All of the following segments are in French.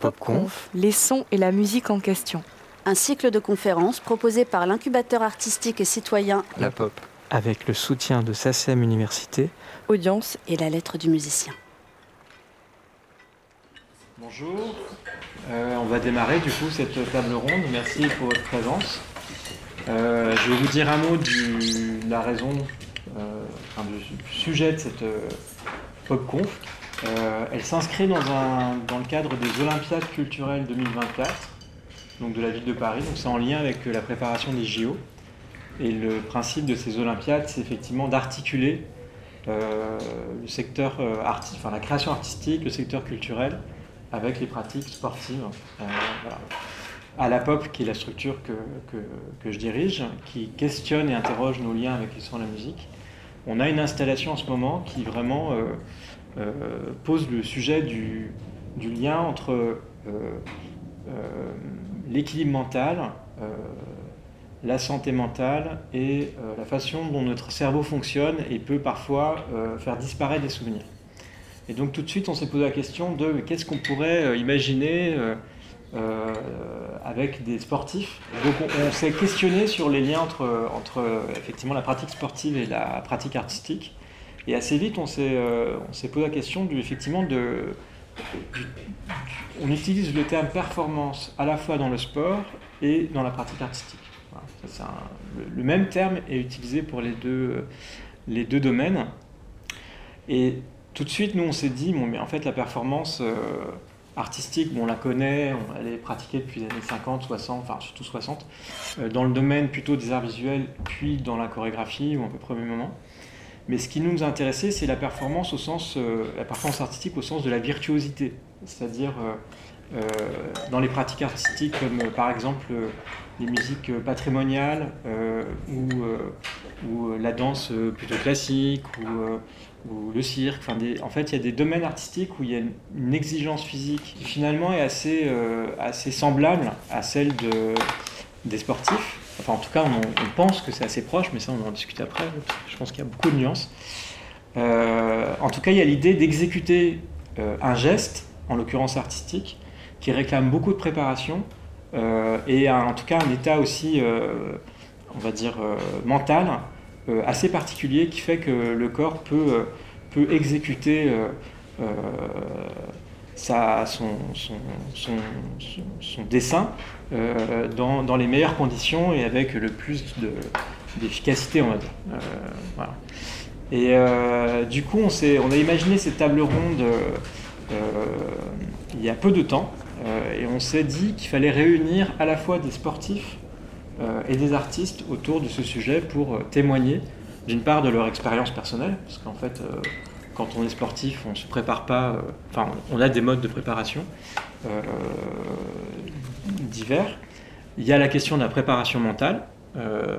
PopConf, les sons et la musique en question. Un cycle de conférences proposé par l'incubateur artistique et citoyen La Pop. avec le soutien de SACEM Université, Audience et la lettre du musicien. Bonjour, Euh, on va démarrer du coup cette table ronde. Merci pour votre présence. Euh, je vais vous dire un mot du- de la raison, euh, enfin, du, du sujet de cette euh, PopConf. Euh, elle s'inscrit dans, le cadre des Olympiades culturelles 2024, donc de la ville de Paris. Donc c'est en lien avec euh, la préparation des JO. Et le principe de ces Olympiades, c'est effectivement d'articuler euh, le secteur euh, enfin, la création artistique, le secteur culturel, avec les pratiques sportives. À la POP, qui est la structure que, que- je dirige, qui questionne et interroge nos liens avec sons de la musique, on a une installation en ce moment qui vraiment pose le sujet du, lien entre euh, euh, l'équilibre mental, euh, la santé mentale et euh, la façon dont notre cerveau fonctionne et peut parfois euh, faire disparaître des souvenirs. Et donc tout de suite, on s'est posé la question de qu'est-ce qu'on pourrait euh, imaginer euh, euh, avec des sportifs? Donc on, s'est questionné sur les liens entre, entre euh, effectivement la pratique sportive et la pratique artistique. Et assez vite, on s'est euh, on s'est posé la question du, effectivement de... on utilise le terme performance à la fois dans le sport et dans la pratique artistique. Le, même terme est utilisé pour les deux, les deux domaines. Et tout de suite, nous, on s'est dit, bon, mais en fait, la performance euh, artistique, bon, on la connaît, on- elle est pratiquée depuis les années 50, 60, enfin surtout 60, euh, dans le domaine plutôt des arts visuels, puis dans la chorégraphie, ou un peu premier moment. Mais ce qui nous intéressait, c'est la performance au sens, euh, la performance artistique au sens de la virtuosité, c'est-à-dire euh, euh, dans les pratiques artistiques comme par exemple les musiques patrimoniales ou, la danse plutôt classique ou le cirque. En fait, il y a des domaines artistiques où il y a une, exigence physique qui finalement est assez, semblable à celle de, des sportifs. Enfin, en tout cas, on, pense que c'est assez proche, mais ça, on en discute après. Je pense qu'il y a beaucoup de nuances. Euh, en tout cas, il y a l'idée d'exécuter euh, un geste, en l'occurrence artistique, qui réclame beaucoup de préparation euh, et en tout cas un état aussi, on va dire, mental assez particulier qui fait que le corps peut, peut exécuter sa- son, son, son- son- dessin euh, dans, dans les meilleures conditions et avec le plus de- d'efficacité, on va dire. Euh, voilà. Et euh, du coup, on, on a imaginé cette table ronde il y a peu de temps et on s'est dit qu'il fallait réunir à la fois des sportifs et des artistes autour de ce sujet pour témoigner d'une part de leur expérience personnelle, parce qu'en fait, quand on est sportif, on se prépare pas, euh, enfin, on a des modes de préparation euh, divers. Il y a la question de la préparation mentale, euh,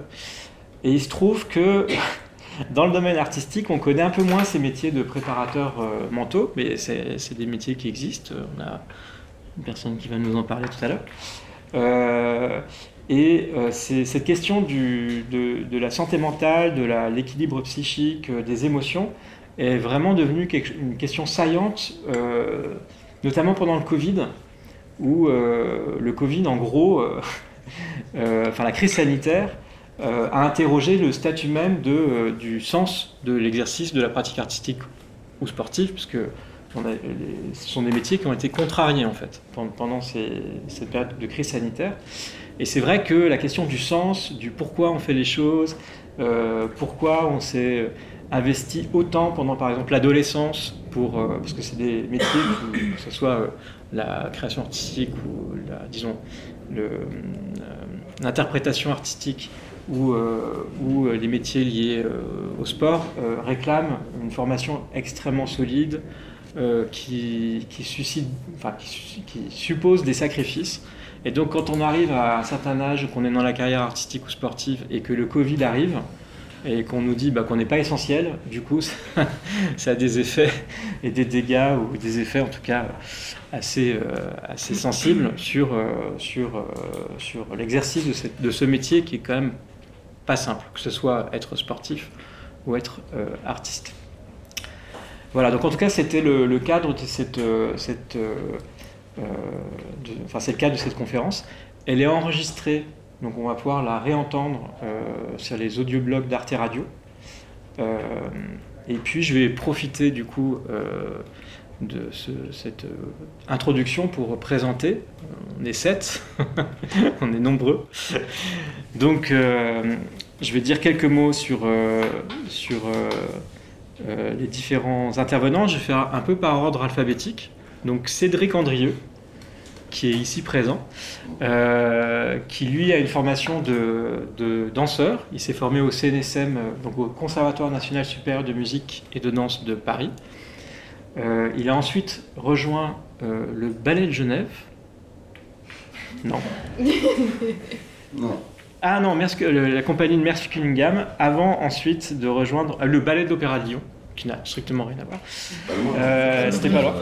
et il se trouve que dans le domaine artistique, on connaît un peu moins ces métiers de préparateurs mentaux, mais c'est des métiers qui existent. On a une personne qui va nous en parler tout à l'heure. Et euh, cette question de, la santé mentale, de l'équilibre psychique, des émotions, est vraiment devenue une question saillante, euh, notamment pendant le Covid, où euh, le Covid, en gros, euh, enfin la crise sanitaire, a interrogé le statut même du sens de l'exercice de la pratique artistique ou sportive, puisque ce sont des métiers qui ont été contrariés en fait pendant, cette période de crise sanitaire. Et c'est vrai que la question du sens, du pourquoi on fait les choses, pourquoi on s'est investi autant pendant par exemple l'adolescence, pour, euh, parce que c'est des métiers, qui- que ce soit euh, la création artistique ou la, disons, euh, l'interprétation artistique ou, ou les métiers liés au sport réclament une formation extrêmement solide qui, qui, suscite, enfin, qui, qui suppose des sacrifices. Et donc quand on arrive à un certain âge, qu'on est dans la carrière artistique ou sportive et que le Covid arrive, et qu'on nous dit bah, qu'on n'est pas essentiel, du coup ça, a des effets et des dégâts, ou des effets en tout cas assez, euh, assez sensibles sur, euh, sur, euh, sur l'exercice de, ce métier qui est quand même pas simple, que ce soit être sportif ou être artiste. Voilà, donc en tout cas c'était le, cadre de cette, cette, enfin c'est le cas de cette conférence. Elle est enregistrée, donc on va pouvoir la réentendre euh, sur les audioblogs d'Arte Radio. Euh, et puis je vais profiter du coup euh, de ce- cette introduction pour présenter. On est sept, on est nombreux. Donc je vais dire quelques mots sur, sur les différents intervenants. Je vais faire un peu par ordre alphabétique. Donc Cédric Andrieux, qui est ici présent, euh, qui lui a une formation de, de danseur. Il s'est formé au CNSM, euh, donc au Conservatoire national supérieur de musique et de danse de Paris. Euh, il a ensuite rejoint euh, le Ballet de Genève. Non. Non. Ah non, la compagnie de Merck Cunningham, avant ensuite de rejoindre le Ballet d'Opéra de Lyon, qui n'a strictement rien à voir. Euh, C'était pas loin.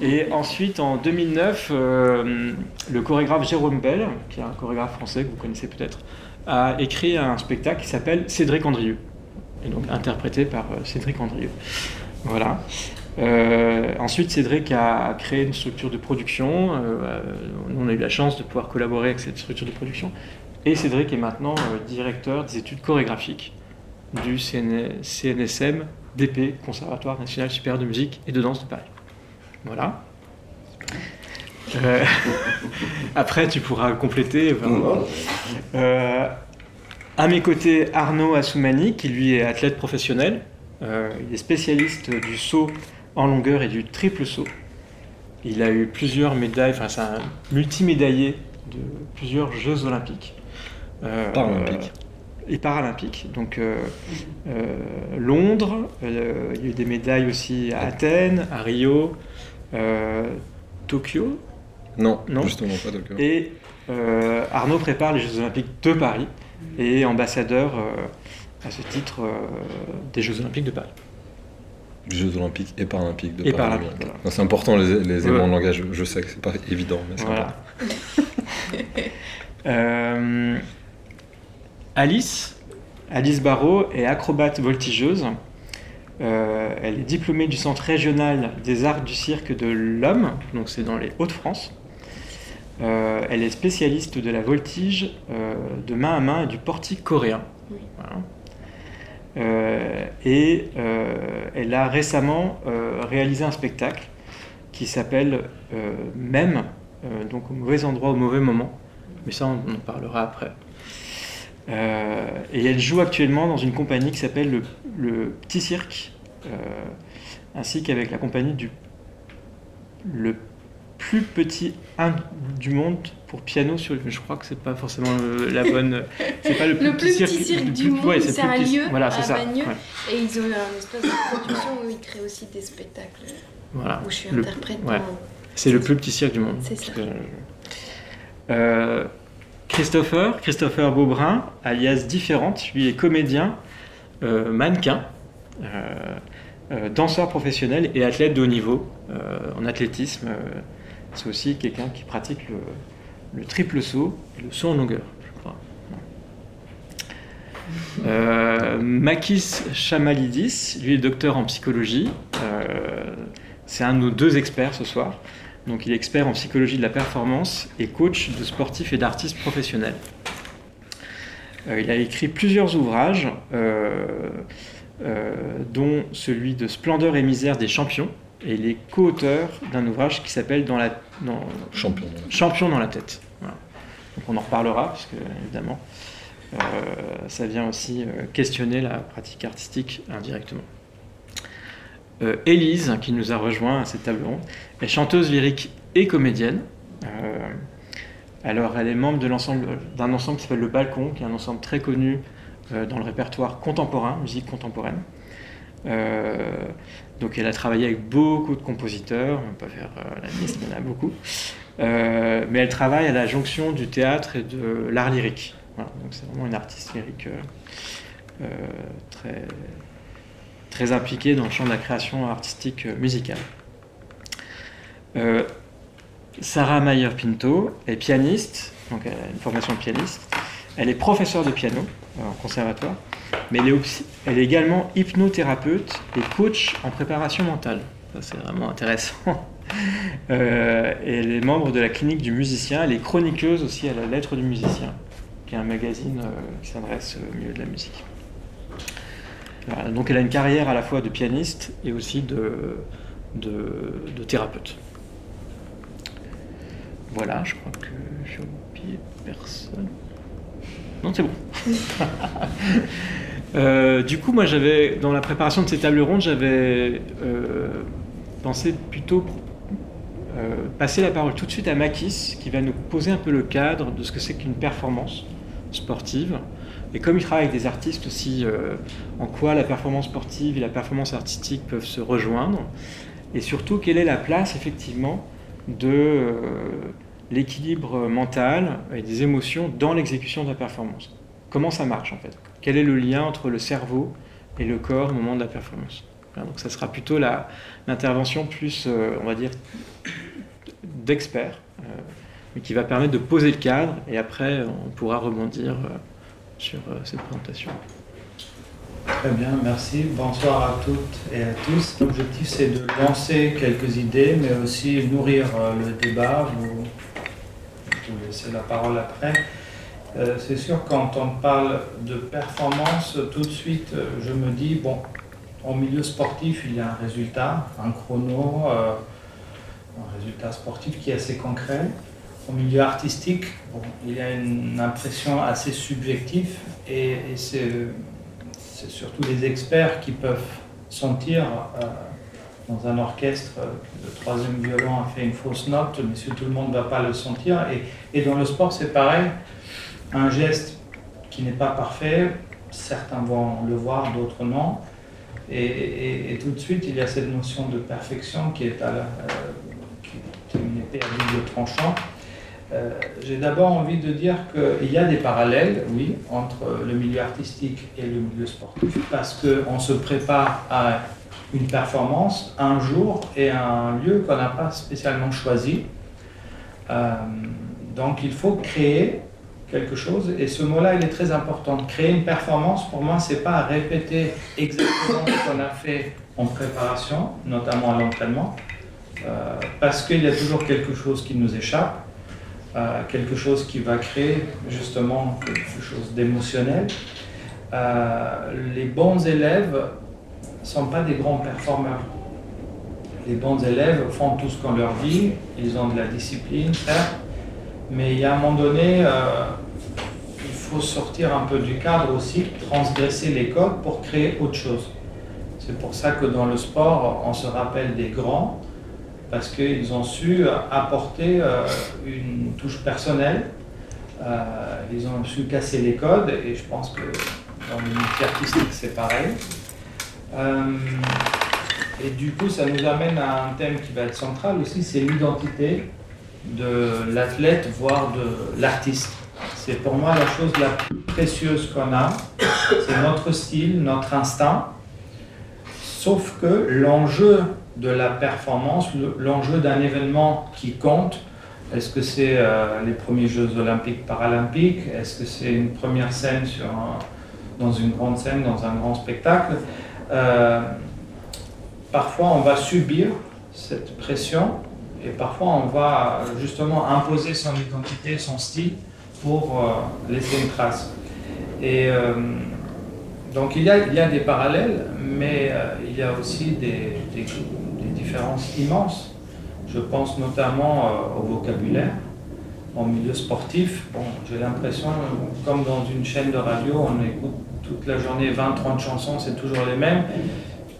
Et ensuite, en 2009, euh, le chorégraphe Jérôme Bell, qui est un chorégraphe français que vous connaissez peut-être, a écrit un spectacle qui s'appelle Cédric Andrieux, et donc interprété par euh, Cédric Andrieux. Voilà. Euh, ensuite, Cédric a créé une structure de production. Nous, on a eu la chance de pouvoir collaborer avec cette structure de production. Et Cédric est maintenant directeur des études chorégraphiques du CN- CNSM DP, Conservatoire national supérieur de musique et de danse de Paris. Voilà. Euh, après, tu pourras compléter. Non, euh, à mes côtés, Arnaud Assoumani, qui lui est athlète professionnel. Euh, il est spécialiste du saut en longueur et du triple saut. Il a eu plusieurs médailles, enfin c'est un multimédaillé de plusieurs Jeux olympiques. Euh, Paralympiques. Et paralympiques. Donc euh, euh, Londres, euh, il y a eu des médailles aussi à Athènes, à Rio, Tokyo, Non, Non. justement pas Tokyo. et Arnaud prépare les Jeux Olympiques de Paris et est ambassadeur à ce titre des Jeux Olympiques de Paris. Jeux olympiques et paralympiques de Et Paris. paralympiques, voilà. Non, C'est important les, les éléments Ouais. de langage. Je sais que c'est pas évident, mais c'est Voilà. Euh, Alice, Alice Barrault est acrobate voltigeuse. Euh, elle est diplômée du Centre régional des arts du cirque de l'Homme, donc c'est dans les Hauts-de-France. Euh, elle est spécialiste de la voltige euh, de main à main et du portique coréen. Voilà. Et elle a récemment réalisé un spectacle qui s'appelle Même, donc au mauvais endroit au mauvais moment. Mais ça, on en parlera après. Euh, et elle joue actuellement dans une compagnie qui s'appelle le, le Petit Cirque, euh, ainsi qu'avec la compagnie du le plus petit un du monde pour piano sur. Je crois que c'est pas forcément le- la bonne. C'est pas le plus, Le petit cirque du monde, ouais, c'est un petit- lieu Voilà, à c'est ça. Bagneux. ouais. Et ils ont un espèce de production où ils créent aussi des spectacles Voilà. où je suis interprète. ouais. dans- C'est le plus petit cirque du monde. C'est ça. Que- Euh, Christopher, Christopher Beaubrun, alias Différente, lui est comédien, euh, mannequin, euh, euh, danseur professionnel et athlète de haut niveau en athlétisme. c'est aussi quelqu'un qui pratique le, le triple saut et le saut en longueur, je crois. Makis Chamalidis, lui est docteur en psychologie. C'est un de nos deux experts ce soir. Donc il est expert en psychologie de la performance et coach de sportifs et d'artistes professionnels. Euh, il a écrit plusieurs ouvrages, euh, euh, dont celui de Splendeur et misère des champions. Et il est co-auteur d'un ouvrage qui s'appelle dans la, dans, Champion. Champion dans la tête. Voilà. Donc on en reparlera, parce que évidemment, ça vient aussi questionner la pratique artistique indirectement. Élise, qui nous a rejoint à cette table ronde, est chanteuse lyrique et comédienne. Euh, alors, elle est membre d'un ensemble qui s'appelle Le Balcon, qui est un ensemble très connu euh, dans le répertoire contemporain, musique contemporaine. Euh, donc, elle a travaillé avec beaucoup de compositeurs, on ne va pas faire la liste, mais il y en a beaucoup. Mais elle travaille à la jonction du théâtre et de l'art lyrique. Donc c'est vraiment une artiste lyrique très, très impliquée dans le champ de la création artistique musicale. Euh, Sarah Mayer-Pinto est pianiste, donc elle a une formation de pianiste. Elle est professeure de piano euh, en conservatoire, mais elle est, également hypnothérapeute et coach en préparation mentale. C'est vraiment intéressant. Euh, elle est membre de la clinique du musicien. Elle est chroniqueuse aussi à la Lettre du musicien, qui est un magazine qui s'adresse au milieu de la musique. Donc elle a une carrière à la fois de pianiste et aussi de thérapeute. Voilà, je crois que j'ai oublié personne. Non, c'est bon. Euh, du coup, moi, j'avais, dans la préparation de ces tables rondes, j'avais euh, pensé plutôt euh, passer la parole tout de suite à Makis, qui va nous poser un peu le cadre de ce que c'est qu'une performance sportive. Et comme il travaille avec des artistes aussi, en quoi la performance sportive et la performance artistique peuvent se rejoindre. Et surtout, quelle est la place, effectivement, de euh, l'équilibre mental et des émotions dans l'exécution de la performance. Comment ça marche, en fait? Quel est le lien entre le cerveau et le corps au moment de la performance? Donc ça sera plutôt l'intervention plus, euh, on va dire, d'expert, euh, mais qui va permettre de poser le cadre et après on pourra rebondir euh, sur cette présentation. Très bien, merci. Bonsoir à toutes et à tous. L'objectif c'est de lancer quelques idées, mais aussi nourrir le débat. Vous, vous laisser la parole après. Euh, c'est sûr, quand on parle de performance, tout de suite, euh, je me dis, bon, au milieu sportif, il y a un résultat, un chrono, euh, un résultat sportif qui est assez concret. Au milieu artistique, bon, il y a une impression assez subjective et, c'est, surtout les experts qui peuvent sentir dans un orchestre, le troisième violon a fait une fausse note, mais si tout le monde ne va pas le sentir. Et, dans le sport, c'est pareil un geste qui n'est pas parfait, certains vont le voir, d'autres non. Et, tout de suite, il y a cette notion de perfection qui est, à euh, une épée à double tranchant. Euh, j'ai d'abord envie de dire qu'il y a des parallèles, oui, entre le milieu artistique et le milieu sportif, parce qu'on se prépare à une performance, un jour et un lieu qu'on n'a pas spécialement choisi. Euh, donc il faut créer quelque chose. Et ce mot-là, il est très important. Créer une performance, pour moi, c'est pas répéter exactement ce qu'on a fait en préparation, notamment à l'entraînement, euh, parce qu'il y a toujours quelque chose qui nous échappe, euh, quelque chose qui va créer justement quelque chose d'émotionnel. Euh, les bons élèves ne sont pas des grands performeurs. Les bons élèves font tout ce qu'on leur dit, ils ont de la discipline, certes, mais il y a un moment donné, sortir un peu du cadre aussi, transgresser les codes pour créer autre chose. C'est pour ça que dans le sport, on se rappelle des grands, parce qu'ils ont su apporter euh, une touche personnelle, euh, ils ont su casser les codes, et je pense que dans le artistique, c'est pareil. Euh, et du coup, ça nous amène à un thème qui va être central aussi, c'est l'identité de l'athlète, voire de l'artiste. C'est pour moi la chose la plus précieuse qu'on a. C'est notre style, notre instinct. Sauf que l'enjeu de la performance, l'enjeu d'un événement qui compte, est-ce que c'est euh, les premiers Jeux olympiques paralympiques? Est-ce que c'est une première scène sur dans une grande scène, dans un grand spectacle? Euh, Parfois, on va subir cette pression et parfois, on va justement imposer son identité, son style pour euh, laisser une trace. Et euh, donc il y, a, des parallèles, mais euh, il y a aussi des, des, différences immenses. Je pense notamment au vocabulaire. En milieu sportif, j'ai l'impression, comme dans une chaîne de radio, on écoute toute la journée 20-30 chansons, c'est toujours les mêmes.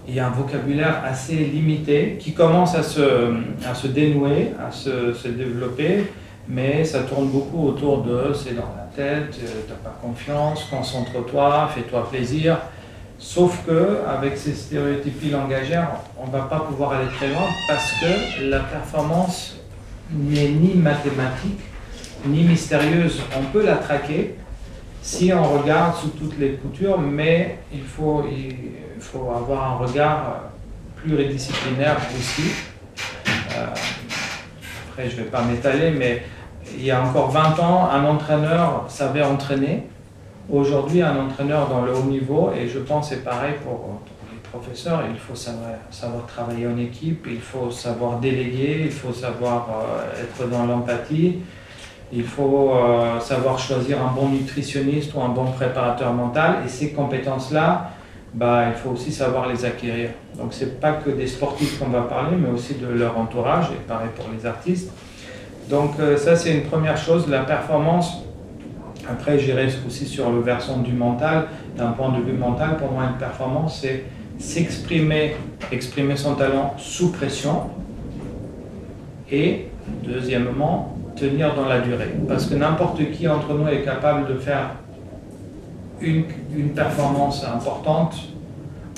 Il y a un vocabulaire assez limité qui commence à se, à se dénouer, à se, se développer mais ça tourne beaucoup autour de c'est dans la tête, euh, t'as pas confiance, concentre-toi, fais-toi plaisir. Sauf que avec ces stéréotypies langagières, on va pas pouvoir aller très loin parce que la performance n'est ni mathématique ni mystérieuse. On peut la traquer si on regarde sous toutes les coutures, mais il faut, il faut avoir un regard pluridisciplinaire aussi. Euh, après, je ne vais pas m'étaler, mais il y a encore 20 ans, un entraîneur savait entraîner. Aujourd'hui, un entraîneur dans le haut niveau, et je pense c'est pareil pour, les professeur, il faut savoir, travailler en équipe, il faut savoir déléguer, il faut savoir euh, être dans l'empathie, il faut euh, savoir choisir un bon nutritionniste ou un bon préparateur mental. Et ces compétences-là, bah, il faut aussi savoir les acquérir. Donc ce n'est pas que des sportifs qu'on va parler, mais aussi de leur entourage, et pareil pour les artistes. Donc euh, ça, c'est une première chose. La performance, après, j'irai aussi sur le versant du mental. D'un point de vue mental, pour moi, une performance, c'est s'exprimer, exprimer son talent sous pression. Et deuxièmement, tenir dans la durée. Parce que n'importe qui entre nous est capable de faire une, une, performance importante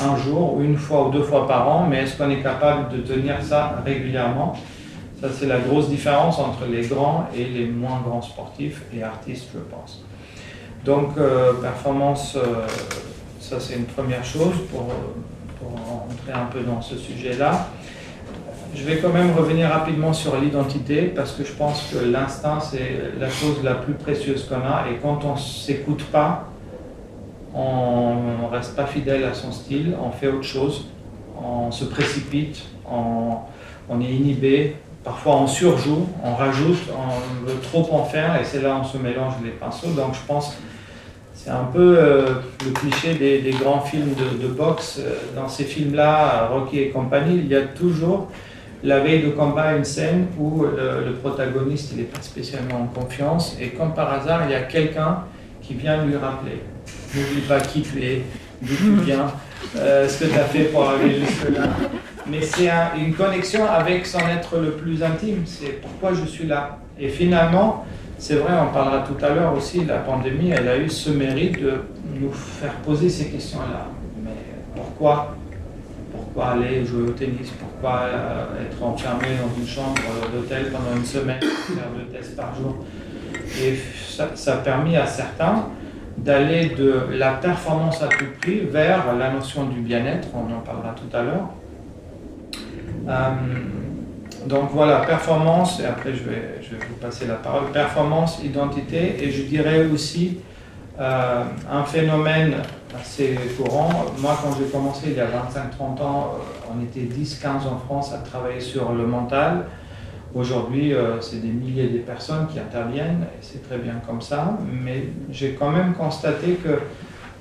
un jour, une fois ou deux fois par an, mais est-ce qu'on est capable de tenir ça régulièrement? Ça, c'est la grosse différence entre les grands et les moins grands sportifs et artistes, je pense. Donc, euh, performance, euh, ça c'est une première chose pour, pour entrer un peu dans ce sujet-là. Je vais quand même revenir rapidement sur l'identité parce que je pense que l'instinct, c'est la chose la plus précieuse qu'on a. Et quand on ne s'écoute pas, on ne reste pas fidèle à son style, on fait autre chose, on se précipite, on est inhibé, parfois on surjoue, on rajoute, on veut trop en faire et c'est là on se mélange les pinceaux. Donc je pense c'est un peu euh, le cliché des, des, grands films de, de boxe. Dans ces films-là, Rocky et compagnie, il y a toujours la veille de combat une scène où le, le protagoniste il n'est pas spécialement en confiance et comme par hasard il y a quelqu'un qui vient lui rappeler n'oublie pas qui tu es, d'où tu viens, euh, ce que tu as fait pour arriver jusque-là. Mais c'est un, une connexion avec son être le plus intime, c'est pourquoi je suis là. Et finalement, c'est vrai, on parlera tout à l'heure aussi, la pandémie, elle a eu ce mérite de nous faire poser ces questions-là. Mais pourquoi? Pourquoi aller jouer au tennis, pourquoi euh, être enfermé dans une chambre d'hôtel pendant une semaine, faire deux tests par jour? Et ça a permis à certains d'aller de la performance à tout prix vers la notion du bien-être, on en parlera tout à l'heure. Euh, donc voilà, performance, et après je vais, vous passer la parole, performance, identité, et je dirais aussi euh, un phénomène assez courant. Moi, quand j'ai commencé il y a 25-30 ans, on était 10-15 en France à travailler sur le mental. Aujourd'hui, euh, c'est des milliers de personnes qui interviennent, et c'est très bien comme ça. Mais j'ai quand même constaté que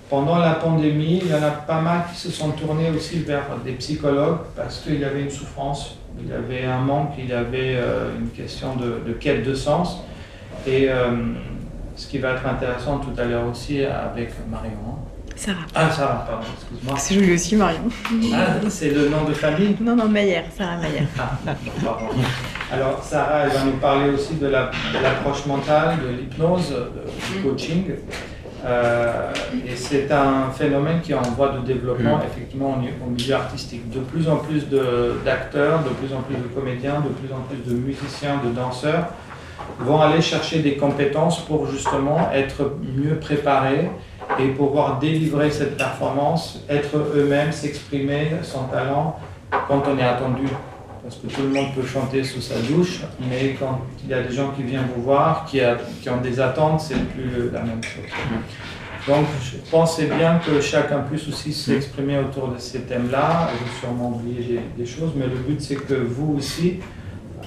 pendant la pandémie, il y en a pas mal qui se sont tournés aussi vers des psychologues parce qu'il y avait une souffrance, il y avait un manque, il y avait euh, une question de, de, quête de sens. Et euh, ce qui va être intéressant tout à l'heure aussi avec Marion. Sarah. Ah, Sarah, pardon, excuse-moi. C'est joli aussi, Marion. Ah, c'est le nom de famille? Non, non, Maillère, Sarah Maillère. Ah, pardon. Alors, Sarah, elle va nous parler aussi de l'approche la, mentale, de l'hypnose, du coaching. Euh, et c'est un phénomène qui est en voie de développement, effectivement, au milieu artistique. De plus en plus d'acteurs, de, de plus en plus de comédiens, de plus en plus de musiciens, de danseurs vont aller chercher des compétences pour justement être mieux préparés et pouvoir délivrer cette performance, être eux-mêmes, s'exprimer son talent quand on est attendu. Parce que tout le monde peut chanter sous sa douche, mais quand il y a des gens qui viennent vous voir, qui, ont des attentes, c'est plus la même chose. Donc je pensais bien que chacun puisse aussi s'exprimer autour de ces thèmes-là. J'ai sûrement oublié des, des, choses, mais le but c'est que vous aussi,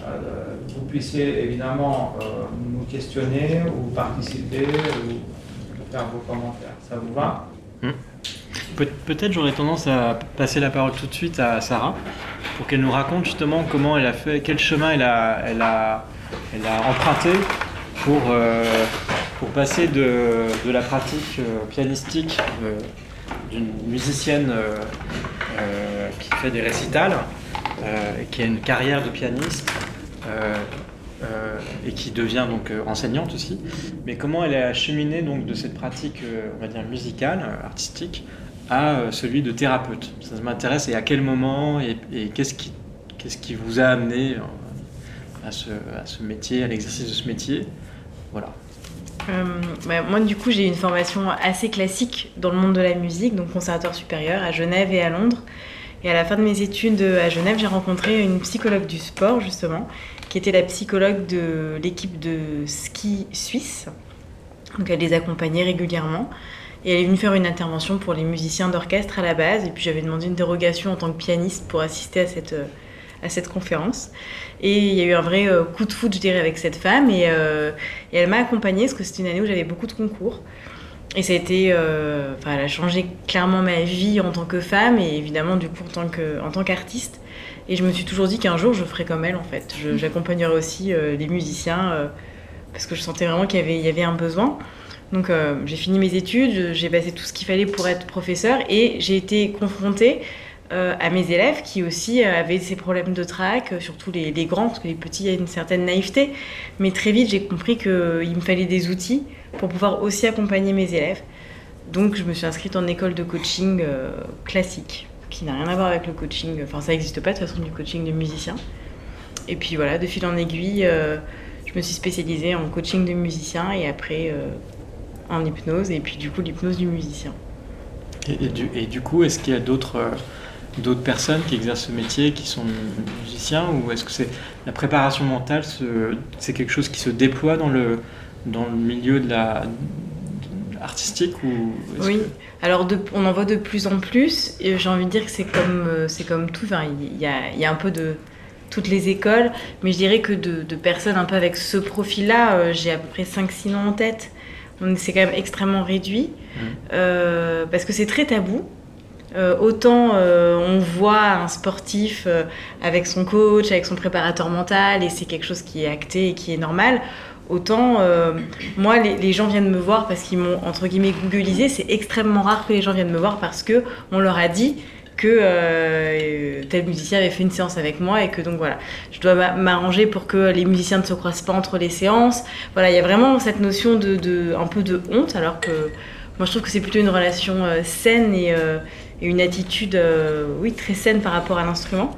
euh, vous puissiez évidemment euh, nous questionner ou participer ou faire vos commentaires. Ça vous va? Mmh. Pe Peut-être j'aurais tendance à passer la parole tout de suite à Sarah pour qu'elle nous raconte justement comment elle a fait, quel chemin elle a, elle a, elle a emprunté pour, euh, pour passer de, de, la pratique euh, pianistique euh, d'une musicienne qui fait des récitals, qui a une carrière de pianiste, et qui devient donc enseignante aussi. Mais comment elle a cheminé donc de cette pratique, on va dire musicale, artistique, à celui de thérapeute Ça m'intéresse et à quel moment et, qu'est-ce qui, qu'est-ce qui vous a amené à ce, à ce métier, à l'exercice de ce métier? Voilà. Euh, bah, moi, du coup, j'ai une formation assez classique dans le monde de la musique, donc conservatoire supérieur à Genève et à Londres. Et à la fin de mes études à Genève, j'ai rencontré une psychologue du sport, justement, qui était la psychologue de l'équipe de ski suisse. Donc elle les accompagnait régulièrement. Et elle est venue faire une intervention pour les musiciens d'orchestre à la base. Et puis j'avais demandé une dérogation en tant que pianiste pour assister à cette, à cette conférence. Et il y a eu un vrai coup de foot, je dirais, avec cette femme. Et, et elle m'a accompagnée parce que c'était une année où j'avais beaucoup de concours. Et ça a été, euh, enfin, elle a changé clairement ma vie en tant que femme et évidemment du coup en tant que, en qu'artiste. Et je me suis toujours dit qu'un jour je ferais comme elle en fait. J'accompagnerais aussi euh, les musiciens euh, parce que je sentais vraiment qu'il y y avait un besoin. Donc j'ai fini mes études, j'ai passé tout ce qu'il fallait pour être professeur et j'ai été confrontée à mes élèves qui aussi avaient ces problèmes de trac, surtout les, grands, parce que les petits, il y a une certaine naïveté. Mais très vite, j'ai compris qu'il me fallait des outils pour pouvoir aussi accompagner mes élèves. Donc je me suis inscrite en école de coaching euh, classique, qui n'a rien à voir avec le coaching, enfin ça n'existe pas de toute façon du coaching de musicien. Et puis voilà, de fil en aiguille, euh, je me suis spécialisée en coaching de musicien et après euh, en hypnose, et puis du coup l'hypnose du musicien. Et, du, et du, coup, est-ce qu'il y a d'autres d'autres personnes qui exercent ce métier, qui sont musiciens, ou est-ce que c'est la préparation mentale, c'est quelque chose qui se déploie dans le, dans le milieu de la artistique ou Oui, alors on en voit de plus en plus. Et j'ai envie de dire que c'est comme, euh, c'est comme tout. Enfin, il y a, y a, un peu de toutes les écoles, mais je dirais que de, de personnes un peu avec ce profil-là, euh, j'ai à peu près 5-6 noms en tête. C'est quand même extrêmement réduit mmh. euh, parce que c'est très tabou. autant on voit un sportif avec son coach, avec son préparateur mental, et c'est quelque chose qui est acté et qui est normal. Autant, euh, moi, les, gens viennent me voir parce qu'ils m'ont, entre guillemets, googlisé. C'est extrêmement rare que les gens viennent me voir parce que on leur a dit que euh, tel musicien avait fait une séance avec moi et que donc voilà, je dois m'arranger pour que les musiciens ne se croisent pas entre les séances. Voilà, il y a vraiment cette notion de, un peu de honte, alors que moi je trouve que c'est plutôt une relation euh, saine et, et, une attitude, oui, très saine par rapport à l'instrument.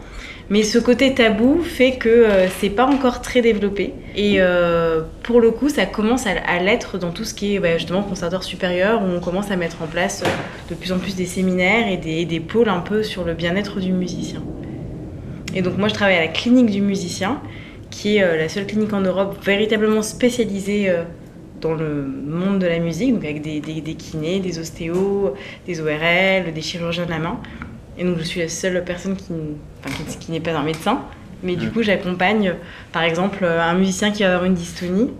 Mais ce côté tabou fait que euh, c'est pas encore très développé. Et euh, pour le coup, ça commence à, l'être dans tout ce qui est bah, justement conservatoire supérieur, où on commence à mettre en place euh, de plus en plus des séminaires et des, des pôles un peu sur le bien-être du musicien. Et donc moi, je travaille à la clinique du musicien, qui est la seule clinique en Europe véritablement spécialisée dans le monde de la musique, donc avec des, des, des kinés, des ostéos, des ORL, des chirurgiens de la main. Et donc je suis la seule personne qui, qui, n'est pas un médecin. Mais du coup, j'accompagne, par exemple, un musicien qui va avoir une dystonie,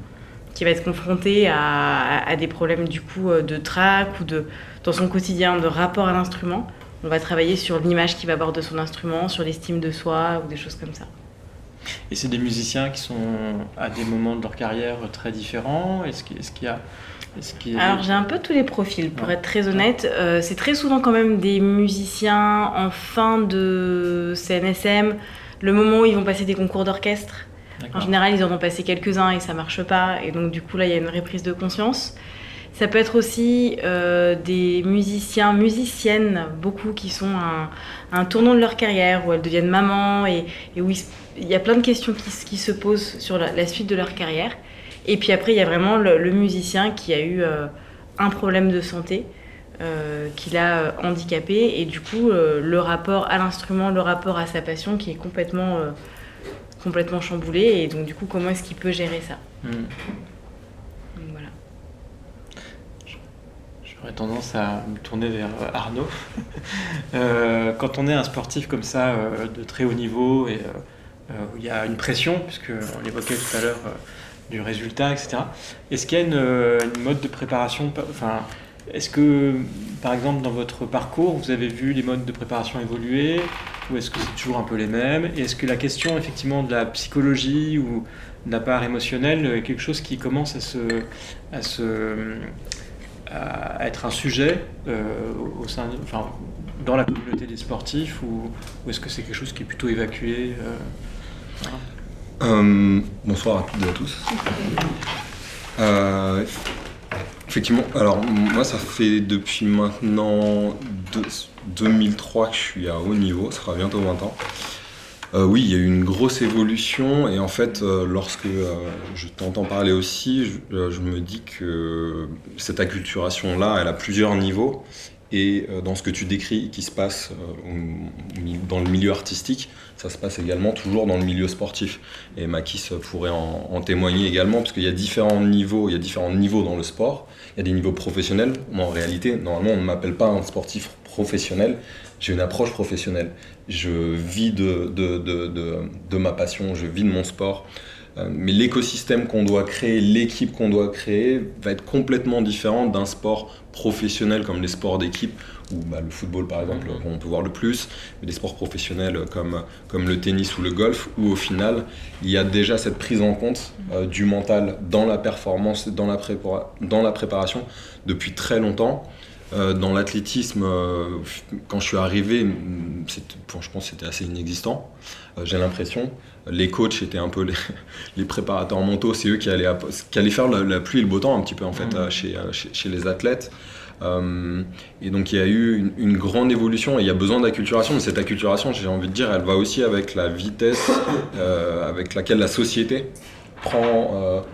qui va être confronté à, des problèmes du coup de trac ou de, dans son quotidien de rapport à l'instrument. On va travailler sur l'image qu'il va avoir de son instrument, sur l'estime de soi ou des choses comme ça. Et c'est des musiciens qui sont à des moments de leur carrière très différents? Est-ce qu'il y a alors j'ai un peu tous les profils, pour être très honnête. Euh, c'est très souvent quand même des musiciens en fin de CNSM, le moment où ils vont passer des concours d'orchestre. En général, ils en ont passé quelques-uns et ça marche pas, et donc du coup là, il y a une reprise de conscience. Ça peut être aussi euh, des musiciens, musiciennes, beaucoup qui sont à un, tournant de leur carrière, où elles deviennent mamans, et, où il, y a plein de questions qui, se posent sur la suite de leur carrière. Et puis après, il y a vraiment le, musicien qui a eu euh, un problème de santé. Euh, qui l'a euh, handicapé et du coup le rapport à l'instrument, le rapport à sa passion qui est complètement, complètement chamboulé et donc du coup comment est-ce qu'il peut gérer ça hmm. voilà. J'aurais tendance à me tourner vers Arnaud. quand on est un sportif comme ça de très haut niveau et où il y a une pression, puisque on l'évoquait tout à l'heure du résultat, etc. Est-ce qu'il y a une, mode de préparation enfin, Est-ce que, par exemple, dans votre parcours, vous avez vu les modes de préparation évoluer Ou est-ce que c'est toujours un peu les mêmes? Et est-ce que la question, effectivement, de la psychologie ou de la part émotionnelle est quelque chose qui commence à se... À se à être un sujet euh, au sein, enfin, dans la communauté des sportifs ou, est-ce que c'est quelque chose qui est plutôt évacué euh, euh, bonsoir à toutes et à tous. Euh, effectivement, alors moi ça fait depuis maintenant 2003 que je suis à haut niveau, ça fera bientôt 20 ans. Euh, oui, il y a eu une grosse évolution et en fait, lorsque je t'entends parler aussi, je, me dis que cette acculturation-là, elle a plusieurs niveaux et euh, dans ce que tu décris qui se passe dans le milieu artistique, ça se passe également toujours dans le milieu sportif. Et Makis pourrait en, témoigner également, parce qu'il y a différents niveaux, il y a différents niveaux dans le sport. Il y a des niveaux professionnels. Moi, en réalité, normalement, on ne m'appelle pas un sportif professionnel. J'ai une approche professionnelle. Je vis de, ma passion, je vis de mon sport. Euh, mais l'écosystème qu'on doit créer, l'équipe qu'on doit créer, va être complètement différent d'un sport professionnel comme les sports d'équipe, ou bah, le football par exemple, mhm. on peut voir le plus, mais des sports professionnels comme, comme le tennis ou le golf, où au final, il y a déjà cette prise en compte euh, du mental dans la performance, dans la, dans la préparation depuis très longtemps. Euh, dans l'athlétisme, quand je suis arrivé, je pense que c'était assez inexistant. J'ai l'impression les coachs étaient un peu les, préparateurs mentaux, c'est eux qui allaient, qui allaient faire la, pluie et le beau temps un petit peu en fait mmh. euh, chez, chez, les athlètes. Euh, et donc il y a eu une, grande évolution et il y a besoin d'acculturation, mais cette acculturation, j'ai envie de dire, elle va aussi avec la vitesse euh, avec laquelle la société prend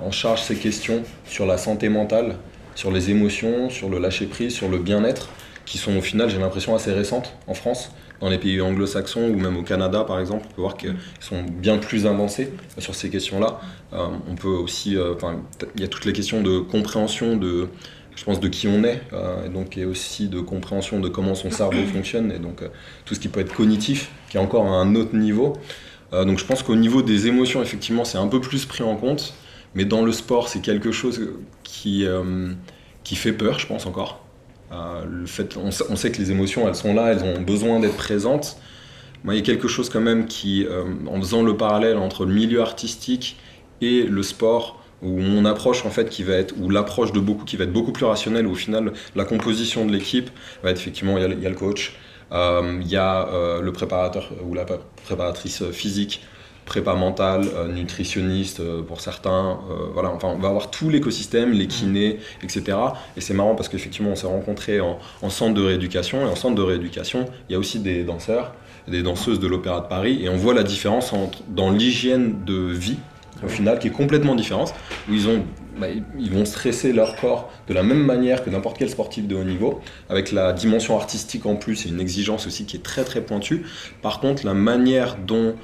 en charge ces questions sur la santé mentale, sur les émotions, sur le lâcher-prise, sur le bien-être, qui sont au final, j'ai l'impression, assez récentes en France dans les pays anglo-saxons ou même au Canada par exemple, on peut voir qu'ils sont bien plus avancés sur ces questions-là. Euh, on peut aussi, euh, il y a toutes les questions de compréhension de, je pense, de qui on est, euh, et donc et aussi de compréhension de comment son cerveau fonctionne, et donc tout ce qui peut être cognitif, qui est encore à un autre niveau. donc je pense qu'au niveau des émotions, effectivement, c'est un peu plus pris en compte, mais dans le sport, c'est quelque chose qui, qui fait peur, je pense encore. Euh, le fait, on, sait que les émotions, elles sont là, elles ont besoin d'être présentes. Moi, il y a quelque chose quand même qui, euh, en faisant le parallèle entre le milieu artistique et le sport, où mon approche en fait qui va être, ou l'approche de beaucoup qui va être beaucoup plus rationnelle, où au final la composition de l'équipe va être effectivement, il y a, le coach, euh, il y a le préparateur ou la préparatrice physique, prépa mentale, euh, nutritionniste euh, pour certains. Euh, voilà, enfin, on va avoir tout l'écosystème, les kinés, etc. Et c'est marrant parce qu'effectivement, on s'est rencontrés en, centre de rééducation. Et en centre de rééducation, il y a aussi des danseurs, des danseuses de l'Opéra de Paris. Et on voit la différence entre, dans l'hygiène de vie, au final, qui est complètement différente, où ils ont bah, ils vont stresser leur corps de la même manière que n'importe quel sportif de haut niveau, avec la dimension artistique en plus et une exigence aussi qui est très très pointue. Par contre, la manière dont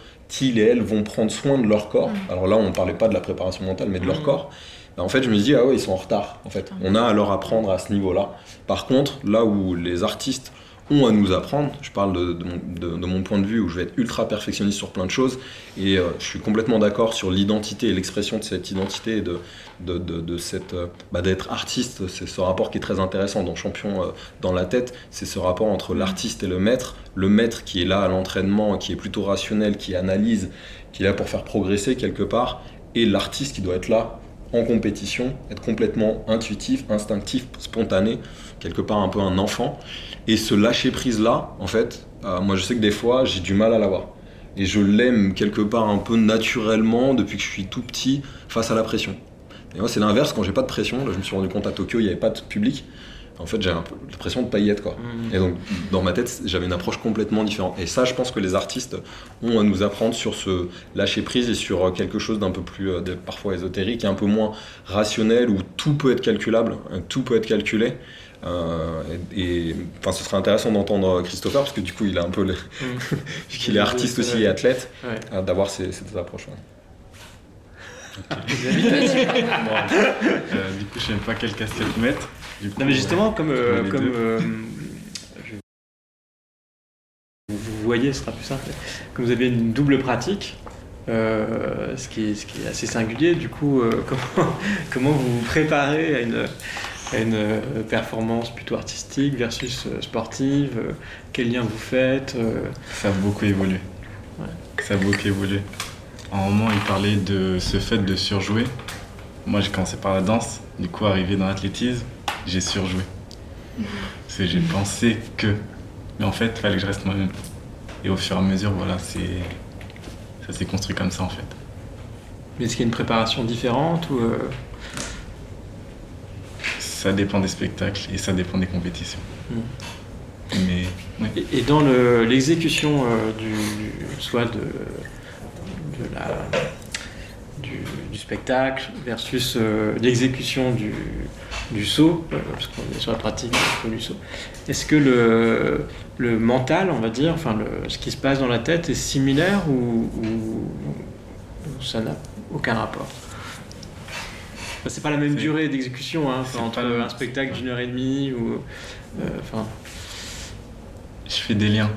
ils et elles vont prendre soin de leur corps. Mm. Alors là, on ne parlait pas de la préparation mentale, mais de leur mm. corps. Ben, en fait, je me dis, ah ouais, ils sont en retard. En fait, on a à leur apprendre à ce niveau-là. Par contre, là où les artistes ont à nous apprendre. Je parle de, mon, point de vue où je vais être ultra perfectionniste sur plein de choses et euh, je suis complètement d'accord sur l'identité et l'expression de cette identité et de, de, cette euh, bah, d'être artiste. C'est ce rapport qui est très intéressant dans Champion euh, dans la tête. C'est ce rapport entre l'artiste et le maître. Le maître qui est là à l'entraînement, qui est plutôt rationnel, qui analyse, qui est là pour faire progresser quelque part, et l'artiste qui doit être là en compétition, être complètement intuitif, instinctif, spontané, quelque part un peu un enfant. Et ce lâcher prise là, en fait, euh, moi je sais que des fois j'ai du mal à l'avoir. Et je l'aime quelque part un peu naturellement depuis que je suis tout petit face à la pression. Et moi c'est l'inverse, quand j'ai pas de pression, là je me suis rendu compte à Tokyo, il n'y avait pas de public. En fait, j'avais l'impression de paillettes, quoi. Mmh. Et donc, dans ma tête, j'avais une approche complètement différente. Et ça, je pense que les artistes ont à nous apprendre sur ce lâcher prise et sur quelque chose d'un peu plus, euh, parfois ésotérique et un peu moins rationnel, où tout peut être calculable, tout peut être calculé. Euh, et, enfin, ce serait intéressant d'entendre Christopher parce que du coup, il a un peu, le... Mm. est artiste aussi et athlète, euh, d'avoir ces, cette approche. euh, du coup, je sais même pas quelle casquette mettre. non, mais justement, comme, euh, comme vous voyez, ce sera plus simple. Comme vous avez une double pratique, ce, qui est, ce qui est assez singulier, du coup, comment, comment vous vous préparez à une une euh, performance plutôt artistique versus euh, sportive euh, Quel lien vous faites Ça a beaucoup évolué. Ça a beaucoup évolué. En un moment, il parlait de ce fait de surjouer. Moi, j'ai commencé par la danse. Du coup, arrivé dans l'athlétisme, j'ai surjoué. Parce que j'ai pensé que. Mais en fait, il fallait que je reste moi-même. Et au fur et à mesure, voilà, c'est ça s'est construit comme ça en fait. Mais est-ce qu'il y a une préparation différente ou ça dépend des spectacles et ça dépend des compétitions. Hmm. Mais, et, dans l'exécution euh, du, soit de, du, spectacle versus euh, l'exécution du, du saut, euh, parce qu'on est sur la pratique du saut. Est-ce que le, le mental, on va dire, enfin le, ce qui se passe dans la tête est similaire ou, ou ça n'a aucun rapport? C'est pas la même durée d'exécution hein, entre un spectacle d'une heure et demie ou. Euh, je fais des liens.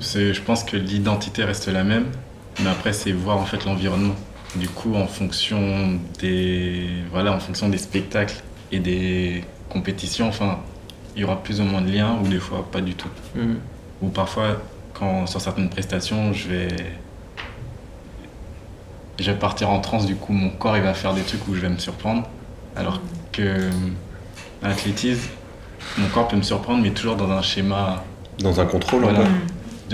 Je pense que l'identité reste la même, mais après c'est voir en fait l'environnement. Du coup, en fonction des voilà, en fonction des spectacles et des compétitions, enfin, il y aura plus ou moins de liens ou des fois pas du tout. Mm. Ou parfois, quand sur certaines prestations, je vais je vais partir en transe, du coup mon corps il va faire des trucs où je vais me surprendre. Alors que l'athlétisme, mon corps peut me surprendre, mais toujours dans un schéma. Dans un contrôle, voilà.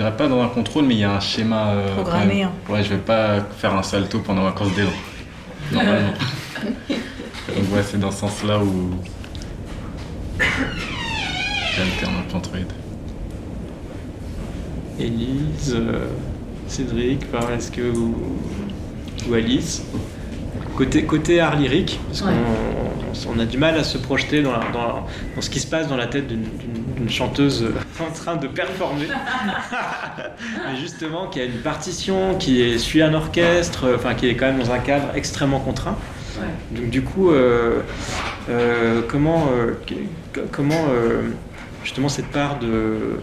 Dirais pas dans un contrôle, mais il y a un schéma. Euh, Programmé. Hein. Ouais, je vais pas faire un salto pendant ma course d'élan. Normalement. Donc, ouais, c'est dans ce sens-là où. J'alterne un peu entre les deux. Élise, euh, Cédric, est-ce que vous ou Alice. Côté, côté art lyrique, parce qu'on on a du mal à se projeter dans, dans, ce qui se passe dans la tête d'une chanteuse en train de performer. Mais justement, qui a une partition, qui est, suit un orchestre, enfin qui est quand même dans un cadre extrêmement contraint. Donc du coup, euh, euh, comment, euh, comment justement cette part de,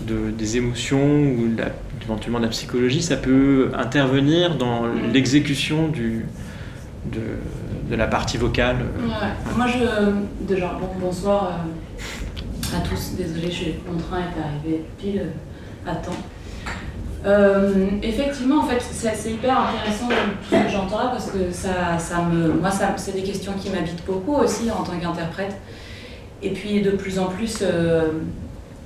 de, des émotions ou de la éventuellement de la psychologie, ça peut intervenir dans l'exécution du, de, de, la partie vocale. Moi, je. Déjà, bon, bonsoir euh, à tous. Désolée, mon train est arrivé pile à temps. Euh, effectivement, en fait, c'est hyper intéressant ce que j'entends là parce que ça, ça me, moi, ça, c'est des questions qui m'habitent beaucoup aussi en tant qu'interprète. Et puis, de plus en plus, euh,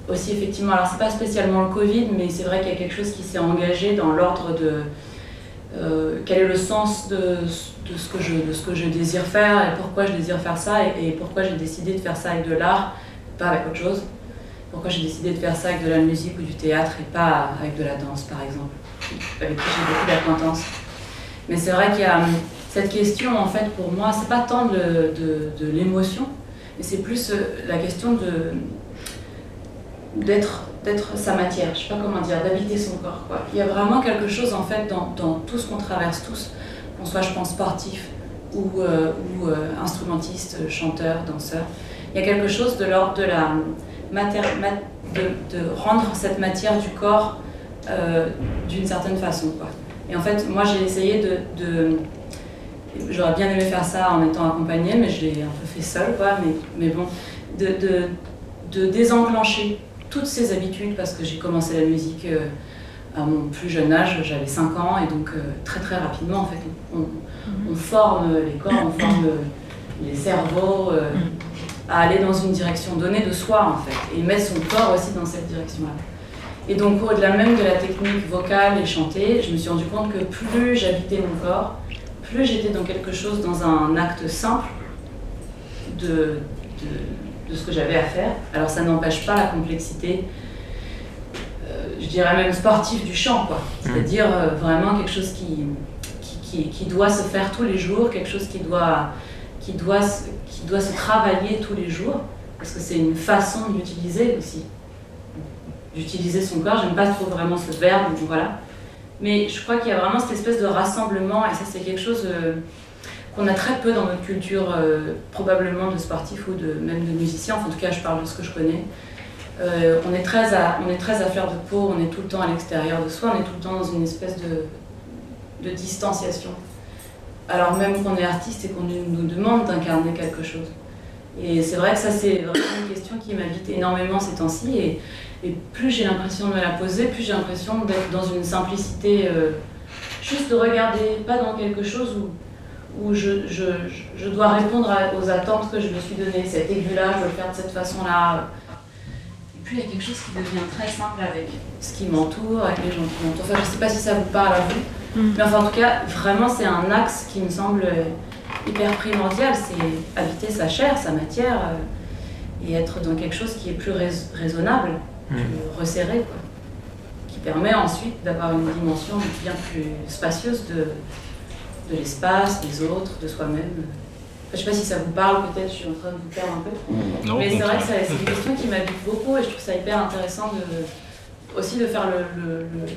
aussi effectivement, alors c'est pas spécialement le Covid, mais c'est vrai qu'il y a quelque chose qui s'est engagé dans l'ordre de euh, quel est le sens de, ce que je, de ce que je désire faire et pourquoi je désire faire ça et, pourquoi j'ai décidé de faire ça avec de l'art, pas avec autre chose. Pourquoi j'ai décidé de faire ça avec de la musique ou du théâtre et pas avec de la danse par exemple, avec qui j'ai beaucoup d'acquaintance. Mais c'est vrai qu'il y a hum, cette question en fait pour moi, c'est pas tant de, l'émotion, mais c'est plus euh, la question d'être d'être sa matière, je sais pas comment dire, d'habiter son corps. Quoi. Il y a vraiment quelque chose en fait dans, tout ce qu'on traverse tous, qu'on soit je pense sportif ou, euh, euh, instrumentiste, chanteur, danseur. Il y a quelque chose de l'ordre de la matière, de, de, rendre cette matière du corps euh, d'une certaine façon. Quoi. Et en fait, moi j'ai essayé de, de J'aurais bien aimé faire ça en étant accompagnée, mais je l'ai un peu fait seule, quoi. Mais, mais bon, de, de, de désenclencher toutes ces habitudes parce que j'ai commencé la musique euh, à mon plus jeune âge, j'avais 5 ans et donc euh, très très rapidement en fait on, on, forme les corps, on forme les cerveaux euh, à aller dans une direction donnée de soi en fait et mettre son corps aussi dans cette direction-là. Et donc au-delà même de la technique vocale et chantée, je me suis rendu compte que plus j'habitais mon corps, plus j'étais dans quelque chose, dans un acte simple de, de de ce que j'avais à faire. Alors ça n'empêche pas la complexité, euh, je dirais même sportive du chant, quoi. Mmh. C'est-à-dire euh, vraiment quelque chose qui qui, qui, doit se faire tous les jours, quelque chose qui doit, qui doit, qui doit se travailler tous les jours, parce que c'est une façon d'utiliser aussi, d'utiliser son corps. J'aime pas trop vraiment ce verbe, voilà. Mais je crois qu'il y a vraiment cette espèce de rassemblement, et ça c'est quelque chose... Euh, qu'on a très peu dans notre culture, euh, probablement de sportifs ou de, même de musiciens, en tout cas je parle de ce que je connais. Euh, on, est très à, on est très à fleur de peau, on est tout le temps à l'extérieur de soi, on est tout le temps dans une espèce de, de distanciation. Alors même qu'on est artiste et qu'on nous demande d'incarner quelque chose. Et c'est vrai que ça c'est vraiment une question qui m'habite énormément ces temps-ci et, plus j'ai l'impression de me la poser, plus j'ai l'impression d'être dans une simplicité, euh, juste de regarder, pas dans quelque chose où je, dois répondre aux attentes que je me suis données. Cet aigu-là, je veux le faire de cette façon-là. Et puis il y a quelque chose qui devient très simple avec ce qui m'entoure, avec les gens qui m'entourent. Enfin, je ne sais pas si ça vous parle à vous, mm. mais enfin, en tout cas, vraiment, c'est un axe qui me semble hyper primordial. C'est habiter sa chair, sa matière, euh, et être dans quelque chose qui est plus raisonnable, mm. plus resserré, quoi. qui permet ensuite d'avoir une dimension bien plus spacieuse de de l'espace, des autres, de soi-même. Je sais pas si ça vous parle, peut-être, je suis en train de vous perdre un peu. Non, Mais c'est vrai que c'est une question qui m'habite beaucoup et je trouve ça hyper intéressant de, aussi de faire le, le, le-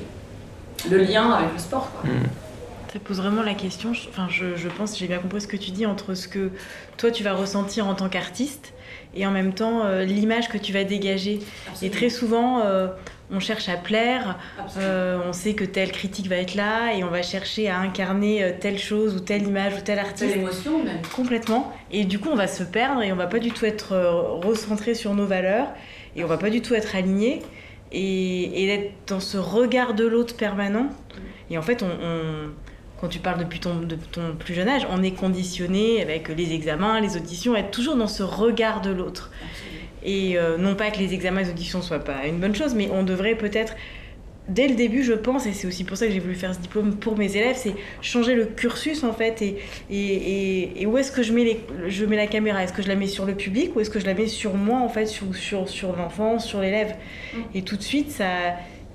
le lien avec le sport. Quoi. Ça pose vraiment la question, je- enfin, je, je pense, j'ai bien compris ce que tu dis, entre ce que toi tu vas ressentir en tant qu'artiste et en même temps euh, l'image que tu vas dégager. Et très souvent, euh, on cherche à plaire, euh, on sait que telle critique va être là et on va chercher à incarner telle chose ou telle image ou tel artiste. Telle émotion même. Complètement. Et du coup, on va se perdre et on va pas du tout être recentré sur nos valeurs et on va pas du tout être aligné et, et être dans ce regard de l'autre permanent. Et en fait, on, on- quand tu parles depuis ton, de ton plus jeune âge, on est conditionné avec les examens, les auditions, à être toujours dans ce regard de l'autre. Et euh, non pas que les examens et les auditions soient pas une bonne chose, mais on devrait peut-être dès le début, je pense, et c'est aussi pour ça que j'ai voulu faire ce diplôme pour mes élèves, c'est changer le cursus en fait. Et, et, et- et où est-ce que je mets, les, je mets la caméra? Est-ce que je la mets sur le public ou est-ce que je la mets sur moi en fait, sur, sur, sur l'enfant, sur l'élève? Et tout de suite, ça.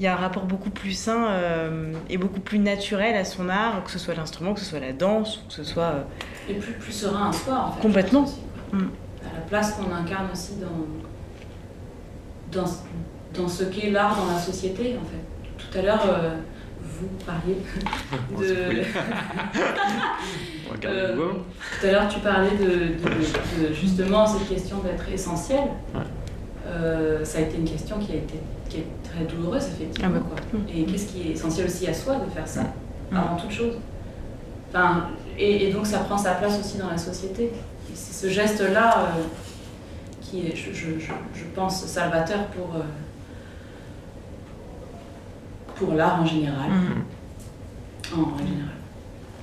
Il y a un rapport beaucoup plus sain euh, et beaucoup plus naturel à son art, que ce soit l'instrument, que ce soit la danse, que ce soit. euh, Et plus, plus serein un sport en fait. Complètement. Mm. À la place qu'on incarne aussi dans, dans, dans ce qu'est l'art dans la société en fait. Tout à l'heure, euh, vous parliez de. Euh, tout à l'heure, tu parlais de, de- de justement cette question d'être essentiel. Euh, ça a été une question qui a été qui est très douloureuse, effectivement. Ah bah. quoi. Et qu'est-ce qui est essentiel aussi à soi de faire ça, avant toute chose? Enfin, et, et donc ça prend sa place aussi dans la société. Et c'est ce geste-là euh, qui est, je, je- je- je pense, salvateur pour, euh, pour l'art en général. En règle générale.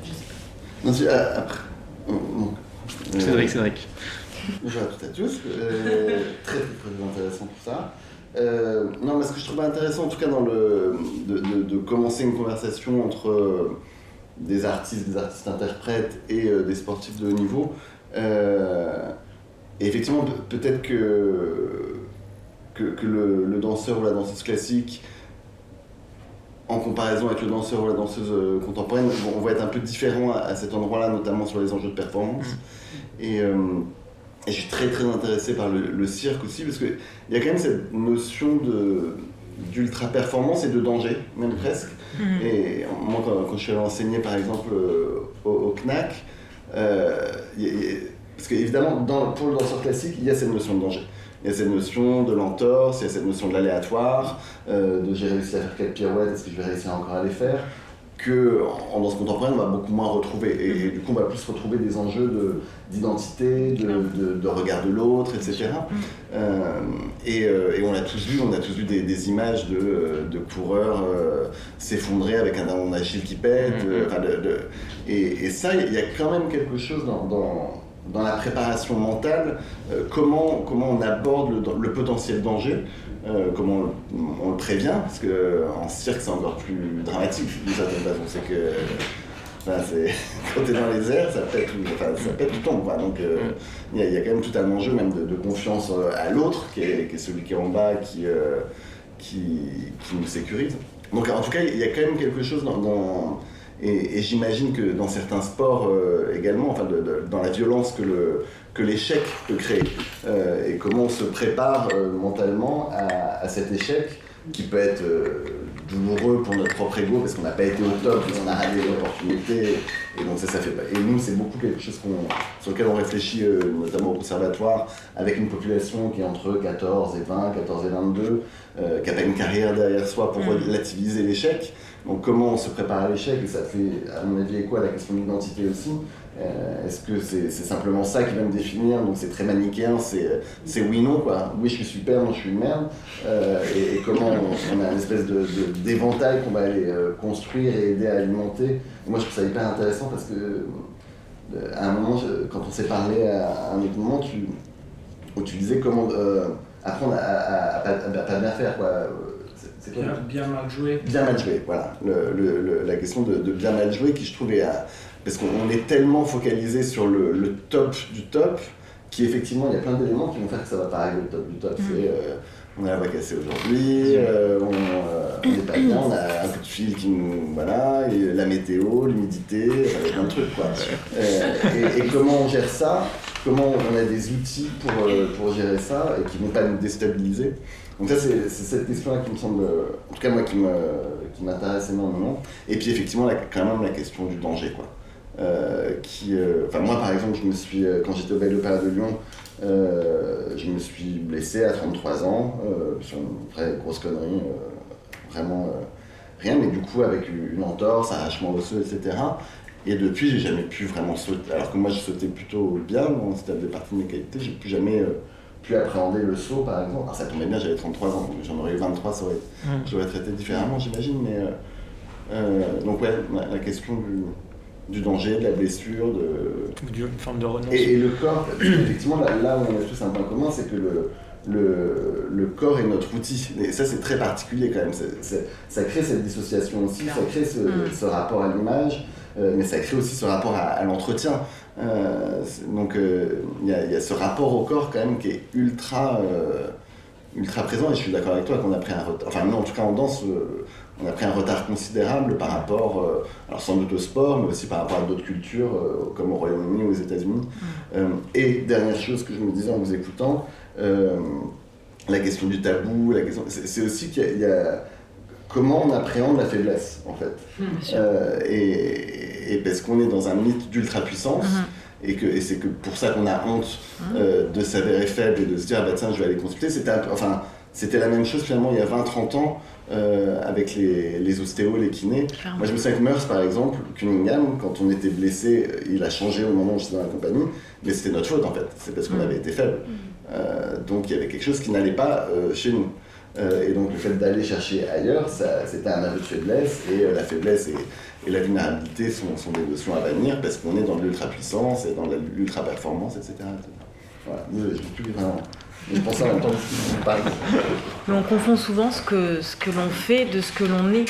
Je sais pas. Non, si, euh, après. euh, donc, euh, Cédric, Cédric. Bonjour à toutes et à tous. Euh, très, très, intéressant tout ça. Euh, non, mais ce que je trouvais intéressant, en tout cas, dans le, de, de- de commencer une conversation entre des artistes, des artistes interprètes et euh, des sportifs de haut niveau, euh, et effectivement, pe- peut-être que, que, que le, le danseur ou la danseuse classique, en comparaison avec le danseur ou la danseuse euh, contemporaine, on va être un peu différent à, à cet endroit-là, notamment sur les enjeux de performance. Et, euh, et je suis très très intéressé par le, le cirque aussi, parce qu'il y a quand même cette notion de d'ultra performance et de danger, même presque. Mhm. Et moi, quand, quand je suis allé enseigner par exemple euh, au, au CNAC, euh, y a- y a- parce qu'évidemment, pour le danseur classique, il y a cette notion de danger. Il y a cette notion de l'entorse, il y a cette notion de l'aléatoire, euh, de j'ai réussi à faire quatre pirouettes, est-ce que je vais réussir encore à les faire que en danse contemporaine, on va beaucoup moins retrouver. Et, et du coup, on va plus retrouver des enjeux de- d'identité, de, de, de regard de l'autre, etc. Euh, et, euh, et on l'a tous vu, on a tous vu des, des images de, euh, de coureurs euh, s'effondrer avec un ballon d'Achille qui pète. euh, enfin, de- de- et, et ça, il y a quand même quelque chose dans, dans, dans la préparation mentale, euh, comment, comment on aborde le, potentiel danger. euh, comment on, le prévient, parce qu'en cirque c'est encore plus dramatique d'une certaine façon. C'est que c'est- quand t'es dans les airs, ça pète tout, enfin, ça pète tout le temps. quoi. Donc euh, il y, a- quand même tout un enjeu même de, confiance euh, à l'autre, qui est, celui qui est en bas, qui, euh, qui, nous sécurise. Donc en tout cas, il y a quand même quelque chose dans- et, j'imagine que dans certains sports euh, également, enfin dans la violence que l'échec peut créer euh, et comment on se prépare euh, mentalement à, cet échec qui peut être douloureux pour notre propre ego parce qu'on n'a pas été au top, qu'on a raté l'opportunité et donc ça ça fait pas. Et nous c'est beaucoup quelque chose qu'on- sur lequel on réfléchit euh, notamment au conservatoire avec une population qui est entre 14 et 20, 14 et 22, euh, qui n'a pas une carrière derrière soi pour Mm. relativiser l'échec. Donc comment on se prépare à l'échec? Et ça fait à mon avis à la question de l'identité aussi. Euh, Est-ce que c'est simplement ça qui va me définir Donc c'est très manichéen, c'est c'est oui non quoi. Oui je suis super, non je suis une merde. Euh, et, et comment on, on a une espèce de de- d'éventail qu'on va aller euh, construire et aider à alimenter. Et moi je trouve ça hyper intéressant parce que euh, à un moment je- quand on s'est parlé à, à un autre moment tu, où tu disais comment euh, apprendre à, à, à pas, bien faire quoi. C'est- Bien, bien mal joué. Bien mal joué, voilà. Le- le- le- la question de, de bien mal joué qui je trouve est... à- parce qu'on on est tellement focalisé sur le, le top du top qu'effectivement il y a plein d'éléments qui vont faire que ça va pas arriver au top du top. Mhm. C'est euh, on a la voix cassée aujourd'hui, euh, on euh, n'est pas bien, on a un coup de fil qui nous. Voilà, et la météo, l'humidité, plein de trucs quoi. Et, et comment on gère ça? Comment on a des outils pour, pour gérer ça et qui ne vont pas nous déstabiliser? Donc, ça, c'est cette question-là qui me semble, en tout cas, moi, qui me- qui m'intéresse énormément. Et puis, effectivement, la- quand même, la question du danger quoi. Euh, qui, euh, enfin moi par exemple, je me suis, euh, quand j'étais au Bel Opéra de Lyon, je me suis blessé à 33 ans sur une vraie grosse connerie, vraiment rien, mais du coup avec une entorse, arrachement osseux, etc. Et depuis, j'ai jamais pu vraiment sauter. Alors que moi, je sautais plutôt bien, c'était des parties de mes qualités, j'ai plus jamais euh, pu appréhender le saut, par exemple. Alors ça tombait bien, j'avais 33 ans, donc j'en aurais eu 23, ça aurait, Mm. je l'aurais traité différemment, j'imagine. Mais euh, euh, donc ouais, la, la question du, du danger, de la blessure, de Ou d'une forme de renonce. et, et le corps, effectivement, là, là où on a tous un point commun, c'est que le, le, le corps est notre outil. Et ça, c'est très particulier quand même. C'est- c'est- ça crée cette dissociation aussi, ça crée ce, Mm. ce rapport à l'image, euh, mais ça crée aussi ce rapport à, à l'entretien. Euh, donc, euh, il y, a, il y a ce rapport au corps quand même qui est ultra, euh, ultra présent. Et je suis d'accord avec toi qu'on a pris un retard. Enfin, nous, en tout cas, en danse, euh, on a pris un retard considérable par rapport, euh, alors sans doute au sport, mais aussi par rapport à d'autres cultures, euh, comme au Royaume-Uni ou aux États-Unis. Euh, et dernière chose que je me disais en vous écoutant, la question du tabou, la question, c'est aussi qu'il y a- il y, a comment on appréhende la faiblesse, en fait. Euh, et, et parce qu'on est dans un mythe d'ultra-puissance. Et, que, et c'est que pour ça qu'on a honte euh, de s'avérer faible et de se dire, ah bah tiens, je vais aller consulter. C'était enfin, c'était la même chose finalement il y a 20-30 ans euh, avec les, les ostéos, les kinés. Clairement. Moi je me souviens que Meurs par exemple, Cunningham, quand on était blessé, il a changé au moment où j'étais dans la compagnie, mais c'était notre faute en fait, c'est parce qu'on Mm. avait été faible. Euh, donc il y avait quelque chose qui n'allait pas euh, chez nous. Et donc le fait d'aller chercher ailleurs, c'était un aveu de faiblesse, et la faiblesse et, et la vulnérabilité sont, sont des notions à bannir parce qu'on est dans l'ultra-puissance et dans l'ultra-performance, etc. etc. Voilà, je ne plus vraiment. On confond souvent ce que, ce que l'on fait de ce que l'on est.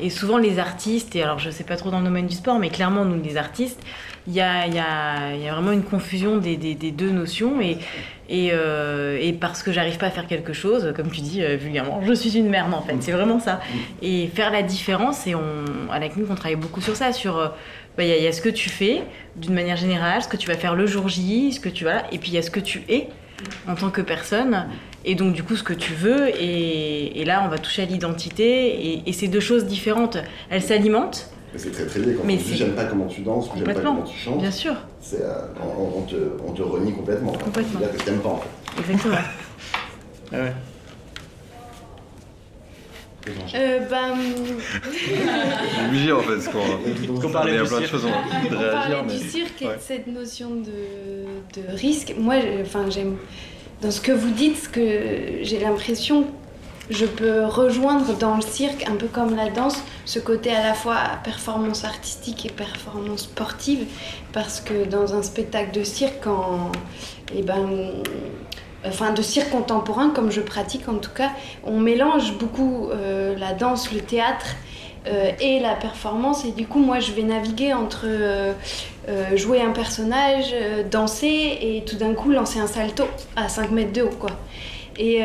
Et souvent les artistes, et alors je sais pas trop dans le domaine du sport, mais clairement nous les artistes, il y a, y, a, y a vraiment une confusion des, des- deux notions. Et, et, euh, et parce que j'arrive pas à faire quelque chose, comme tu dis euh, vulgairement, je suis une merde en fait, c'est vraiment ça. Et faire la différence, et on, la clinique on travaille beaucoup sur ça, sur... euh, bah, Il y, y a ce que tu fais d'une manière générale, ce que tu vas faire le jour J, ce que tu vas, et puis il y a ce que tu es en tant que personne, et donc du coup ce que tu veux, et, et là on va toucher à l'identité, et, et c'est deux choses différentes. Elles s'alimentent, Mais c'est très très lié. Quand Mais on dit c'est- j'aime pas comment tu danses, ou j'aime pas comment tu chantes, bien sûr, euh, on, on te, on te renie complètement. Complètement. C'est-à-dire que je t'aime pas en fait. exactement. Ah ouais. Euh, ben, obligé en fait, parce qu'on il y a plein de choses, on de on réagir, mais... du cirque et Ouais. de cette notion de, de risque. Moi, enfin, j'aime dans ce que vous dites, ce que j'ai l'impression, je peux rejoindre dans le cirque, un peu comme la danse, ce côté à la fois performance artistique et performance sportive, parce que dans un spectacle de cirque, quand, eh ben, enfin de cirque contemporain, comme je pratique en tout cas, on mélange beaucoup euh, la danse, le théâtre euh, et la performance. Et du coup, moi, je vais naviguer entre euh, jouer un personnage, danser et tout d'un coup lancer un salto à 5 mètres de haut, quoi. Et,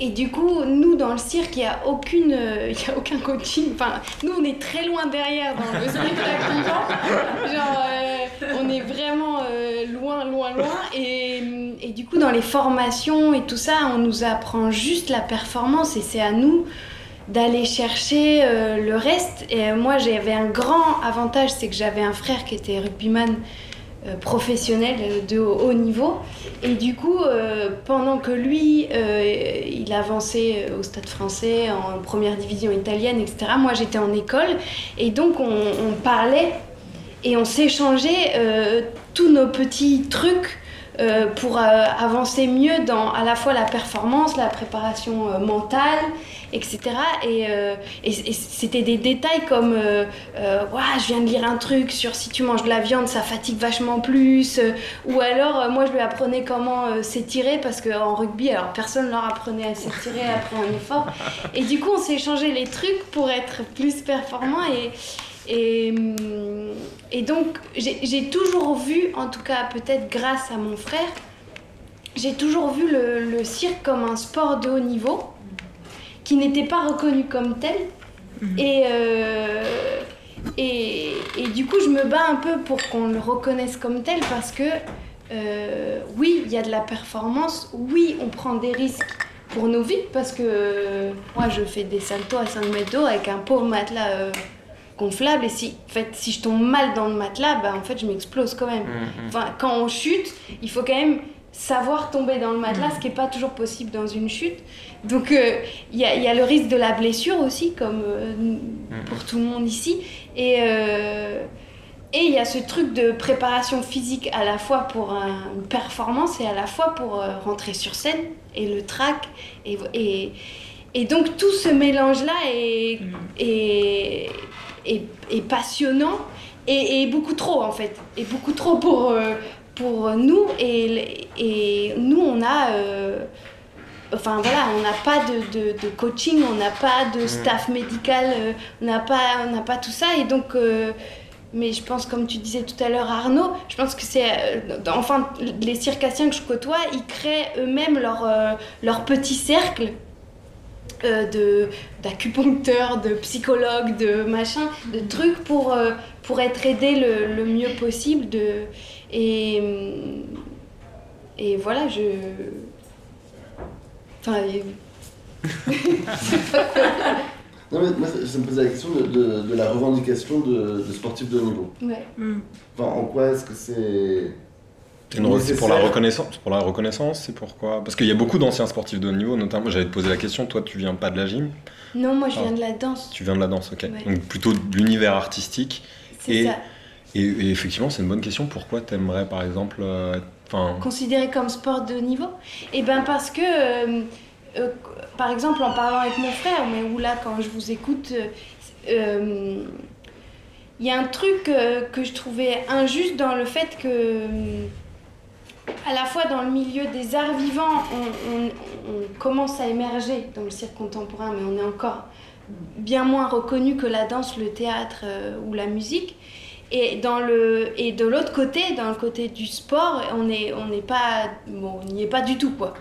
et du coup, nous, dans le cirque, il n'y a, euh, a aucun coaching. Enfin, nous, on est très loin derrière dans le spectacle vivant. Genre, euh, on est vraiment euh, loin, loin, loin. Et, et du coup, dans les formations et tout ça, on nous apprend juste la performance et c'est à nous d'aller chercher euh, le reste. Et moi, j'avais un grand avantage, c'est que j'avais un frère qui était rugbyman professionnel euh, de haut, niveau. Et du coup, euh, pendant que lui, euh, il avançait au stade français, en première division italienne, etc., moi j'étais en école. Et donc, on, parlait et on s'échangeait euh, tous nos petits trucs euh, pour euh, avancer mieux dans à la fois la performance, la préparation euh, mentale, etc. Et, euh, et- c'était des détails comme euh, euh, je viens de lire un truc sur si tu manges de la viande, ça fatigue vachement plus. euh, ou alors, moi, je lui apprenais comment s'étirer parce qu'en rugby, alors personne leur apprenait à s'étirer après un effort. Et du coup, on s'est échangé les trucs pour être plus performant et. Et, donc, j'ai toujours vu, en tout cas peut-être grâce à mon frère, j'ai toujours vu le cirque comme un sport de haut niveau qui n'était pas reconnu comme tel. Et, euh, et, et du coup, je me bats un peu pour qu'on le reconnaisse comme tel parce que, euh, oui, il y a de la performance, oui, on prend des risques pour nos vies parce que euh, moi, je fais des saltos à 5 mètres d'eau avec un pauvre matelas euh, gonflable et si, en fait, si je tombe mal dans le matelas, bah, en fait, je m'explose quand même. Mhm. Enfin, quand on chute, il faut quand même savoir tomber dans le matelas, ce qui n'est pas toujours possible dans une chute. Donc euh, il y, a, il y a le risque de la blessure aussi, comme euh, pour tout le monde ici. Et euh, et il y a ce truc de préparation physique à la fois pour un- une performance et à la fois pour rentrer sur scène et le track. Et, et, et donc tout ce mélange-là est, est, est, est passionnant et, et beaucoup trop en fait. Et beaucoup trop pour, pour nous. Et, et nous, on a... Enfin voilà, on n'a pas de, de, de coaching, on n'a pas de staff médical, euh, on n'a pas, on pas tout ça. Et donc, euh, mais je pense, comme tu disais tout à l'heure, Arnaud, je pense que c'est. euh, enfin, les circassiens que je côtoie, ils créent eux-mêmes leur, leur petit cercle euh, de d'acupuncteurs, de psychologues, de machin, de trucs pour, euh, pour être aidés le, le mieux possible. De, et, et voilà, je. Enfin, et- Non, mais moi, ça, ça me posait la question de, de- de la revendication de, de sportifs de haut niveau. ouais. Enfin, en quoi est-ce que c'est. C'est une- c'est pour la reconnaissance, c'est pour la reconnaissance, c'est pourquoi? Parce qu'il y a beaucoup d'anciens sportifs de haut niveau, notamment. J'allais te poser la question. Toi, tu viens pas de la gym, Non, moi je Ah. viens de la danse. tu viens de la danse, ok. Ouais. Donc plutôt de l'univers artistique. C'est Et, ça. et, et effectivement, c'est une bonne question. Pourquoi t'aimerais, par exemple, euh, être- Considéré comme sport de niveau Eh ben parce que, euh, euh, par exemple, en parlant avec mon frère, mais où là, quand je vous écoute, euh, il y a un truc que je trouvais injuste dans le fait que, à la fois dans le milieu des arts vivants, on, commence à émerger dans le cirque contemporain, mais on est encore bien moins reconnu que la danse, le théâtre ou la musique. Et, dans le, et de l'autre côté, dans le côté du sport, on n'est on n'est pas, bon, on n'y est pas du tout. Quoi.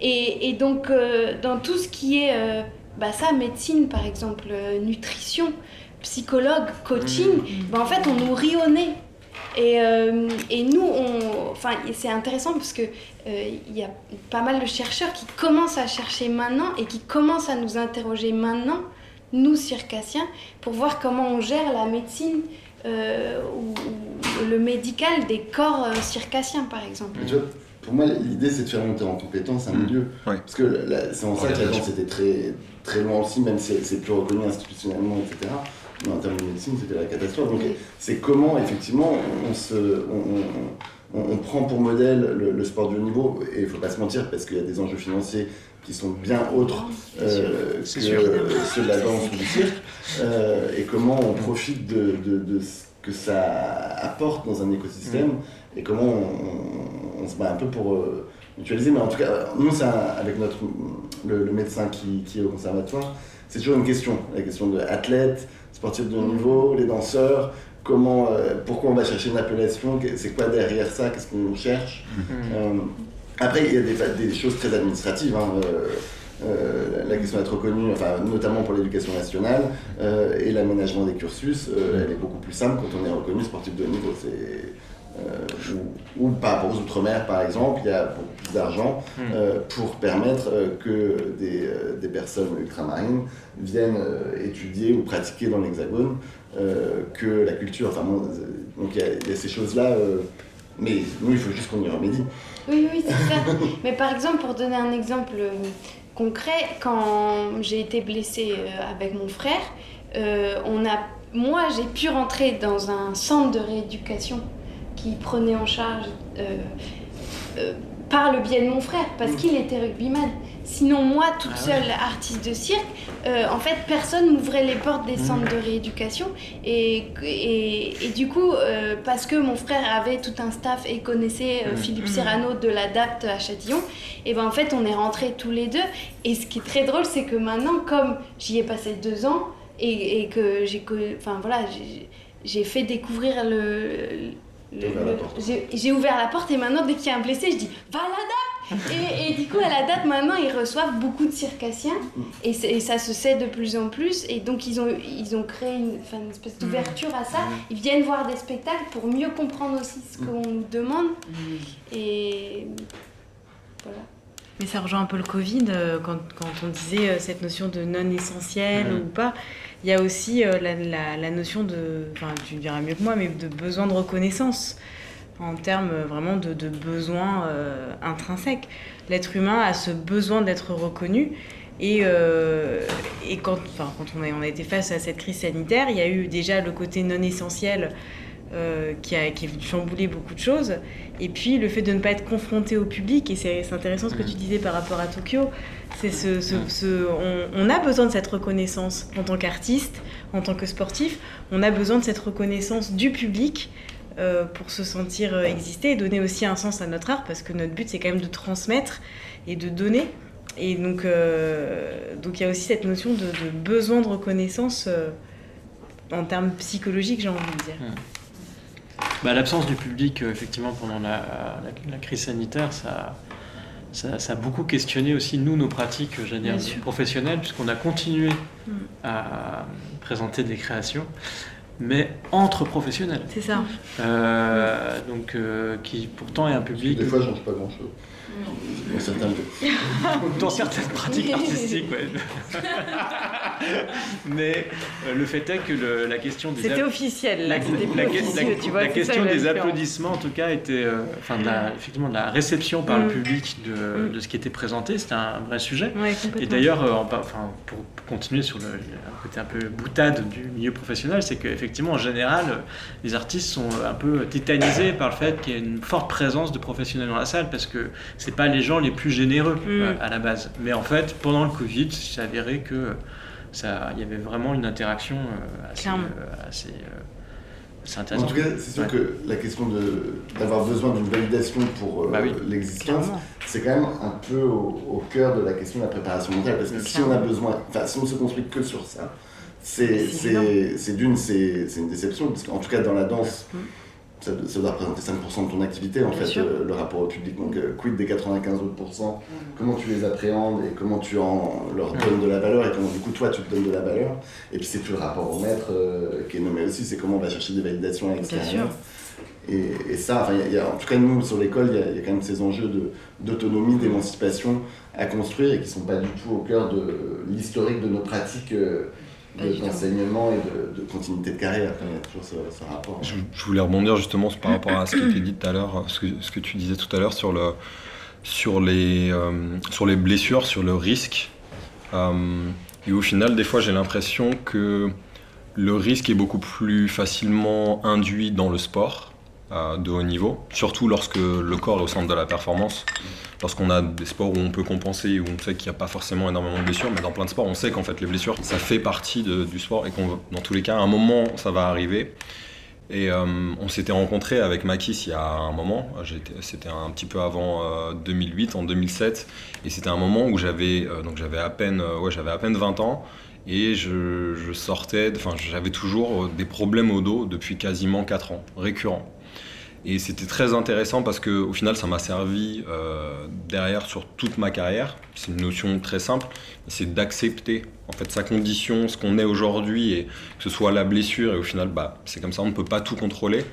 Et, et donc, euh, dans tout ce qui est euh, bah ça, médecine par exemple, euh, nutrition, psychologue, coaching, bah, en fait, on nous rit au nez. Et, et nous, on, enfin, c'est intéressant parce que il y a pas mal de chercheurs qui commencent à chercher maintenant et qui commencent à nous interroger maintenant, nous circassiens, pour voir comment on gère la médecine ou, ou le médical des corps euh, circassiens, par exemple. Mais tu vois, pour moi, l'idée, c'est de faire monter en compétence un milieu. Parce que la- c'est en ça que la danse était très, très loin aussi, même si c'est plus reconnu institutionnellement, etc. Mais en termes de médecine, c'était la catastrophe. Donc, c'est comment, effectivement, on, se, on, on- on prend pour modèle le, le sport de haut niveau, et il ne faut pas se mentir, parce qu'il y a des enjeux financiers qui sont bien autres euh, que ceux de la danse ou du cirque, euh, et comment on profite de, de- de ce que ça apporte dans un écosystème, et comment on, on se bat un peu pour euh, mutualiser. Mais en tout cas, nous, avec notre, le, le médecin qui, qui est au conservatoire, c'est toujours une question, la question de athlètes, sportifs de haut niveau, les danseurs, comment, pourquoi on va chercher une appellation, c'est quoi derrière ça, qu'est-ce qu'on cherche. Euh, après, il y a des, des choses très administratives. hein, euh, euh, la question d'être reconnu, enfin, notamment pour l'éducation nationale, euh, et l'aménagement des cursus, euh, elle est beaucoup plus simple quand on est reconnu sportif de niveau. Ou, ou par rapport aux Outre-mer, par exemple, il y a beaucoup plus d'argent euh, pour permettre que des, des personnes ultramarines viennent étudier ou pratiquer dans l'Hexagone que la culture. Enfin, bon, donc il y, a- il y a ces choses-là, mais nous, il faut juste qu'on y remédie. Oui, oui, c'est ça. Mais par exemple, pour donner un exemple euh, concret, quand j'ai été blessée euh, avec mon frère, euh, on a, moi, j'ai pu rentrer dans un centre de rééducation qui prenait en charge euh, euh, par le biais de mon frère, parce qu'il était rugbyman. Sinon, moi, toute seule, artiste de cirque, euh, en fait, personne m'ouvrait les portes des centres de rééducation. Et, et, et du coup, euh, parce que mon frère avait tout un staff et connaissait euh, Mhm. Philippe. Serrano de l'ADAPT à Châtillon, et ben en fait, on est rentrés tous les deux. Et ce qui est très drôle, c'est que maintenant, comme j'y ai passé deux ans et, et que j'ai enfin voilà, j'ai- j'ai fait découvrir le. La j'ai ouvert la porte et maintenant dès qu'il y a un blessé je dis va à l'ADAPT Et, et du coup, à la date, maintenant, ils reçoivent beaucoup de circassiens. Et, ça se sait de plus en plus. Et donc, ils ont, ils ont créé une, une espèce d'ouverture à ça. Ils viennent voir des spectacles pour mieux comprendre aussi ce qu'on nous demande. Et voilà. Mais ça rejoint un peu le Covid, euh, quand, quand on disait euh, cette notion de non essentiel Mhm. ou pas. Il y a aussi euh, la, la- la notion de, enfin tu diras mieux que moi, mais de besoin de reconnaissance en termes vraiment de, de besoin euh, intrinsèque. L'être humain a ce besoin d'être reconnu. Et, euh, et quand, enfin, quand on, a, on a été face à cette crise sanitaire, il y a eu déjà le côté non essentiel euh, qui, a, qui a chamboulé beaucoup de choses. Et puis le fait de ne pas être confronté au public, et c'est intéressant ce que tu disais par rapport à Tokyo, c'est ce, ce- ce- on, on a besoin de cette reconnaissance en tant qu'artiste, en tant que sportif, on a besoin de cette reconnaissance du public euh, pour se sentir euh, exister et donner aussi un sens à notre art, parce que notre but c'est quand même de transmettre et de donner. Et donc euh, donc il y a aussi cette notion de, de besoin de reconnaissance en termes psychologiques, j'ai envie de dire. Bah, L'absence du public, euh, effectivement, pendant la, la- la crise sanitaire, ça, ça, ça a beaucoup questionné aussi, nous, nos pratiques j'allais dire, Bien sûr. professionnelles, puisqu'on a continué Mm. à présenter des créations, mais entre professionnels. C'est ça. Euh, donc, euh, qui pourtant est un public. Des fois, je change pas grand-chose. Dans certains Dans certaines pratiques artistiques, ouais. Mais euh, le fait est que le- la question des C'était officiel, la, là, c'était plus la- officieux, la- tu vois, la c'est ça, question des applaudissements, en tout cas, était, euh, enfin, la, effectivement, de la réception par Mm. le public de, Mm. de ce qui était présenté, c'était un vrai sujet. Ouais. Et d'ailleurs, euh, enfin, pour continuer sur le, le côté un peu boutade du milieu professionnel, c'est qu'effectivement, en général, les artistes sont un peu tétanisés par le fait qu'il y a une forte présence de professionnels dans la salle, parce que c'est pas les gens les plus généreux Mm. à la base. Mais en fait, pendant le Covid, il s'est avéré que il y avait vraiment une interaction euh, assez, euh, assez, euh, assez En tout cas, c'est sûr Ouais. que la question de- d'avoir besoin d'une validation pour euh, Bah oui, l'existence, clairement. c'est quand même un peu au, au cœur de la question de la préparation mentale. Parce que si on a besoin, enfin, si on se construit que sur ça, c'est C'est évident. c'est- c'est d'une, c'est c'est une déception. Parce qu'en tout cas, dans la danse, Mm. Ça, ça doit représenter 5% de ton activité, en Bien fait, euh, le rapport au public. Donc, euh, quid des 95 autres pourcents Comment tu les appréhendes et comment tu en leur donnes de la valeur et comment, du coup, toi, tu te donnes de la valeur. Et puis, c'est tout le rapport au maître euh, qui est nommé aussi. C'est comment on va chercher des validations à l'extérieur. Et, et ça, enfin, il y a- il y a- en tout cas, nous, sur l'école, il y, y a quand même ces enjeux d'autonomie, d'émancipation à construire et qui ne sont pas du tout au cœur de l'historique de nos pratiques de- tout. d'enseignement et de, de continuité de carrière. Il y a toujours ce, ce rapport. Je, je voulais rebondir justement par rapport à ce qui était dit tout à l'heure, ce que, ce que tu disais tout à l'heure sur, le, sur, les, euh, sur les blessures, sur le risque. Euh, et au final, des fois, j'ai l'impression que le risque est beaucoup plus facilement induit dans le sport euh, de haut niveau, surtout lorsque le corps est au centre de la performance. Lorsqu'on a des sports où on peut compenser, où on sait qu'il n'y a pas forcément énormément de blessures, mais dans plein de sports, on sait qu'en fait les blessures, ça fait partie du sport et qu'on, dans tous les cas, à un moment, ça va arriver. Et euh, on s'était rencontré avec Makis il y a un moment, c'était un petit peu avant euh, 2008, en 2007, et c'était un moment où j'avais euh, donc j'avais à peine euh, ouais j'avais à peine 20 ans et je, sortais, enfin j'avais toujours euh, des problèmes au dos depuis quasiment 4 ans, récurrents. Et c'était très intéressant parce que au final, ça m'a servi euh, derrière sur toute ma carrière. C'est une notion très simple, c'est d'accepter en fait sa condition, ce qu'on est aujourd'hui, et que ce soit la blessure. Et au final, bah, c'est comme ça, on ne peut pas tout contrôler.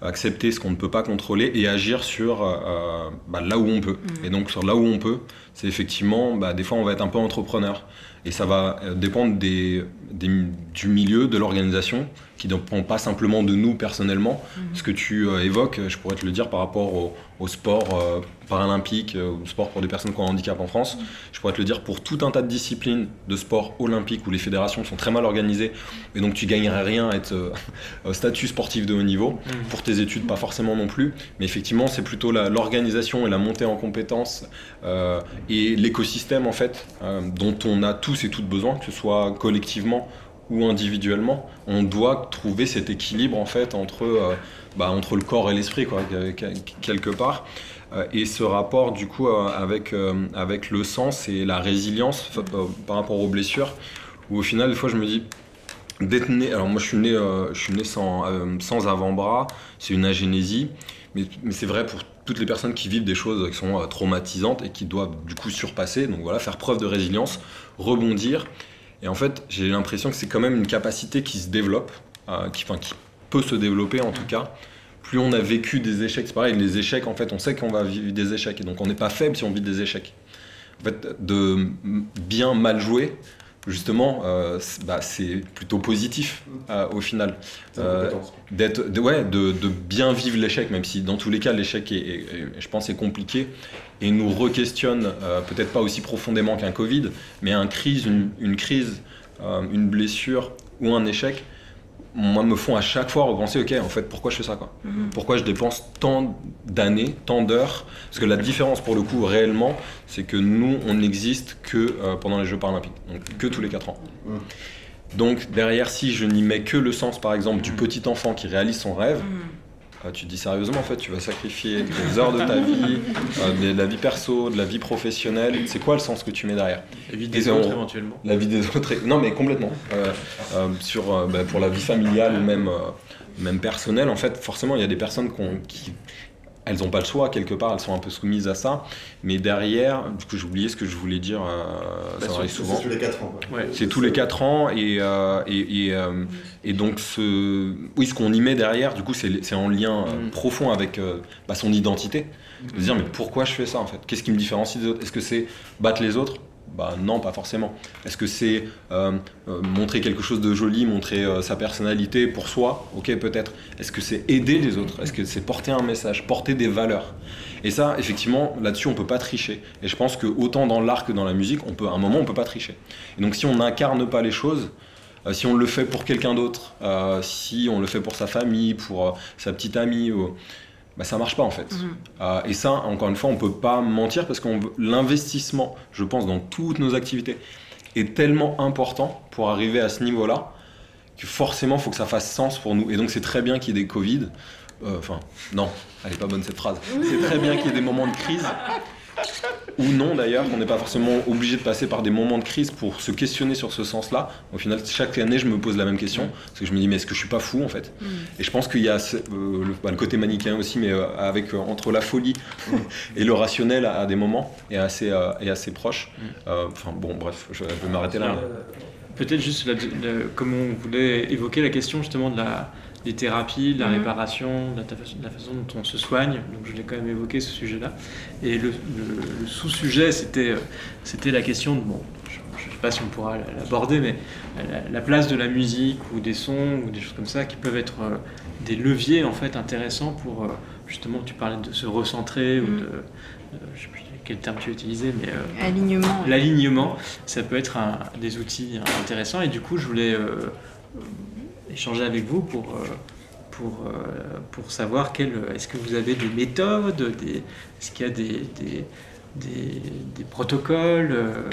Accepter ce qu'on ne peut pas contrôler et agir sur euh, bah, là où on peut. Et donc sur là où on peut, c'est effectivement, bah, des fois, on va être un peu entrepreneur. Et ça va euh, dépendre des, des- du milieu, de l'organisation, qui ne dépend pas simplement de nous personnellement. Ce que tu euh, évoques, je pourrais te le dire par rapport au, au sport euh, paralympique, euh, au sport pour des personnes qui ont un handicap en France. Je pourrais te le dire pour tout un tas de disciplines de sport olympique où les fédérations sont très mal organisées. Et donc tu gagnerais rien à être euh, au statut sportif de haut niveau. Pour tes études, pas forcément non plus. Mais effectivement, c'est plutôt l'organisation et la montée en compétences euh, et l'écosystème en fait euh, dont on a tous et toutes besoin, que ce soit collectivement ou individuellement. On doit trouver cet équilibre en fait entre, euh, bah, entre le corps et l'esprit quoi, quelque part. Euh, et ce rapport du coup euh, avec, euh, avec le sens et la résilience par rapport aux blessures, où au final des fois je me dis né, alors moi je suis né, je suis né sans, sans avant-bras, c'est une agénésie, mais, c'est vrai pour toutes les personnes qui vivent des choses qui sont traumatisantes et qui doivent du coup surpasser, donc voilà, faire preuve de résilience, rebondir. Et en fait, j'ai l'impression que c'est quand même une capacité qui se développe, qui peut se développer en tout cas. Plus on a vécu des échecs, c'est pareil, les échecs, en fait, on sait qu'on va vivre des échecs, et donc on n'est pas faible si on vit des échecs. En fait, de bien mal jouer, justement, euh, c'est- bah, c'est plutôt positif euh, au final. Euh, d'être, de, ouais, de, de bien vivre l'échec, même si dans tous les cas l'échec est, est- est- je pense, est compliqué et nous re-questionne, euh, peut-être pas aussi profondément qu'un Covid, mais un crise, une, une crise, une blessure ou un échec, moi me font à chaque fois repenser, ok, en fait, pourquoi je fais ça, quoi Mhm. Pourquoi je dépense tant d'années, tant d'heures? Parce que la différence, pour le coup, réellement, c'est que nous, on n'existe que euh, pendant les Jeux paralympiques, donc que tous les 4 ans. Mhm. Donc derrière, si je n'y mets que le sens, par exemple, du petit enfant qui réalise son rêve, tu te dis sérieusement, en fait, tu vas sacrifier des heures de ta vie, euh, de la vie perso, de la vie professionnelle. C'est quoi le sens que tu mets derrière La vie des autres, éventuellement. La vie des autres. et- Non, mais complètement. Euh, euh, sur, euh, bah, pour la vie familiale ou même, euh, même personnelle, en fait, forcément, il y a des personnes qui. Elles n'ont pas le choix, quelque part, elles sont un peu soumises à ça. Mais derrière, du coup, j'ai oublié ce que je voulais dire, euh, ça c'est- arrive c'est souvent. tous les quatre ans, quoi. Ouais. C'est tous les 4 ans et, euh, et, et, euh, et donc ce, oui, ce qu'on y met derrière, du coup, c'est c'est en lien euh, profond avec euh, bah, son identité. De se dire, mais pourquoi je fais ça en fait? Qu'est-ce qui me différencie des autres? Est-ce que c'est battre les autres? Bah non, pas forcément. Est-ce que c'est euh, euh, montrer quelque chose de joli, montrer euh, sa personnalité pour soi? Ok, peut-être. Est-ce que c'est aider les autres? Est-ce que c'est porter un message, porter des valeurs? Et ça, effectivement, là-dessus, on peut pas tricher. Et je pense que autant dans l'art que dans la musique, on peut, à un moment, on peut pas tricher. Et donc, si on n'incarne pas les choses, si on le fait pour quelqu'un d'autre, si on le fait pour sa famille, pour sa petite amie, bah, ça marche pas en fait. Euh, et ça, encore une fois, on peut pas mentir parce que l'investissement, je pense, dans toutes nos activités est tellement important pour arriver à ce niveau-là que forcément, il faut que ça fasse sens pour nous. Et donc, c'est très bien qu'il y ait des Covid. Euh, Enfin, non, elle est pas bonne cette phrase. C'est très bien qu'il y ait des moments de crise. Ou non d'ailleurs, qu'on n'est pas forcément obligé de passer par des moments de crise pour se questionner sur ce sens-là. Au final, chaque année, je me pose la même question, parce que je me dis, mais est-ce que je suis pas fou en fait? Et je pense qu'il y a euh, le, bah, le côté manichéen aussi, mais euh, avec euh, entre la folie et le rationnel à, à des moments, et assez, euh, et assez proche. Euh, Enfin bon, bref, je, je vais m'arrêter là. Peut-être juste, la- la- comme on voulait évoquer la question justement de la, des thérapies, de la Mhm. réparation, de la, ta- de la façon dont on se soigne, donc je l'ai quand même évoqué ce sujet-là. Et le, le- le sous-sujet, c'était euh, c'était la question de, bon, je ne sais pas si on pourra l'aborder, mais la, la place de la musique ou des sons ou des choses comme ça qui peuvent être euh, des leviers en fait intéressants pour euh, justement, tu parlais de se recentrer ou Mhm. de, euh, je sais plus quel terme tu as utilisé, mais Alignement, ouais. L'alignement, ça peut être un- des outils intéressants. Et du coup, je voulais échanger avec vous pour, euh, pour, euh, pour savoir est-ce que vous avez des méthodes, des, est-ce qu'il y a des, des, des, protocoles, euh,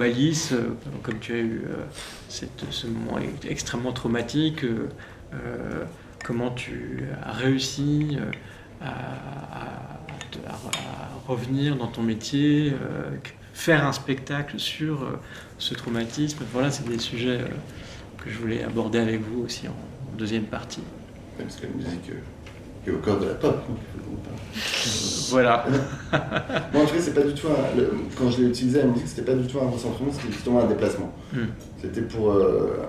Alice, euh, comme tu as eu cette- ce moment extrêmement traumatique, comment tu as réussi à, revenir dans ton métier, faire un spectacle sur ce traumatisme. Voilà, c'est des sujets que je voulais aborder avec vous aussi en, en deuxième partie. Parce que la musique euh, est au cœur de la pop. qu'on parle. Voilà. Moi, en tout cas, c'est pas du tout un- le- quand je l'ai utilisé la musique, c'était pas du tout un recentrement, c'était justement un déplacement. Hmm. C'était pour, euh,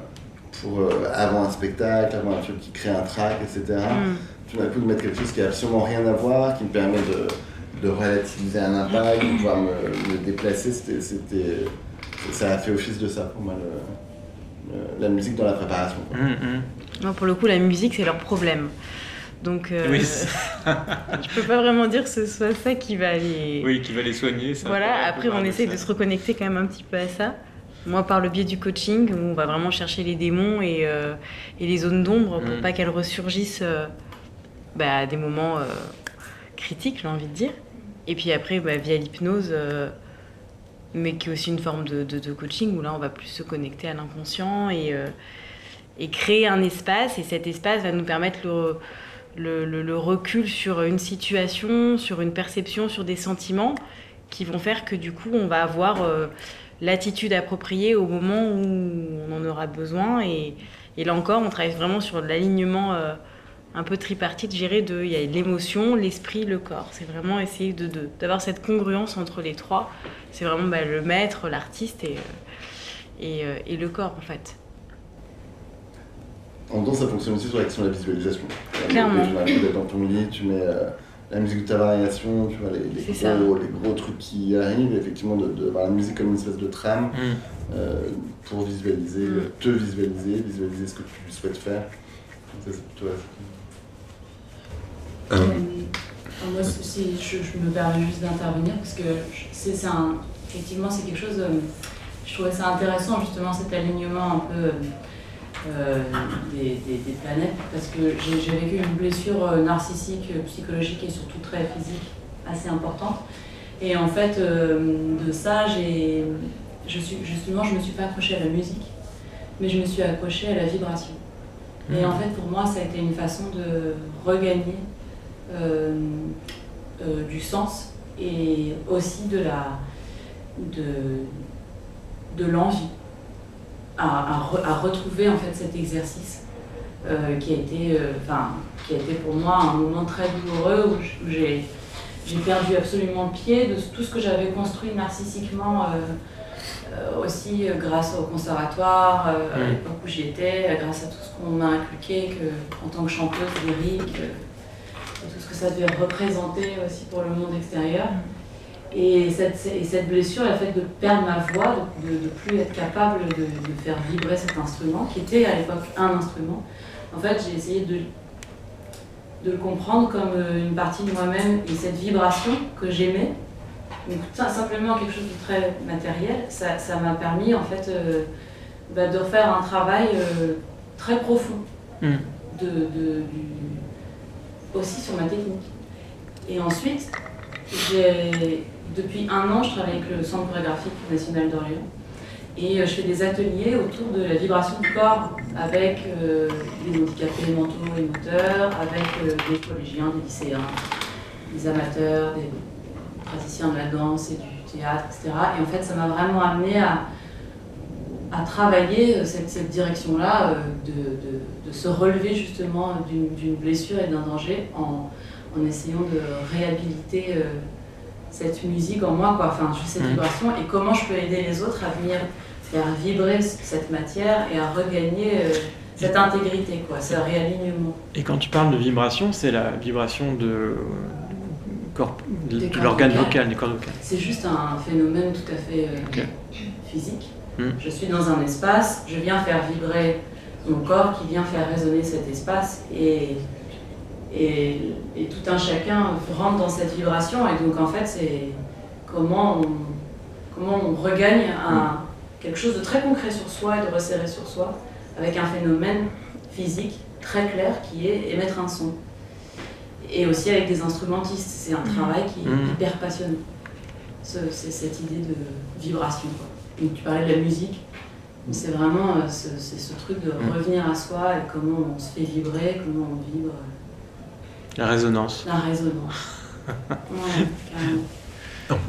pour euh, avant un spectacle, avant un truc qui crée un track, etc. Hmm. Tout d'un coup, de mettre quelque chose qui a absolument rien à voir, qui me permet de, de relativiser un impact, de pouvoir me, me déplacer, c'était, c'était- ça a fait office de ça pour moi, le- la musique dans la préparation. quoi. Non, pour le coup, la musique, c'est leur problème. Donc, euh, Oui. je peux pas vraiment dire que ce soit ça qui va les. Oui, qui va les soigner. ça Voilà, après, on essaye de se reconnecter quand même un petit peu à ça. Moi, par le biais du coaching, où on va vraiment chercher les démons et, euh, et les zones d'ombre pour Mm. pas qu'elles ressurgissent euh, bah, à des moments euh, critiques, j'ai envie de dire. Et puis après, bah, via l'hypnose, euh, mais qui est aussi une forme de, coaching, où là, on va plus se connecter à l'inconscient et, euh, créer un espace. Et cet espace va nous permettre le, recul sur une situation, sur une perception, sur des sentiments qui vont faire que du coup, on va avoir euh, l'attitude appropriée au moment où on en aura besoin. Et, là encore, on travaille vraiment sur l'alignement euh, un peu tripartite, gérée de, il y a l'émotion, l'esprit, le corps. C'est vraiment essayer de, d'avoir cette congruence entre les trois. C'est vraiment bah, le maître, l'artiste et, et, et, le corps en fait. En danse, ça fonctionne aussi sur la question de la visualisation. Clairement. Tu mets dans ton lit, tu mets la musique de ta variation, tu vois, les, les, gros, les gros, trucs qui arrivent, effectivement, de, de, voir la musique comme une espèce de trame mm. euh, pour visualiser, mm. te visualiser, visualiser ce que tu souhaites faire. Ça, Moi, si je, je, me permets juste d'intervenir, parce que c'est un, effectivement, c'est quelque chose, euh, je trouvais ça intéressant, justement, cet alignement un peu euh, des, des, planètes parce que j'ai vécu une blessure euh, narcissique, psychologique et surtout très physique assez importante. Et en fait, de ça, je suis, justement, je ne me suis pas accrochée à la musique, mais je me suis accrochée à la vibration. Et mmh. en fait, pour moi, ça a été une façon de regagner du sens et aussi de la de, de l'envie à, à, retrouver en fait cet exercice euh, qui, a été, euh, enfin, qui a été pour moi un moment très douloureux où j'ai j'ai perdu absolument pied de tout ce que j'avais construit narcissiquement euh, aussi grâce au conservatoire, à l'époque où j'y étais, grâce à tout ce qu'on m'a inculqué que, en tant que chanteuse lyrique, que ça devait représenter aussi pour le monde extérieur. Et cette, cette, blessure, le fait de perdre ma voix, de ne plus être capable de, faire vibrer cet instrument, qui était à l'époque un instrument, en fait, j'ai essayé de, de le comprendre comme euh, une partie de moi-même et cette vibration que j'aimais, donc simplement quelque chose de très matériel, ça m'a permis en fait euh, bah, de faire un travail euh, très profond, hmm. de, de, aussi sur ma technique. Et ensuite, depuis un an, je travaille avec le Centre chorégraphique national d'Orient et euh, je fais des ateliers autour de la vibration du corps avec euh, des handicapés mentaux et moteurs, avec euh, des collégiens, des lycéens, des amateurs, des praticiens de la danse et du théâtre, etc. Et en fait, ça m'a vraiment amené à, à travailler cette, cette direction-là, de, de, de, se relever justement d'une blessure et d'un danger en, en, essayant de réhabiliter cette musique en moi, quoi. Enfin, cette mm. vibration et comment je peux aider les autres à venir faire vibrer cette matière et à regagner euh, cette intégrité, quoi, ce réalignement. Et quand tu parles de vibration, c'est la vibration de, de, l'organe vocal, du corps vocal. C'est juste un phénomène tout à fait euh, physique. Mm. Je suis dans un espace, je viens faire vibrer mon corps qui vient faire résonner cet espace et et, tout un chacun rentre dans cette vibration. Et donc, en fait, c'est comment on, comment on regagne un, quelque chose de très concret sur soi et de resserrer sur soi avec un phénomène physique très clair qui est émettre un son. Et aussi avec des instrumentistes. C'est un mmh. travail qui est hyper passionnant. C'est cette idée de vibration. Donc, tu parlais de la musique. C'est vraiment euh, ce, ce truc de mmh. revenir à soi et comment on se fait vibrer, comment on vibre. La résonance. La résonance. ouais, non.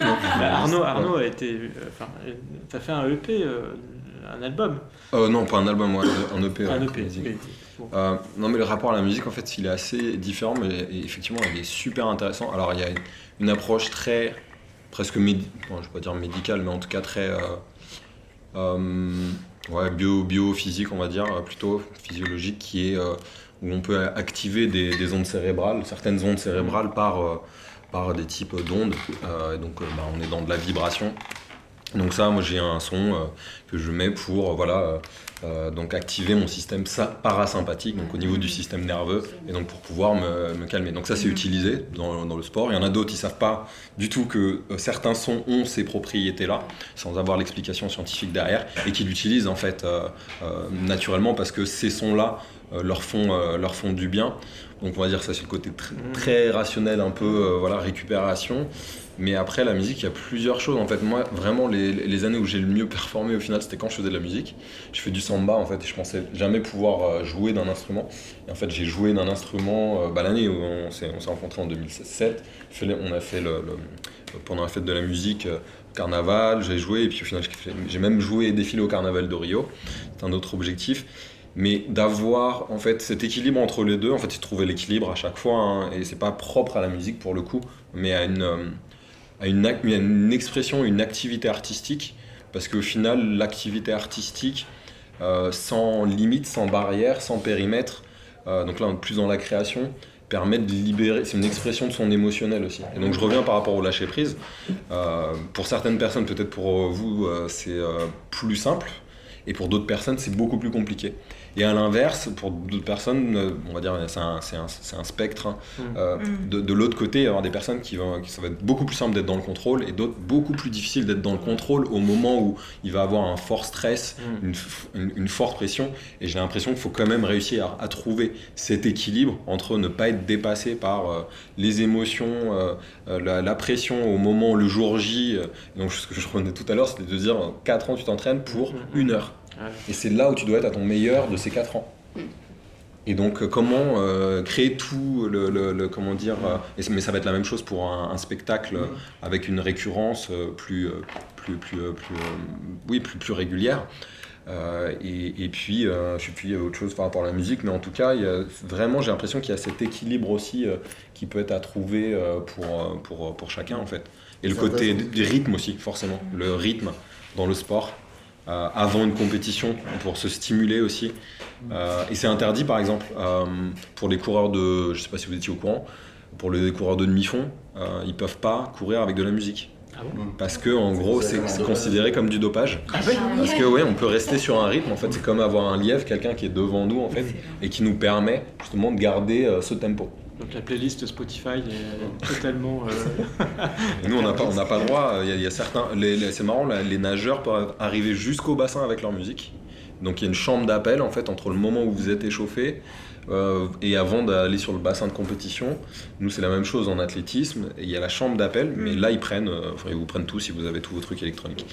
Bah, Arnaud, Arnaud a été. Enfin, t'as fait un EP, euh, un album euh, Non, pas un album, moi, un EP. Un EP. Euh, non, mais le rapport à la musique, en fait, il est assez différent, mais effectivement, il est super intéressant. Alors, il y a une, approche très, presque, médi bon, je vais pas dire médicale, mais en tout cas très. ouais, bio, biophysique, on va dire, plutôt physiologique, qui est où on peut activer des, ondes cérébrales, certaines ondes cérébrales par, euh, des types d'ondes. Euh, donc euh, bah, on est dans de la vibration. Donc ça, moi j'ai un son que je mets pour voilà, donc activer mon système parasympathique, donc au niveau du système nerveux, et donc pour pouvoir me, calmer. Donc ça c'est utilisé dans, dans, le sport. Il y en a d'autres qui savent pas du tout que certains sons ont ces propriétés-là, sans avoir l'explication scientifique derrière, et qui l'utilisent en fait naturellement parce que ces sons-là euh, leur, font, euh, leur font du bien. Donc on va dire ça c'est le côté très, rationnel, un peu euh, voilà récupération. Mais après la musique, il y a plusieurs choses. En fait, moi vraiment les, années où j'ai le mieux performé au final, c'était quand je faisais de la musique. Je fais du samba en fait et je pensais jamais pouvoir jouer d'un instrument. Et en fait j'ai joué d'un instrument bah, l'année où on s'est rencontrés en 2007. On a fait le, pendant la fête de la musique carnaval, j'ai joué et puis au final j'ai même joué et défilé au carnaval de Rio. C'est un autre objectif. Mais d'avoir en fait cet équilibre entre les deux. En fait, c'est trouver l'équilibre à chaque fois, hein, et c'est pas propre à la musique pour le coup, mais à une, euh, à une, expression, une activité artistique, parce qu'au final, l'activité artistique, euh, sans limite, sans barrière, sans périmètre, euh, donc là, plus dans la création, permet de libérer, c'est une expression de son émotionnel aussi. Et donc je reviens par rapport au lâcher prise. Pour certaines personnes, peut-être pour vous, c'est plus simple, et pour d'autres personnes, c'est beaucoup plus compliqué. Et à l'inverse, pour d'autres personnes, euh, on va dire, c'est un, spectre. hein. Euh, Mm. de de l'autre côté, il y avoir des personnes qui vont, qui ça va être beaucoup plus simple d'être dans le contrôle, et d'autres beaucoup plus difficile d'être dans le contrôle au moment où il va avoir un fort stress, Mm. une, f- une- une forte pression. Et j'ai l'impression qu'il faut quand même réussir à, à trouver cet équilibre entre ne pas être dépassé par euh, les émotions, euh, la, la pression au moment, le jour J. euh, donc ce que je revenais tout à l'heure, c'était de dire 4 ans tu t'entraînes pour Mm. une heure. Ouais. Et c'est là où tu dois être à ton meilleur de ces 4 ans. Et donc euh, comment euh, créer tout le, le- le- comment dire euh, et mais ça va être la même chose pour un, un spectacle euh, avec une récurrence plus plus plus plus, oui plus plus régulière. Et, et puis je sais plus il y a autre chose par rapport à la musique mais en tout cas il y a, vraiment j'ai l'impression qu'il y a cet équilibre aussi qui peut être à trouver pour, pour pour chacun en fait. Et le côté du rythme aussi forcément. Le rythme dans le sport euh, avant une compétition pour se stimuler aussi. Euh, et c'est interdit par exemple euh, pour les coureurs de, je sais pas si vous étiez au courant, pour les coureurs de demi-fond, euh, ils peuvent pas courir avec de la musique. Ah bon? Parce que en gros c'est considéré comme du dopage. Ah oui Parce que ouais, on peut rester sur un rythme. En fait, c'est comme avoir un lièvre, quelqu'un qui est devant nous en fait, et qui nous permet justement de garder euh, ce tempo. Donc la playlist Spotify est totalement. euh, Et nous, on n'a pas, on n'a pas le droit. Il y a, il y a certains, les- les- c'est marrant, les nageurs peuvent arriver jusqu'au bassin avec leur musique. Donc il y a une chambre d'appel en fait entre le moment où vous êtes échauffé euh, et avant d'aller sur le bassin de compétition. Nous, c'est la même chose en athlétisme. Et il y a la chambre d'appel, mais là, ils prennent, euh, enfin, ils vous prennent tout si vous avez tous vos trucs électroniques.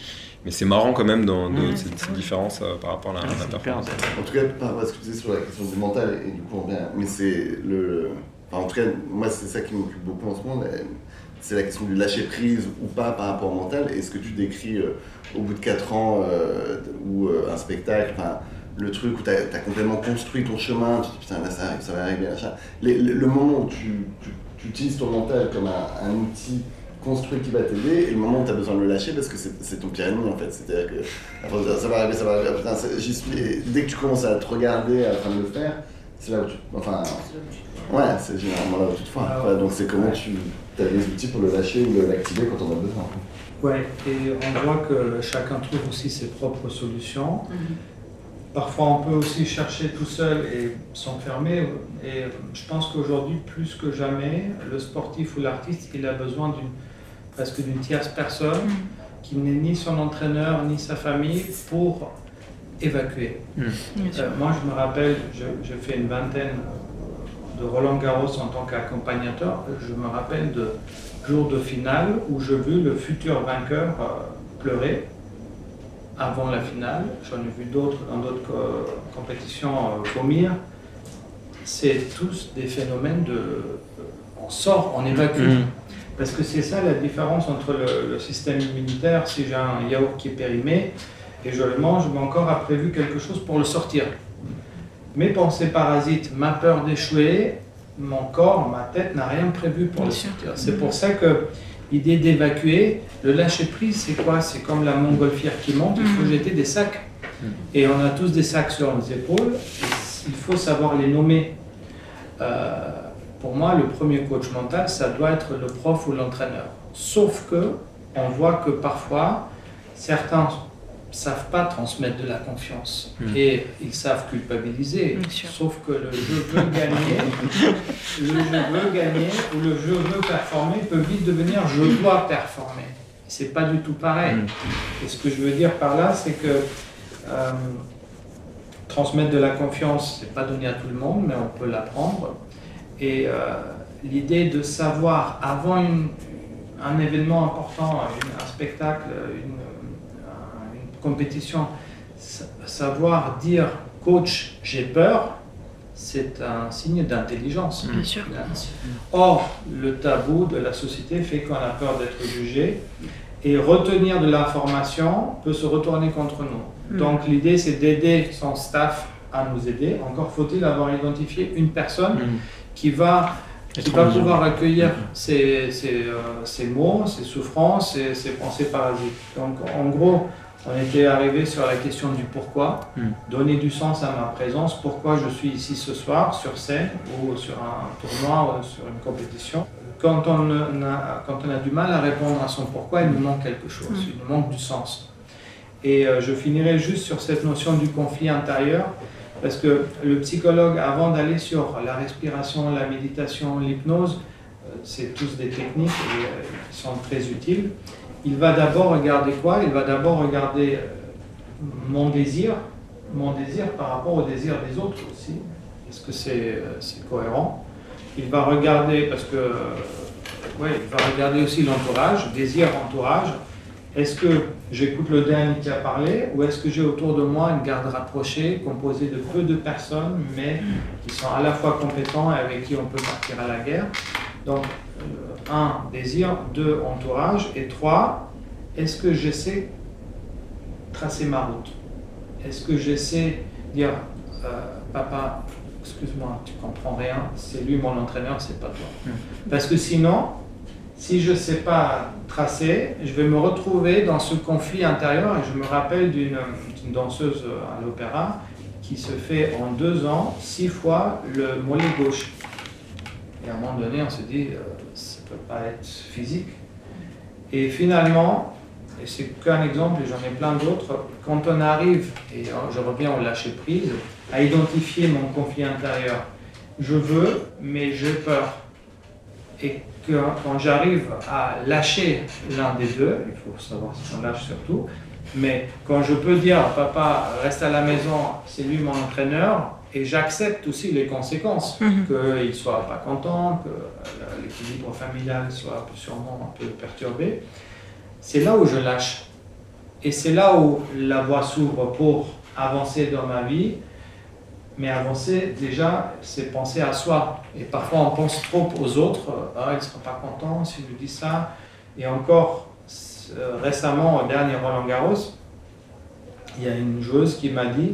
Mais c'est marrant quand même dans, de, cette, cette différence euh, par rapport à la, performance. En tout cas, par rapport à ce que tu disais sur la question du mental, et du coup on mais c'est le. En tout cas, moi c'est ça qui m'occupe beaucoup en ce moment, c'est la question du lâcher prise ou pas par rapport au mental. Et ce que tu décris euh, au bout de 4 ans, euh, ou euh, un spectacle, le truc où tu as, complètement construit ton chemin, tu te dis putain là ça va arriver, machin. Le, moment où tu, utilises ton mental comme un, outil construit qui va t'aider et le moment où tu as besoin de le lâcher parce que c'est ton pire ennemi en fait. C'est-à-dire que ça- va arriver, ça va arriver, putain, dès que tu commences à te regarder à fin de le faire, c'est là où tu. Enfin. Ouais, c'est généralement là où tu te foires. Ouais, donc c'est comment tu as les outils pour le lâcher ou l'activer quand on a besoin. Ouais, et on voit que chacun trouve aussi ses propres solutions. Parfois, on peut aussi chercher tout seul et s'enfermer. Et je pense qu'aujourd'hui, plus que jamais, le sportif ou l'artiste, il a besoin d'une presque d'une tierce personne qui n'est ni son entraîneur ni sa famille pour évacuer. Mm. Sûr. Euh, moi, je me rappelle, je, je fais une vingtaine de Roland Garros en tant qu'accompagnateur. Je me rappelle de jours de finale où je vis le futur vainqueur euh, pleurer avant la finale. J'en ai vu d'autres dans d'autres co- compétitions euh, vomir. C'est tous des phénomènes de. On sort, on évacue. Mm. Parce que c'est ça la différence entre le, le système immunitaire. Si j'ai un yaourt qui est périmé et je le mange, mon corps a prévu quelque chose pour le sortir. Mes pensées parasites, ma peur d'échouer, mon corps, ma tête n'a rien prévu pour Bien le sûr. sortir. C'est pour ça que l'idée d'évacuer, le lâcher prise, c'est quoi? C'est comme la montgolfière qui monte, il faut Mhm. jeter des sacs. Et on a tous des sacs sur nos épaules, et il faut savoir les nommer. Euh, pour moi, le premier coach mental, ça doit être le prof ou l'entraîneur. Sauf que on voit que parfois, certains savent pas transmettre de la confiance Mm. et ils savent culpabiliser. Sauf que le jeu veut gagner, le jeu veut gagner ou le jeu veut performer peut vite devenir je dois performer. C'est pas du tout pareil. Mm. Et ce que je veux dire par là, c'est que euh, transmettre de la confiance, c'est pas donné à tout le monde, mais on peut l'apprendre. Et euh, l'idée de savoir avant une- un événement important, un spectacle, une, un- une compétition, sa- savoir dire coach, j'ai peur, c'est un signe d'intelligence. Bien sûr. Or, le tabou de la société fait qu'on a peur d'être jugé et retenir de l'information peut se retourner contre nous. Mm. Donc l'idée c'est d'aider son staff à nous aider. Encore faut-il avoir identifié une personne Mm. qui va, qui va pouvoir accueillir Mhm. ces, ces, euh, ces mots, ces souffrances, ces, ces pensées parasites. Donc en gros, on était arrivé sur la question du pourquoi, Mm. donner du sens à ma présence, pourquoi je suis ici ce soir sur scène ou sur un tournoi ou sur une compétition. Quand on a, quand on a du mal à répondre à son pourquoi, il nous manque quelque chose, il nous manque du sens. Et euh, je finirai juste sur cette notion du conflit intérieur, parce que le psychologue, avant d'aller sur la respiration, la méditation, l'hypnose, euh, c'est tous des techniques euh, qui sont très utiles. Il va d'abord regarder quoi? Il va d'abord regarder euh, mon désir, mon désir par rapport au désir des autres aussi. Est-ce que c'est euh, cohérent? Il va regarder, parce que, euh, il va regarder aussi l'entourage, désir, entourage. Est-ce que j'écoute le dernier qui a parlé ou est-ce que j'ai autour de moi une garde rapprochée composée de peu de personnes mais qui sont à la fois compétents et avec qui on peut partir à la guerre? Donc, euh, un, désir, deux, entourage et trois, est-ce que j'essaie tracer ma route? Est-ce que j'essaie dire, euh, papa, excuse-moi, tu comprends rien, c'est lui mon entraîneur, c'est pas toi. Parce que sinon, si je ne sais pas tracer, je vais me retrouver dans ce conflit intérieur. Et je me rappelle d'une d'une danseuse à l'opéra qui se fait en deux ans six fois le mollet gauche. Et à un moment donné, on se dit, euh, ça ne peut pas être physique. Et finalement, et c'est qu'un exemple, et j'en ai plein d'autres, quand on arrive, et je reviens au lâcher prise, à identifier mon conflit intérieur, je veux, mais j'ai peur. Et quand j'arrive à lâcher l'un des deux, il faut savoir si on lâche surtout, mais quand je peux dire papa reste à la maison, c'est lui mon entraîneur, et j'accepte aussi les conséquences, Mhm. qu'il ne soit pas content, que l'équilibre familial soit sûrement un peu perturbé, c'est là où je lâche. Et c'est là où la voie s'ouvre pour avancer dans ma vie. Mais avancer, déjà, c'est penser à soi. Et parfois, on pense trop aux autres. Ah, ils ne seront pas contents si je dis ça. Et encore, euh, récemment, au dernier Roland Garros, il y a une joueuse qui m'a dit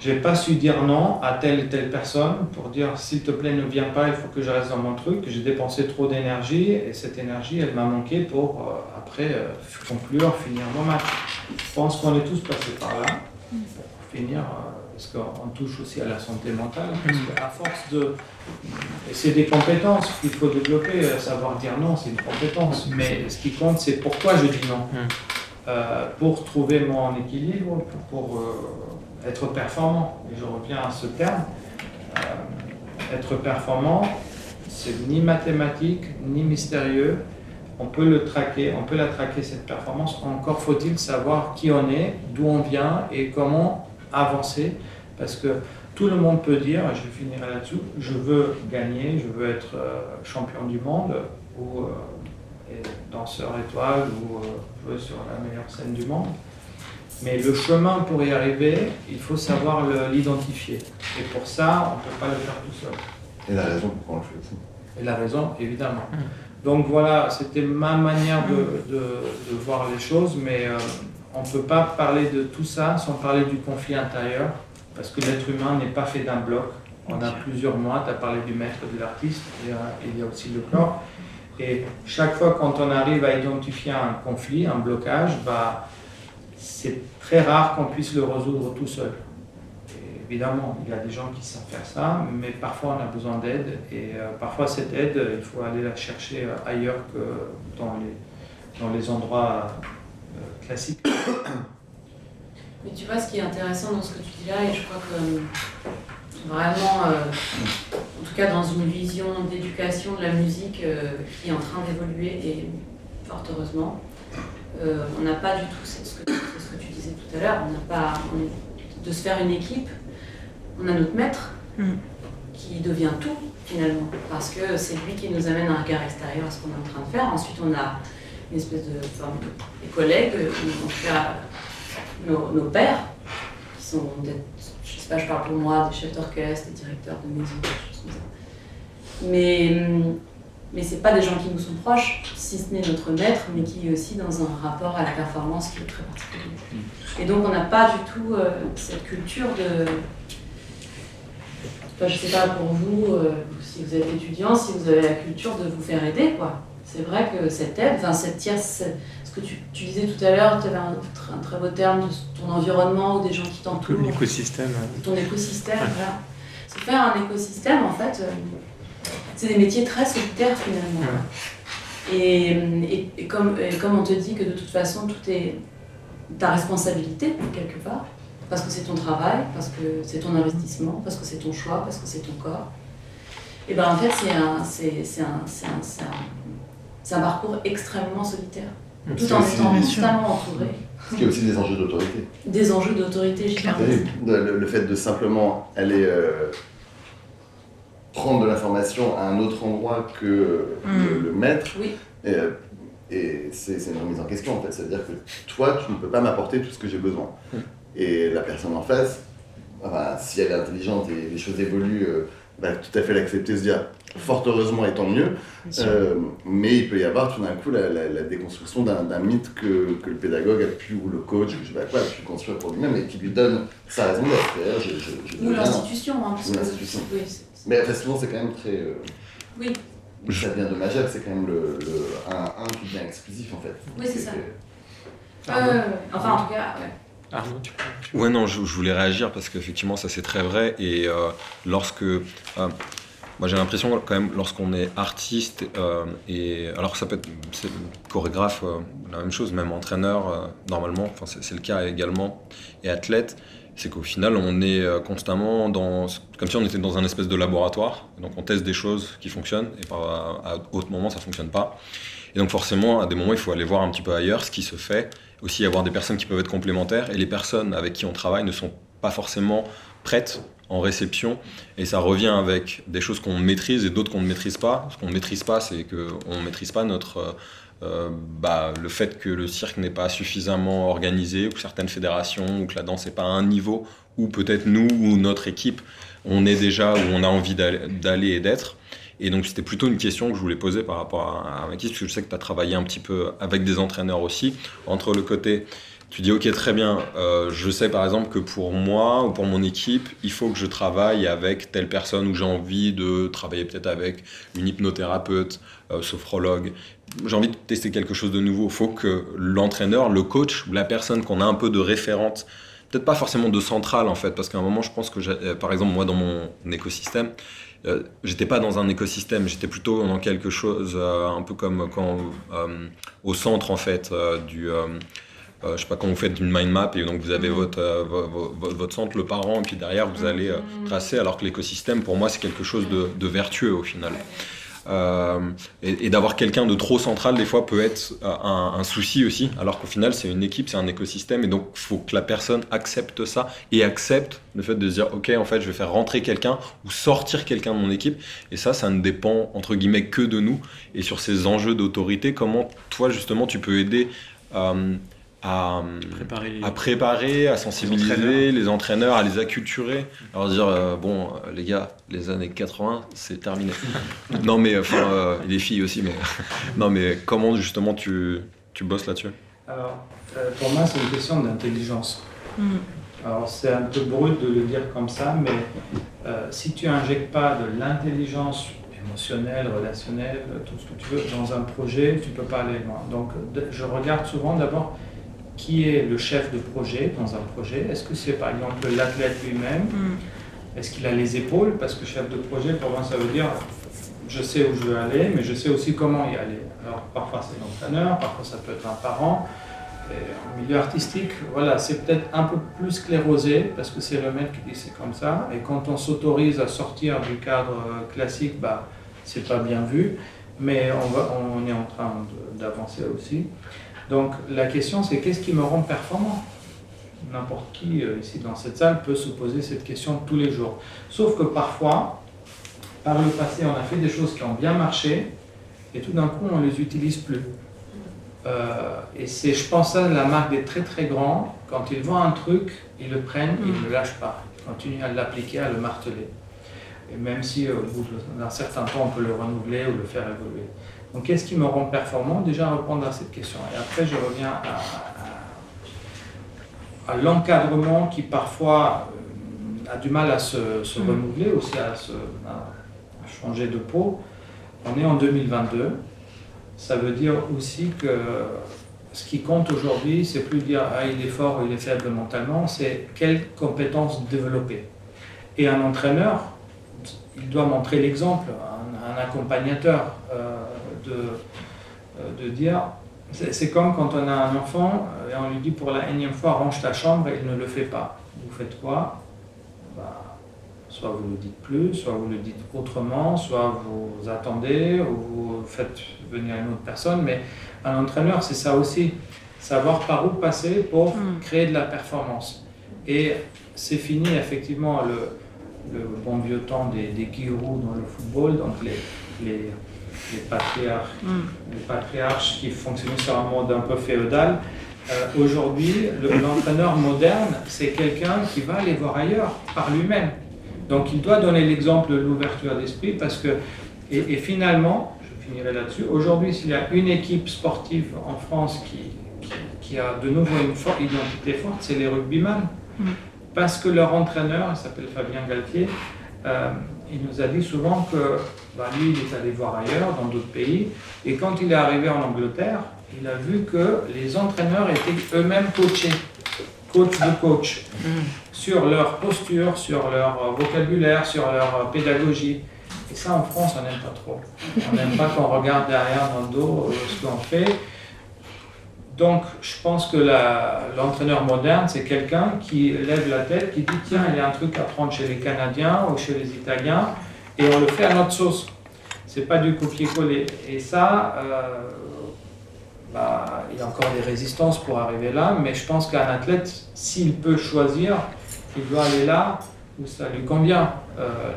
j'ai pas su dire non à telle et telle personne pour dire s'il te plaît ne viens pas, il faut que je reste dans mon truc. J'ai dépensé trop d'énergie et cette énergie elle m'a manqué pour euh, après euh, conclure, finir mon match. Je pense qu'on est tous passés par là pour finir euh, parce qu'on touche aussi à la santé mentale. Parce qu'à force de. C'est des compétences qu'il faut développer, savoir dire non, c'est une compétence. Mais ce qui compte, c'est pourquoi je dis non. Euh, pour trouver mon équilibre, pour, pour, être performant. Et je reviens à ce terme. Euh, être performant, c'est ni mathématique, ni mystérieux. On peut le traquer, on peut la traquer cette performance. Encore faut-il savoir qui on est, d'où on vient et comment avancer. Parce que tout le monde peut dire, je finirai là-dessus, je veux gagner, je veux être euh, champion du monde ou euh, danseur étoile ou jouer sur la meilleure scène du monde. Mais le chemin pour y arriver, il faut savoir l'identifier. Et pour ça, on ne peut pas le faire tout seul. Et la raison pourquoi on le fait aussi. Et la raison, évidemment. Donc voilà, c'était ma manière de, de- de voir les choses, mais euh, on ne peut pas parler de tout ça sans parler du conflit intérieur, parce que l'être humain n'est pas fait d'un bloc. On a plusieurs mois, tu as parlé du maître de l'artiste, et, euh, il y a aussi le corps. Et chaque fois quand on arrive à identifier un conflit, un blocage, bah, c'est très rare qu'on puisse le résoudre tout seul. Évidemment, il y a des gens qui savent faire ça, mais parfois on a besoin d'aide. Et euh, parfois cette aide, euh, il faut aller la chercher euh, ailleurs que dans les, dans les endroits classiques. Mais tu vois, ce qui est intéressant dans ce que tu dis là, et je crois que vraiment, en tout cas dans une vision d'éducation de la musique qui est en train d'évoluer, et fort heureusement, euh, on n'a pas du tout, c'est ce, que c'est ce que tu disais tout à l'heure, on n'a pas on est- de se faire une équipe, on a notre maître qui devient tout finalement, parce que c'est lui qui nous amène un regard extérieur à ce qu'on est en train de faire. Ensuite, on a une espèce de, enfin, collègues, en tout cas nos, nos pères, qui sont peut-être, je sais pas, je parle pour moi, des chefs d'orchestre, des directeurs de maison, des choses comme ça. Mais hum, mais c'est pas des gens qui nous sont proches, si ce n'est notre maître, mais qui est aussi dans un rapport à la performance qui est très particulier. Et donc on n'a pas du tout euh, cette culture de... Enfin, je sais pas pour vous, euh, si vous êtes étudiant, si vous avez la culture de vous faire aider, quoi. C'est vrai que cette aide, enfin cette tierce, ce que tu, tu disais tout à l'heure, tu avais un, tr- un très beau terme de ton environnement ou des gens qui t'entourent. Ton écosystème, Ouais. voilà. Se faire un écosystème, en fait, euh, c'est des métiers très solitaires finalement. Et, et- et comme, et comme on te dit que de toute façon tout est ta responsabilité quelque part, parce que c'est ton travail, parce que c'est ton investissement, parce que c'est ton choix, parce que c'est ton corps, et ben en fait c'est un, c'est, c'est un, c'est un, c'est un, c'est un parcours extrêmement solitaire, tout en étant constamment entouré. Ce qui est aussi des enjeux d'autorité. Des enjeux d'autorité. Le, le- le fait de simplement aller euh, prendre de l'information à un autre endroit que le, le maître, Oui. et, et c'est c'est une remise en question en fait. C'est-à-dire que toi, tu ne peux pas m'apporter tout ce que j'ai besoin. Et la personne en face, enfin, si elle est intelligente et les choses évoluent, euh, va tout à fait l'accepter, se dire fort heureusement et tant mieux. Euh, mais il peut y avoir tout d'un coup la, la- la déconstruction d'un mythe que, que le pédagogue a pu, ou le coach, ou je sais pas quoi, a pu construire pour lui-même et qui lui donne sa raison d'être. Ou l'institution, hein, parce que- l'institution. oui, c'est- Mais enfin, souvent, c'est quand même très. euh, Oui. Ça devient dommageable, c'est quand même le, le- un, un qui devient exclusif en fait. Oui, c'est ça. que- ouais. Enfin, en tout cas, ouais. Arnaud, tu peux. Ouais, non, je, je voulais réagir parce qu'effectivement, ça c'est très vrai. Et euh, lorsque. euh, moi j'ai l'impression quand même, lorsqu'on est artiste, euh, et alors ça peut être chorégraphe, euh, la même chose, même entraîneur, euh, normalement, enfin, c'est c'est le cas également, et athlète, c'est qu'au final on est euh, constamment dans. Comme si on était dans un espèce de laboratoire, donc on teste des choses qui fonctionnent, et à d'autres moments ça fonctionne pas. Et donc forcément, à des moments, il faut aller voir un petit peu ailleurs ce qui se fait, aussi avoir des personnes qui peuvent être complémentaires, et les personnes avec qui on travaille ne sont pas forcément prêtes en réception, et ça revient avec des choses qu'on maîtrise et d'autres qu'on ne maîtrise pas. Ce qu'on ne maîtrise pas, c'est qu'on ne maîtrise pas notre... euh, bah, le fait que le cirque n'est pas suffisamment organisé, ou que certaines fédérations, ou que la danse n'est pas à un niveau, où peut-être nous ou notre équipe, on est déjà où on a envie d'aller et d'être. Et donc c'était plutôt une question que je voulais poser par rapport à, à parce que je sais que tu as travaillé un petit peu avec des entraîneurs aussi, entre le côté, tu dis ok très bien, euh, je sais par exemple que pour moi ou pour mon équipe, il faut que je travaille avec telle personne ou j'ai envie de travailler peut-être avec une hypnothérapeute, euh, sophrologue. J'ai envie de tester quelque chose de nouveau. Il faut que l'entraîneur, le coach ou la personne qu'on a un peu de référente peut-être pas forcément de centrale en fait, parce qu'à un moment je pense que, euh, par exemple moi dans mon écosystème, euh, j'étais pas dans un écosystème, j'étais plutôt dans quelque chose un peu comme quand au centre en fait du euh, je sais pas quand vous faites une mind map et donc vous avez votre, euh, vo- vo- vo- votre centre, le parent, et puis derrière vous allez euh, tracer, alors que l'écosystème pour moi c'est quelque chose de, de vertueux au final. Euh, et, et d'avoir quelqu'un de trop central des fois peut être un, un souci aussi, alors qu'au final c'est une équipe, c'est un écosystème, et donc il faut que la personne accepte ça et accepte le fait de dire ok en fait je vais faire rentrer quelqu'un ou sortir quelqu'un de mon équipe, et ça ça ne dépend entre guillemets que de nous. Et sur ces enjeux d'autorité, comment toi justement tu peux aider à, Préparer à préparer, à sensibiliser entraîneurs. les entraîneurs, à les acculturer, à leur dire euh, bon euh, les gars, les années 80 c'est terminé. non mais enfin euh, les filles aussi mais non mais comment justement tu, tu bosses là-dessus? Alors, euh, pour moi, c'est une question d'intelligence. Mm. Alors, c'est un peu brut de le dire comme ça, mais euh, si tu injectes pas de l'intelligence émotionnelle, relationnelle, tout ce que tu veux, dans un projet, tu peux pas aller loin. Donc, je regarde souvent d'abord qui est le chef de projet dans un projet? Est-ce que c'est par exemple l'athlète lui-même? Mm. Est-ce qu'il a les épaules? Parce que chef de projet, pour moi, ça veut dire je sais où je veux aller, mais je sais aussi comment y aller. Alors parfois c'est l'entraîneur, parfois ça peut être un parent. Et en milieu artistique, voilà, c'est peut-être un peu plus sclérosé parce que c'est le maître qui dit c'est comme ça. Et quand on s'autorise à sortir du cadre euh, classique, bah, c'est pas bien vu. Mais on, va, on est en train d'avancer aussi. Donc la question c'est qu'est-ce qui me rend performant? N'importe qui euh, ici dans cette salle peut se poser cette question tous les jours. Sauf que parfois, par le passé, on a fait des choses qui ont bien marché et tout d'un coup, on ne les utilise plus. Euh, et c'est, je pense, ça la marque des très très grands. Quand ils voient un truc, ils le prennent, ils ne le lâchent pas. Ils continuent à l'appliquer, à le marteler. Et même si au bout d'un certain temps, on peut le renouveler ou le faire évoluer. Donc, qu'est-ce qui me rend performant? Déjà, répondre à cette question. Et après, je reviens à, à, l'encadrement qui parfois euh, a du mal à se, se Mm. renouveler, aussi à, se, à changer de peau. On est en 2022. Ça veut dire aussi que ce qui compte aujourd'hui, c'est plus dire ah, il est fort ou il est faible mentalement, c'est quelles compétences développer. Et un entraîneur, il doit montrer l'exemple, un, un accompagnateur, euh, de, euh, de dire c'est comme quand on a un enfant euh, et on lui dit pour la énième fois range ta chambre et il ne le fait pas. Vous faites quoi? Bah, Soit vous le dites plus, soit vous le dites autrement, soit vous attendez ou vous faites venir une autre personne. Mais un entraîneur, c'est ça aussi. Savoir par où passer pour Mm. créer de la performance. Et c'est fini effectivement le, le bon vieux temps des, des gourous dans le football, donc les, les, les patriarches, Mm. les patriarches qui fonctionnaient sur un mode un peu féodal. Euh, Aujourd'hui, le- l'entraîneur moderne, c'est quelqu'un qui va aller voir ailleurs par lui-même. Donc il doit donner l'exemple de l'ouverture d'esprit parce que, et, et finalement, je finirai là-dessus, aujourd'hui s'il y a une équipe sportive en France qui, qui, qui a de nouveau une forte identité forte, c'est les rugbyman. Mm. Parce que leur entraîneur, il s'appelle Fabien Galtier, euh, il nous a dit souvent que bah, lui, il est allé voir ailleurs, dans d'autres pays, et quand il est arrivé en Angleterre, il a vu que les entraîneurs étaient eux-mêmes coachés, coach de coach, sur leur posture, sur leur vocabulaire, sur leur pédagogie. Et ça, en France, on n'aime pas trop. On n'aime pas qu'on regarde derrière dans le dos euh, ce qu'on fait. Donc, je pense que l'entraîneur moderne, c'est quelqu'un qui lève la tête, qui dit tiens, il y a un truc à prendre chez les Canadiens ou chez les Italiens, et on le fait à notre sauce. C'est pas du copier-coller. Et ça, euh, bah, il y a encore des résistances pour arriver là, mais je pense qu'un athlète, s'il peut choisir, il doit aller là où ça lui convient. Euh,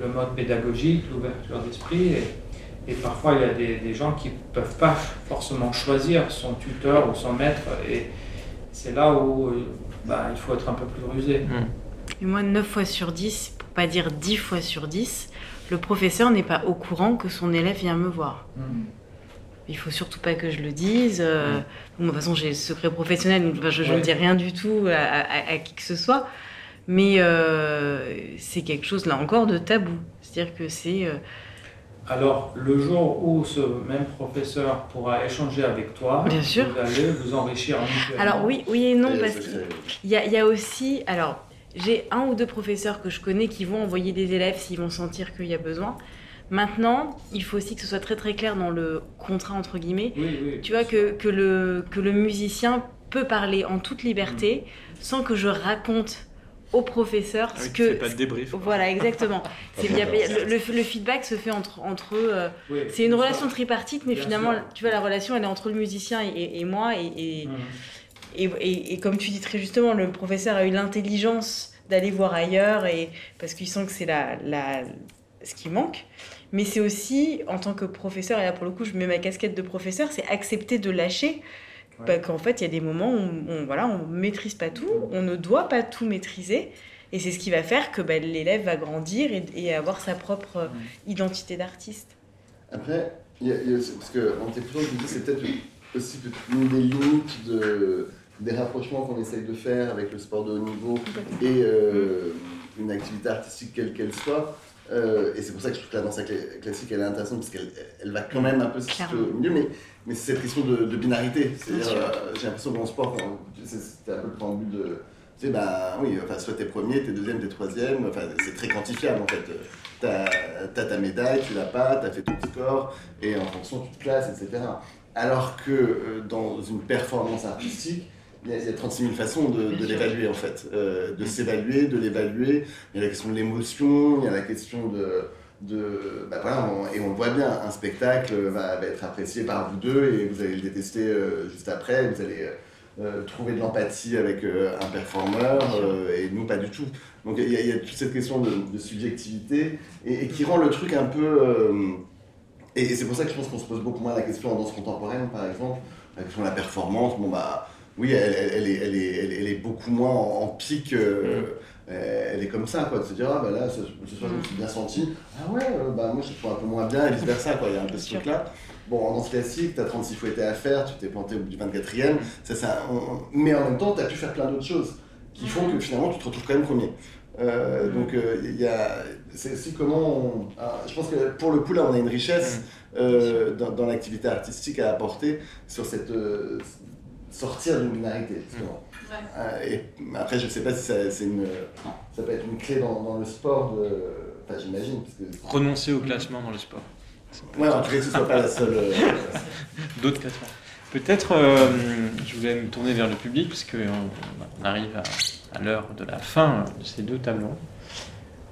le mode pédagogique, l'ouverture d'esprit. Et, parfois, il y a des, gens qui ne peuvent pas forcément choisir son tuteur ou son maître. Et c'est là où bah, il faut être un peu plus rusé. Et moi, 9 fois sur 10, pour pas dire 10 fois sur 10, le professeur n'est pas au courant que son élève vient me voir. Il faut surtout pas que je le dise. euh, bon, de toute façon, j'ai le secret professionnel, donc enfin, je, je ne dis rien du tout à, à- à qui que ce soit. Mais euh, c'est quelque chose, là encore, de tabou. C'est-à-dire que c'est... euh, Alors, le jour où ce même professeur pourra échanger avec toi, Bien sûr. vous allez vous enrichir. Alors oui, oui et non, Et parce qu'il y y a aussi... Alors, j'ai un ou deux professeurs que je connais qui vont envoyer des élèves s'ils vont sentir qu'il y a besoin. Maintenant, il faut aussi que ce soit très très clair dans le contrat, entre guillemets. Oui, oui, Tu vois que, que, le, que le musicien peut parler en toute liberté sans que je raconte au professeur Ah ce oui, que... pas de débrief. quoi. Voilà, exactement. Le, le- le feedback se fait entre, entre eux. euh, Oui, c'est une relation tripartite, mais Bien finalement, sûr. tu vois, la relation, elle est entre le musicien et, et moi. Et, et, Mhm. Et, et- et comme tu dis très justement, le professeur a eu l'intelligence d'aller voir ailleurs et parce qu'il sent que c'est la, la, ce qui manque. Mais c'est aussi, en tant que professeur, et là pour le coup, je mets ma casquette de professeur, c'est accepter de lâcher. Ouais. Bah, qu'en fait, il y a des moments où on, voilà, on maîtrise pas tout, on ne doit pas tout maîtriser. Et c'est ce qui va faire que bah, l'élève va grandir et, et avoir sa propre euh, identité d'artiste. Après, il y a- il y a aussi- parce qu'en t'écoutant, je me dis c'est peut-être aussi une des limites de, des rapprochements qu'on essaye de faire avec le sport de haut niveau et euh, une activité artistique quelle qu'elle soit. Euh, et c'est pour ça que je trouve que la danse cla- classique elle est intéressante parce qu'elle elle va quand même un peu au milieu, mais, mais c'est cette question de, de binarité. C'est-à-dire, euh, j'ai l'impression que dans le sport, c'était un peu le préambule de. Tu sais, bah oui, enfin, soit t'es premier, t'es deuxième, t'es troisième, enfin, c'est très quantifiable en fait. T'as as ta médaille, tu l'as pas, t'as fait ton score, et en fonction tu te classes, etc. Alors que euh, dans une performance artistique, il y, a, il y a 36 000 façons de, l'évaluer en fait, Euh, de s'évaluer, de l'évaluer. Il y a la question de l'émotion, il y a la question de, de bah voilà, on- et on le voit bien, un spectacle va, va être apprécié par vous deux et vous allez le détester euh, juste après, vous allez euh, trouver de l'empathie avec euh, un performeur et nous pas du tout. Donc il y, a- il y a toute cette question de, de subjectivité et, et qui rend le truc un peu... et, et c'est pour ça que je pense qu'on se pose beaucoup moins la question en danse contemporaine par exemple, la question de la performance, bon bah oui elle, elle- est, elle, est, elle, est- beaucoup moins en, en pic euh, elle est comme ça, quoi, de se dire, ah bah là, ce, ce soir, je me suis bien senti, ah ouais, euh, bah moi, je trouve un peu moins bien, et vice versa, quoi, il y a un peu ce truc-là. Bon, en danse classique, t'as 36 fouettés à faire, tu t'es planté au bout du 24e, ça, ça, on- mais en même temps, t'as pu faire plein d'autres choses qui font que finalement, tu te retrouves quand même premier. Euh, donc, euh, il y a, c'est aussi comment on- ah, je pense que pour le coup, là, on a une richesse euh, dans, dans l'activité artistique à apporter sur cette euh, sortir d'une binarité. justement. Euh, et après, je sais pas si ça, c'est une, ça peut être une clé dans, dans le sport, de, enfin, j'imagine. Parce que, Renoncer au classement dans le sport. Ouais, en tout cas, ce soit pas la seule. euh, D'autres classements. Peut-être, euh, je voulais me tourner vers le public, puisque on, on arrive à, à l'heure de la fin de ces deux rondes.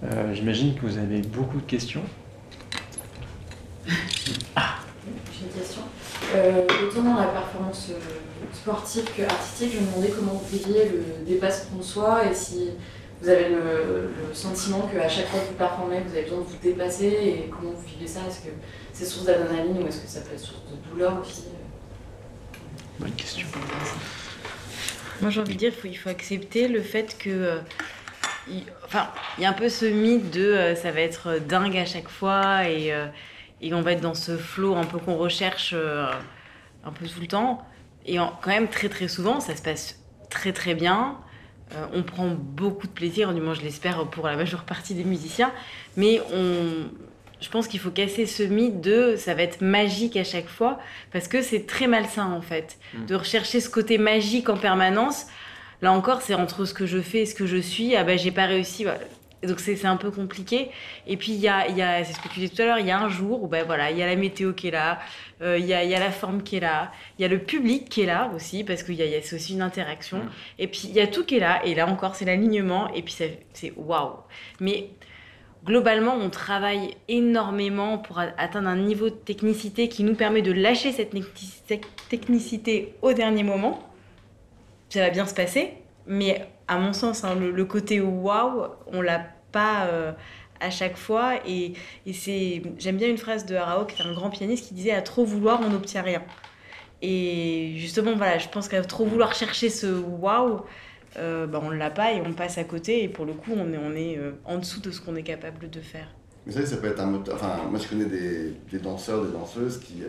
Euh, J'imagine que vous avez beaucoup de questions. J'ai une question. Euh, autant dans la performance sportive que artistique, je me demandais comment vous viviez le dépassement de soi et si vous avez le, le sentiment qu'à chaque fois que vous performez, vous avez besoin de vous dépasser et comment vous vivez ça? Est-ce que c'est source d'adrénaline ou est-ce que ça peut être source de douleur aussi? Bonne question. Moi, j'ai envie de dire qu'il faut, il faut accepter le fait que. euh, il, enfin, il y a un peu ce mythe de euh, ça va être dingue à chaque fois et, euh, et on va être dans ce flow un peu qu'on recherche euh, un peu tout le temps. Et en- quand même, très très souvent, ça se passe très très bien. Euh, on prend beaucoup de plaisir, du moins je l'espère pour la majeure partie des musiciens. Mais on, je pense qu'il faut casser ce mythe de ça va être magique à chaque fois, parce que c'est très malsain en fait, Mm. de rechercher ce côté magique en permanence. Là encore, c'est entre ce que je fais et ce que je suis. Ah ben, j'ai pas réussi. Donc c'est un peu compliqué. Et puis il y a, y a c'est ce que tu disais tout à l'heure, il y a un jour où ben voilà, il y a la météo qui est là, euh, il y, a, y a la forme qui est là, il y a le public qui est là aussi parce qu'il y a, y a- c'est aussi une interaction. Et puis il y a tout qui est là. Et là encore, c'est l'alignement. Et puis c'est waouh. Mais globalement, on travaille énormément pour a- atteindre un niveau de technicité qui nous permet de lâcher cette technicité au dernier moment. Ça va bien se passer, mais à mon sens, hein, le, le côté waouh, on l'a pas euh, à chaque fois. Et, c'est, j'aime bien une phrase de Arao, qui est un grand pianiste, qui disait à trop vouloir, on n'obtient rien. Et justement, voilà, je pense qu'à trop vouloir chercher ce waouh, euh, bah, on l'a pas et on passe à côté. Et pour le coup, on est, euh, en dessous de ce qu'on est capable de faire. Vous savez, ça peut être un moteur. Enfin, moi, je connais des danseurs, des danseuses qui,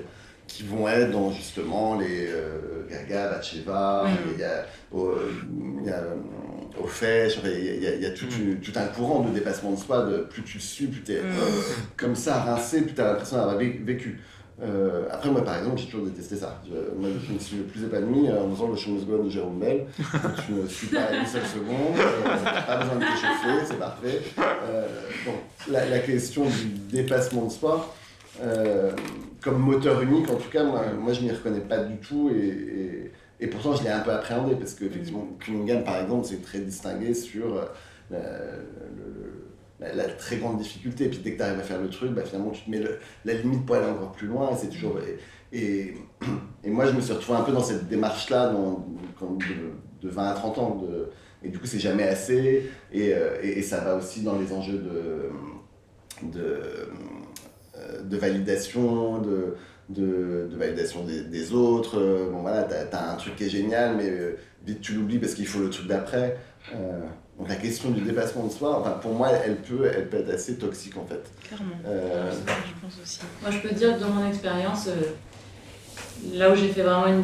qui vont être dans justement les euh, Gaga, Batcheva, Mhm. il y a, au, il y a euh, au Fèche, enfin, il y a, il y a- il y a tout, une- tout un courant de dépassement de soi. De, plus tu suis, plus tu es comme ça, rincé, plus tu as l'impression d'avoir vé- vécu. Euh, après, moi, par exemple, j'ai toujours détesté ça. Je, moi, je me suis le plus épanoui euh, en faisant le Show Must Go de Jérôme Bell. tu ne suis pas une seule seconde, euh, pas besoin de t'échauffer, c'est parfait. Euh, donc, la, la question du dépassement de soi, euh, comme moteur unique, en tout cas, moi, je m'y reconnais pas du tout et, et, pourtant je l'ai un peu appréhendé parce que effectivement, Cunningham, par exemple, c'est très distingué sur euh, la, très grande difficulté. Et puis dès que tu arrives à faire le truc, bah, finalement, tu te mets la limite pour aller encore plus loin. Et, c'est toujours, et, et, moi, je me suis retrouvé un peu dans cette démarche-là de, de 20 à 30 ans. De, et du coup, c'est jamais assez. Et, euh, et, et ça va aussi dans les enjeux de, de, de validation, de, de, de validation des, des autres. Euh, Bon, voilà, t'as as un truc qui est génial, mais euh, vite tu l'oublies parce qu'il faut le truc d'après. Euh, donc la question du dépassement de soi, enfin, pour moi, elle peut, elle peut être assez toxique en fait. Clairement. Euh, Je pense aussi. Moi, je peux dire que dans mon expérience, euh, là où j'ai fait vraiment une,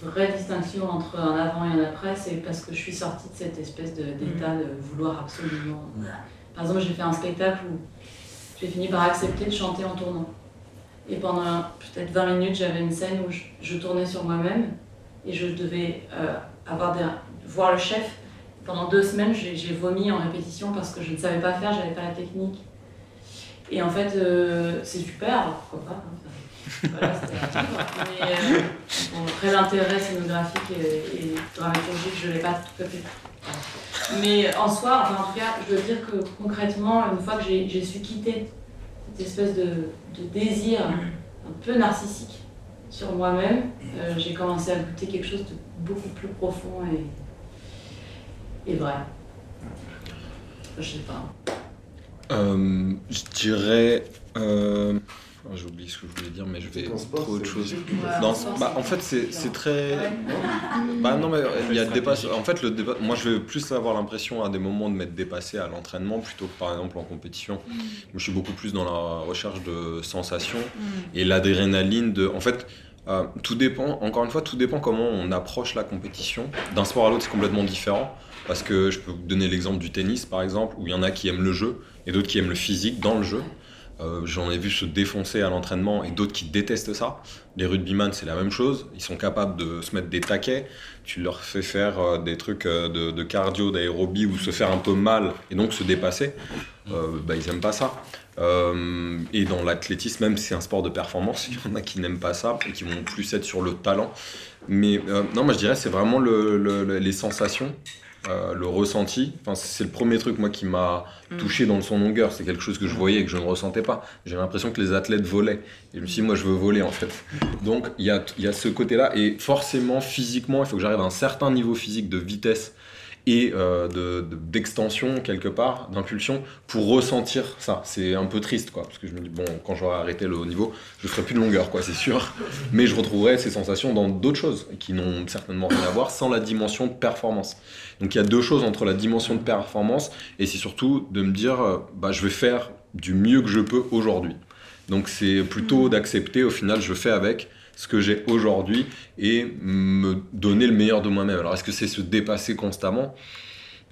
vraie distinction entre un avant et un après, c'est parce que je suis sortie de cette espèce de- d'état de vouloir absolument. Par exemple, j'ai fait un spectacle où j'ai fini par accepter de chanter en tournant. Et pendant peut-être 20 minutes, j'avais une scène où je, tournais sur moi-même et je devais euh, avoir des, voir le chef. Pendant deux semaines, j'ai vomi en répétition parce que je ne savais pas faire, j'avais pas la technique. Et en fait, euh, c'est super, pourquoi pas. hein. Voilà. Mais euh, après, l'intérêt scénographique et, et dramaturgique, je ne l'ai pas tout à fait. Mais en soi, enfin, en tout cas, je veux dire que concrètement, une fois que j'ai su quitter cette espèce de, désir un peu narcissique sur moi-même, euh, j'ai commencé à goûter quelque chose de beaucoup plus profond et, et vrai. Je sais pas. Euh, je dirais. euh, J'ai oublié ce que je voulais dire, mais je vais sport, trop autre chose. bah, en fait, c'est très. Bah non, mais il y a le dépasse. En fait, le dépa- moi, je vais plus avoir l'impression à des moments de m'être dépassé à l'entraînement plutôt que par exemple en compétition. Moi, je suis beaucoup plus dans la recherche de sensations et l'adrénaline de. En fait. euh, tout dépend, encore une fois, tout dépend comment on approche la compétition. D'un sport à l'autre, c'est complètement différent. Parce que je peux vous donner l'exemple du tennis, par exemple, où il y en a qui aiment le jeu et d'autres qui aiment le physique dans le jeu. Euh, J'en ai vu se défoncer à l'entraînement et d'autres qui détestent ça. Les rugbyman, c'est la même chose. Ils sont capables de se mettre des taquets. Tu leur fais faire euh, des trucs euh, de, cardio, d'aérobie ou se faire un peu mal et donc se dépasser. Bah, ils aiment pas ça. Et dans l'athlétisme, même c'est un sport de performance, il y en a qui n'aiment pas ça et qui vont plus être sur le talent. Mais non, moi je dirais c'est vraiment le- le- le- les sensations, euh, le ressenti. Enfin, c'est le premier truc moi qui m'a Mm. touché dans son longueur. C'est quelque chose que je voyais et que je ne ressentais pas. J'ai l'impression que les athlètes volaient. Et je me suis dit, moi je veux voler en fait. Donc il y a, il y a ce côté-là. Et forcément, physiquement, il faut que j'arrive à un certain niveau physique de vitesse et euh, de- de- d'extension quelque part, d'impulsion, pour ressentir ça. C'est un peu triste, quoi, parce que je me dis, bon, quand j'aurai arrêté le haut niveau, je ferai plus de longueur, quoi, c'est sûr, mais je retrouverai ces sensations dans d'autres choses, qui n'ont certainement rien à voir, sans la dimension de performance. Donc il y a deux choses entre la dimension de performance, et c'est surtout de me dire, euh, bah, je vais faire du mieux que je peux aujourd'hui. Donc c'est plutôt d'accepter, au final, je fais avec ce que j'ai aujourd'hui et me donner le meilleur de moi-même. Alors est-ce que c'est se dépasser constamment?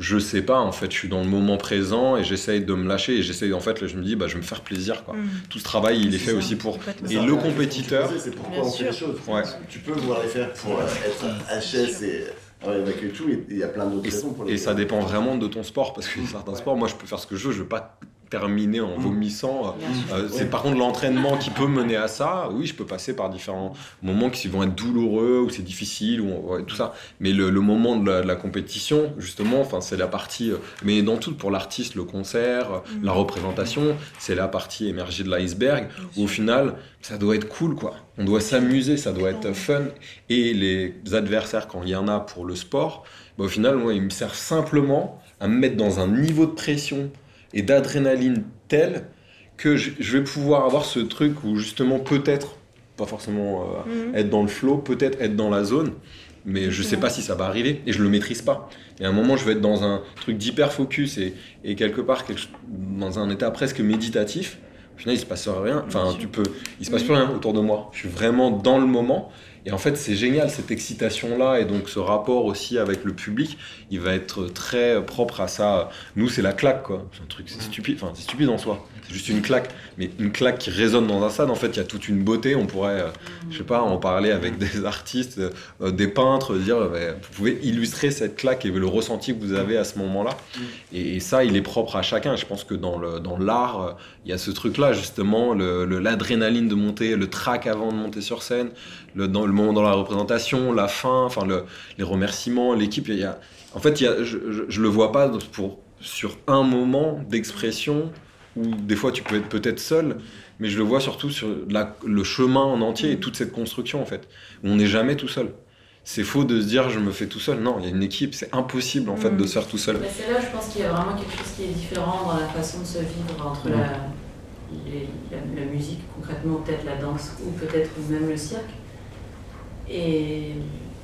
Je sais pas en fait, je suis dans le moment présent et j'essaye de me lâcher et j'essaye en fait, là, je me dis bah je vais me faire plaisir quoi. Mm. Tout ce travail il est fait ça, aussi pour et le compétiteur posais, C'est pourquoi Bien on fait les sûr. choses. Ouais. Tu peux vouloir les faire pour être HS et évacuer tout, il y a plein d'autres raisons pour et ça dépend vraiment de ton sport, parce que certains sports, moi je peux faire ce que je veux, je veux pas terminer en vomissant. Euh, c'est par contre l'entraînement qui peut mener à ça. Oui, je peux passer par différents moments qui vont être douloureux, ou c'est difficile, ou ouais, tout ça. Mais le, le moment de la, de la compétition, justement, enfin c'est la partie. euh, mais dans tout, pour l'artiste, le concert, euh, la représentation, c'est la partie émergée de l'iceberg. Où au final, ça doit être cool, quoi. On doit s'amuser, ça doit être fun. Et les adversaires, quand il y en a pour le sport, bah, au final, moi, ils me servent simplement à me mettre dans un niveau de pression et d'adrénaline tel que je, vais pouvoir avoir ce truc où justement peut-être, pas forcément euh, Mhm. être dans le flow, peut-être être dans la zone, mais je sais pas si ça va arriver et je le maîtrise pas. Et à un moment, je vais être dans un truc d'hyper focus et, et quelque part quelque dans un état presque méditatif. Au final, il se passe rien. Enfin, tu peux, il se passe plus rien autour de moi. Je suis vraiment dans le moment. Et en fait, c'est génial cette excitation-là et donc ce rapport aussi avec le public, il va être très propre à ça. Nous, c'est la claque, quoi. C'est un truc, c'est stupide. Enfin, c'est stupide en soi. C'est juste une claque, mais une claque qui résonne dans un stade. En fait, il y a toute une beauté. On pourrait, euh, je sais pas, en parler avec des artistes, euh, des peintres, dire, euh, bah, vous pouvez illustrer cette claque et le ressenti que vous avez à ce moment-là. Et, et ça, il est propre à chacun. Je pense que dans le dans l'art, il y a ce truc-là justement, le- le- l'adrénaline de monter, le trac avant de monter sur scène, le, dans, le moment dans la représentation, la fin, enfin le- les remerciements, l'équipe. il y a- en fait, il y a, je, je le vois pas pour sur un moment d'expression où des fois tu peux être peut-être seul, mais je le vois surtout sur la- le chemin en entier et toute cette construction en fait, où on n'est jamais tout seul. C'est faux de se dire je me fais tout seul. Non, il y a une équipe, c'est impossible en fait de se faire tout seul. C'est là je pense qu'il y a vraiment quelque chose qui est différent dans la façon de se vivre entre la, les- la, la musique, concrètement, peut-être la danse, ou peut-être même le cirque, et,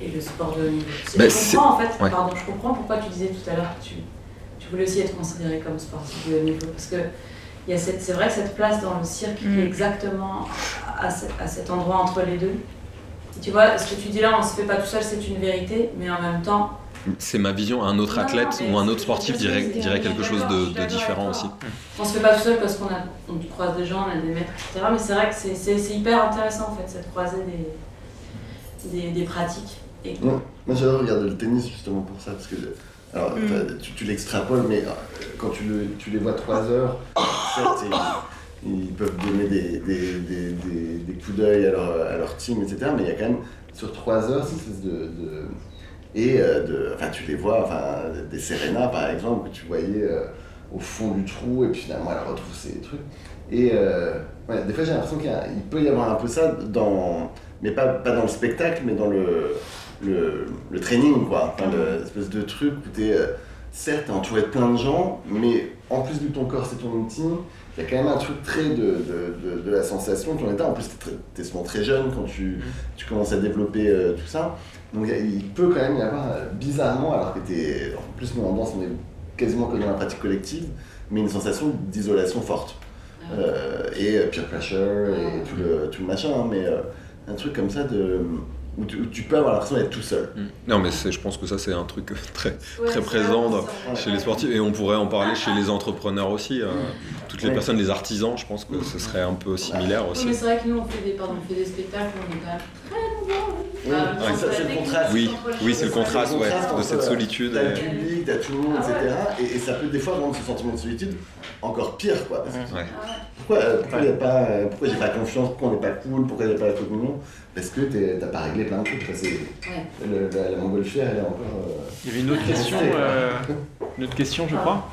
et le sport de haut niveau. C'est- Bah, je c'est- comprends en fait, ouais. pardon, je comprends pourquoi tu disais tout à l'heure que tu, tu voulais aussi être considéré comme sportif de haut niveau, parce que il y a cette, c'est vrai que cette place dans le cirque qui est exactement à, à cet endroit entre les deux. Et tu vois, ce que tu dis là, on se fait pas tout seul, c'est une vérité, mais en même temps, C'est ma vision. Un autre Non, athlète ou un autre sportif dirait, dirait quelque chose de, différent aussi. on se fait pas tout seul parce qu'on a, on croise des gens, on a des maîtres, etc. Mais c'est vrai que c'est, c'est, c'est hyper intéressant en fait, cette croisée des, des, des pratiques. Et Ouais. Moi j'adore regarder le tennis justement pour ça, parce que alors, Mm. tu, tu l'extrapoles, mais euh, quand tu, le, tu les vois 3 heures, certes, ils, ils peuvent donner des, coups d'œil à leur, à leur team, etc. Mais il y a quand même sur 3 heures espèce de. de et euh, de, enfin, tu les vois, enfin, des Serena par exemple, que tu voyais euh, au fond du trou, et puis finalement elle retrouve ses trucs. Et euh, ouais, des fois j'ai l'impression qu'il peut y avoir un peu ça dans. Mais pas, pas dans le spectacle, mais dans le, le, le training, quoi. Enfin, l'espèce de truc où t'es. euh, certes, t'es entouré de plein de gens, mais en plus de ton corps, c'est ton outil, il y a quand même un truc très de, de, de, de la sensation, ton état. En plus, t'es souvent très jeune quand tu, tu commences à développer euh, tout ça. Donc il peut quand même y avoir, euh, bizarrement, alors que t'es. En plus, nous en danse, on est quasiment comme dans la pratique collective, mais une sensation d'isolation forte. Euh, et peer pressure et tout le, tout le machin, hein, mais un truc comme ça de où tu, peux avoir l'impression d'être tout seul. Mm. Non, mais je pense que ça, c'est un truc très, très présent chez les sportifs. Et on pourrait en parler chez les entrepreneurs aussi. Euh, toutes les personnes, les artisans, je pense que ce serait un peu similaire aussi. mais c'est vrai que nous, on fait des, pardon, on fait des spectacles, on est quand même très nombreux. Oui, ah, c'est le contraste. Oui, oui c'est le contraste, ouais, de cette solitude. T'as le public, t'as tout le monde, etc. Ah et, ça peut des fois rendre ce sentiment de solitude encore pire, quoi. ouais. Pourquoi, pourquoi, pas, pourquoi j'ai pas confiance, pourquoi on n'est pas cool, pourquoi il n'y a pas la communion parce que t'as pas réglé plein de trucs. la, la, montgolfière, elle est encore. Euh, Il y avait une autre question, euh, une autre question, je crois.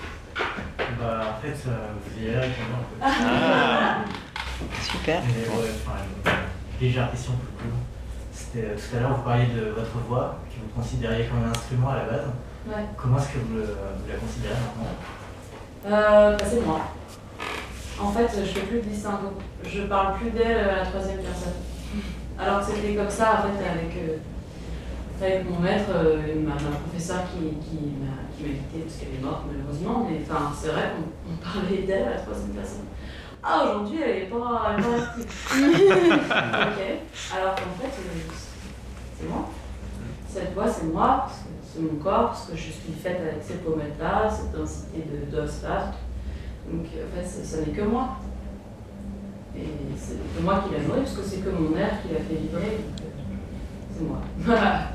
Bah, en fait, vous y allez un peu. Ah. Super. légère question plus C'était tout à l'heure, vous parliez de votre voix, que vous considériez comme un instrument à la base. Ouais. Comment est-ce que vous, la considérez maintenant? Euh, bah, C'est moi. En fait, je fais plus de distinguo. Je parle plus d'elle à la troisième personne. Alors que c'était comme ça en fait avec, euh, avec mon maître, euh, ma, ma, professeure qui, qui m'a quitté parce qu'elle est morte malheureusement, mais enfin c'est vrai qu'on parlait d'elle à la troisième personne. Ah aujourd'hui elle est pas, elle est pas active. ok. Alors qu'en fait euh, c'est moi. Cette voix c'est moi, c'est mon corps, parce que je suis faite avec ces pommettes là, cette densité d'os là. Donc en fait ça n'est que moi. Et c'est moi qui l'ai nourri, parce que c'est que mon air qui l'a fait vibrer. C'est moi. Voilà.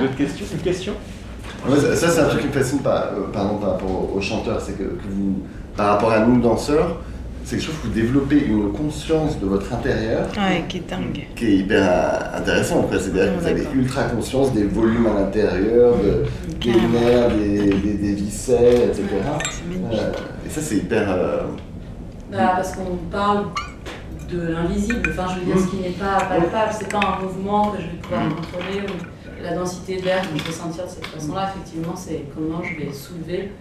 D'autres questions? Une question? Ça, c'est un truc qui me fascine par, euh, par rapport aux chanteurs, c'est que, vous, par rapport à nous, danseurs, c'est que je trouve que vous développez une conscience de votre intérieur ouais, qui est dingue. Qui est hyper euh, C'est-à-dire que vous avez ultra conscience des volumes à l'intérieur, des nerfs, des, des, des, viscères, etc. Euh, et ça, c'est hyper. Euh, bah, parce qu'on parle de l'invisible, enfin, je veux dire, ce qui n'est pas palpable, c'est pas un mouvement que je vais pouvoir contrôler ou la densité d'air je vais sentir de cette façon-là, effectivement, c'est comment je vais soulever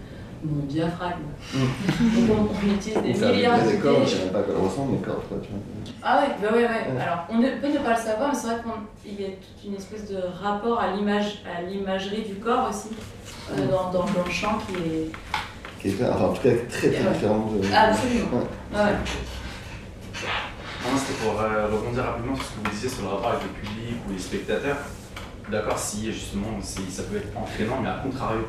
mon diaphragme. Mm. Donc on, utilise des milliards de cordes, je ne sais même pas à quoi ressemblent les cordes. Toi, tu vois. Ah ouais, bah ouais, ouais. Alors on ne, peut ne pas le savoir, mais c'est vrai qu'il y a toute une espèce de rapport à l'image, à l'imagerie du corps aussi, euh, dans, dans, dans, le chant qui est... Qui est enfin, en tout cas très très différent de... Absolument. Ouais. ouais. Non, c'était pour euh, rebondir rapidement sur ce que vous disiez sur le rapport avec le public ou les spectateurs. D'accord, si justement ça peut être entraînant, mais à contrario,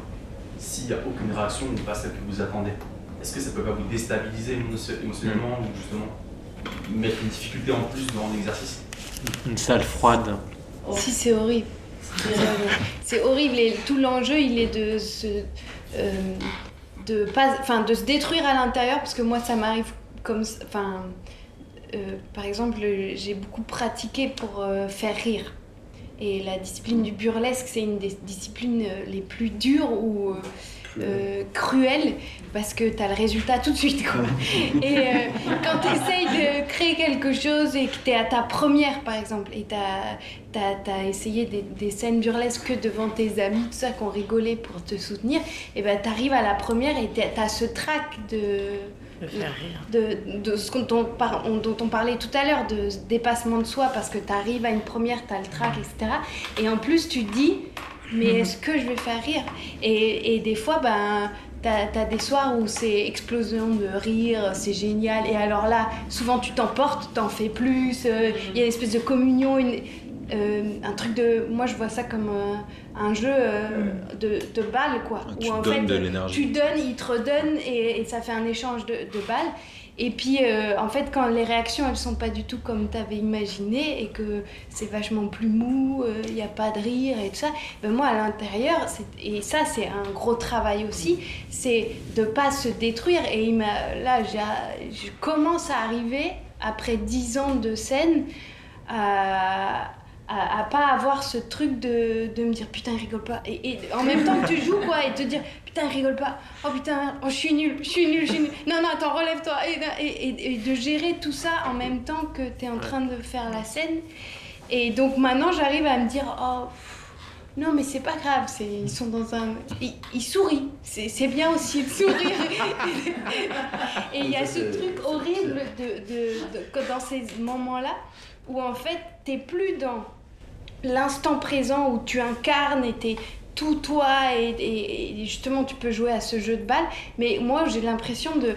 s'il n'y a aucune réaction ou pas celle que vous attendez Est-ce que ça ne peut pas vous déstabiliser émotionnellement ou justement mettre une difficulté en plus dans l'exercice? Une salle froide. Si, c'est horrible. C'est horrible et tout l'enjeu, il est de se, euh, de, pas, enfin, de se détruire à l'intérieur parce que moi, ça m'arrive comme. Enfin, euh, par exemple, j'ai beaucoup pratiqué pour euh, faire rire. Et la discipline du burlesque, c'est une des disciplines euh, les plus dures ou euh, euh, cruelles parce que tu as le résultat tout de suite. Quoi. et quand tu essayes de créer quelque chose et que tu es à ta première, par exemple, et tu as, essayé des, des, scènes burlesques que devant tes amis, tout ça, qu'on rigolait pour te soutenir, et ben tu arrives à la première et tu as ce trac de de, de, ce dont, dont, on parlait tout à l'heure, de dépassement de soi, parce que tu arrives à une première, tu as le trac, etc. Et en plus, tu dis, mais mhm. est-ce que je vais faire rire? Et, et, des fois, ben, tu as, des soirs où c'est explosion de rire, c'est génial. Et alors là, souvent, tu t'emportes, t'en fais plus. Euh, il y a une espèce de communion, une, euh, un truc de. Moi, je vois ça comme un jeu euh, de, de, balles, quoi. Tu où en donnes fait, de l'énergie. Tu donnes, il te redonne et, ça fait un échange de, de balles. Et puis, euh, en fait, quand les réactions, elles sont pas du tout comme tu avais imaginé et que c'est vachement plus mou, il n'y a pas de rire et tout ça, ben moi, à l'intérieur, et ça, c'est un gros travail aussi, c'est de pas se détruire. Et il là, je commence à arriver, après dix ans de scène, à à, pas avoir ce truc de, de, me dire putain, il rigole pas. Et, en même temps que tu joues, quoi, et te dire putain, il rigole pas. Oh putain, oh, je suis nul, je suis nul, je suis nul. Non, non, attends, relève-toi. Et, et, de gérer tout ça en même temps que tu es en train de faire la scène. Et donc maintenant, j'arrive à me dire oh, non, mais c'est pas grave, c'est, ils sont dans un. Ils, ils sourient, c'est, c'est bien aussi de sourire. Et il y a ce truc horrible de, de, de- dans ces moments-là où en fait t'es plus dans l'instant présent où tu incarnes et t'es tout toi et, et- et justement tu peux jouer à ce jeu de balle. Mais moi j'ai l'impression de,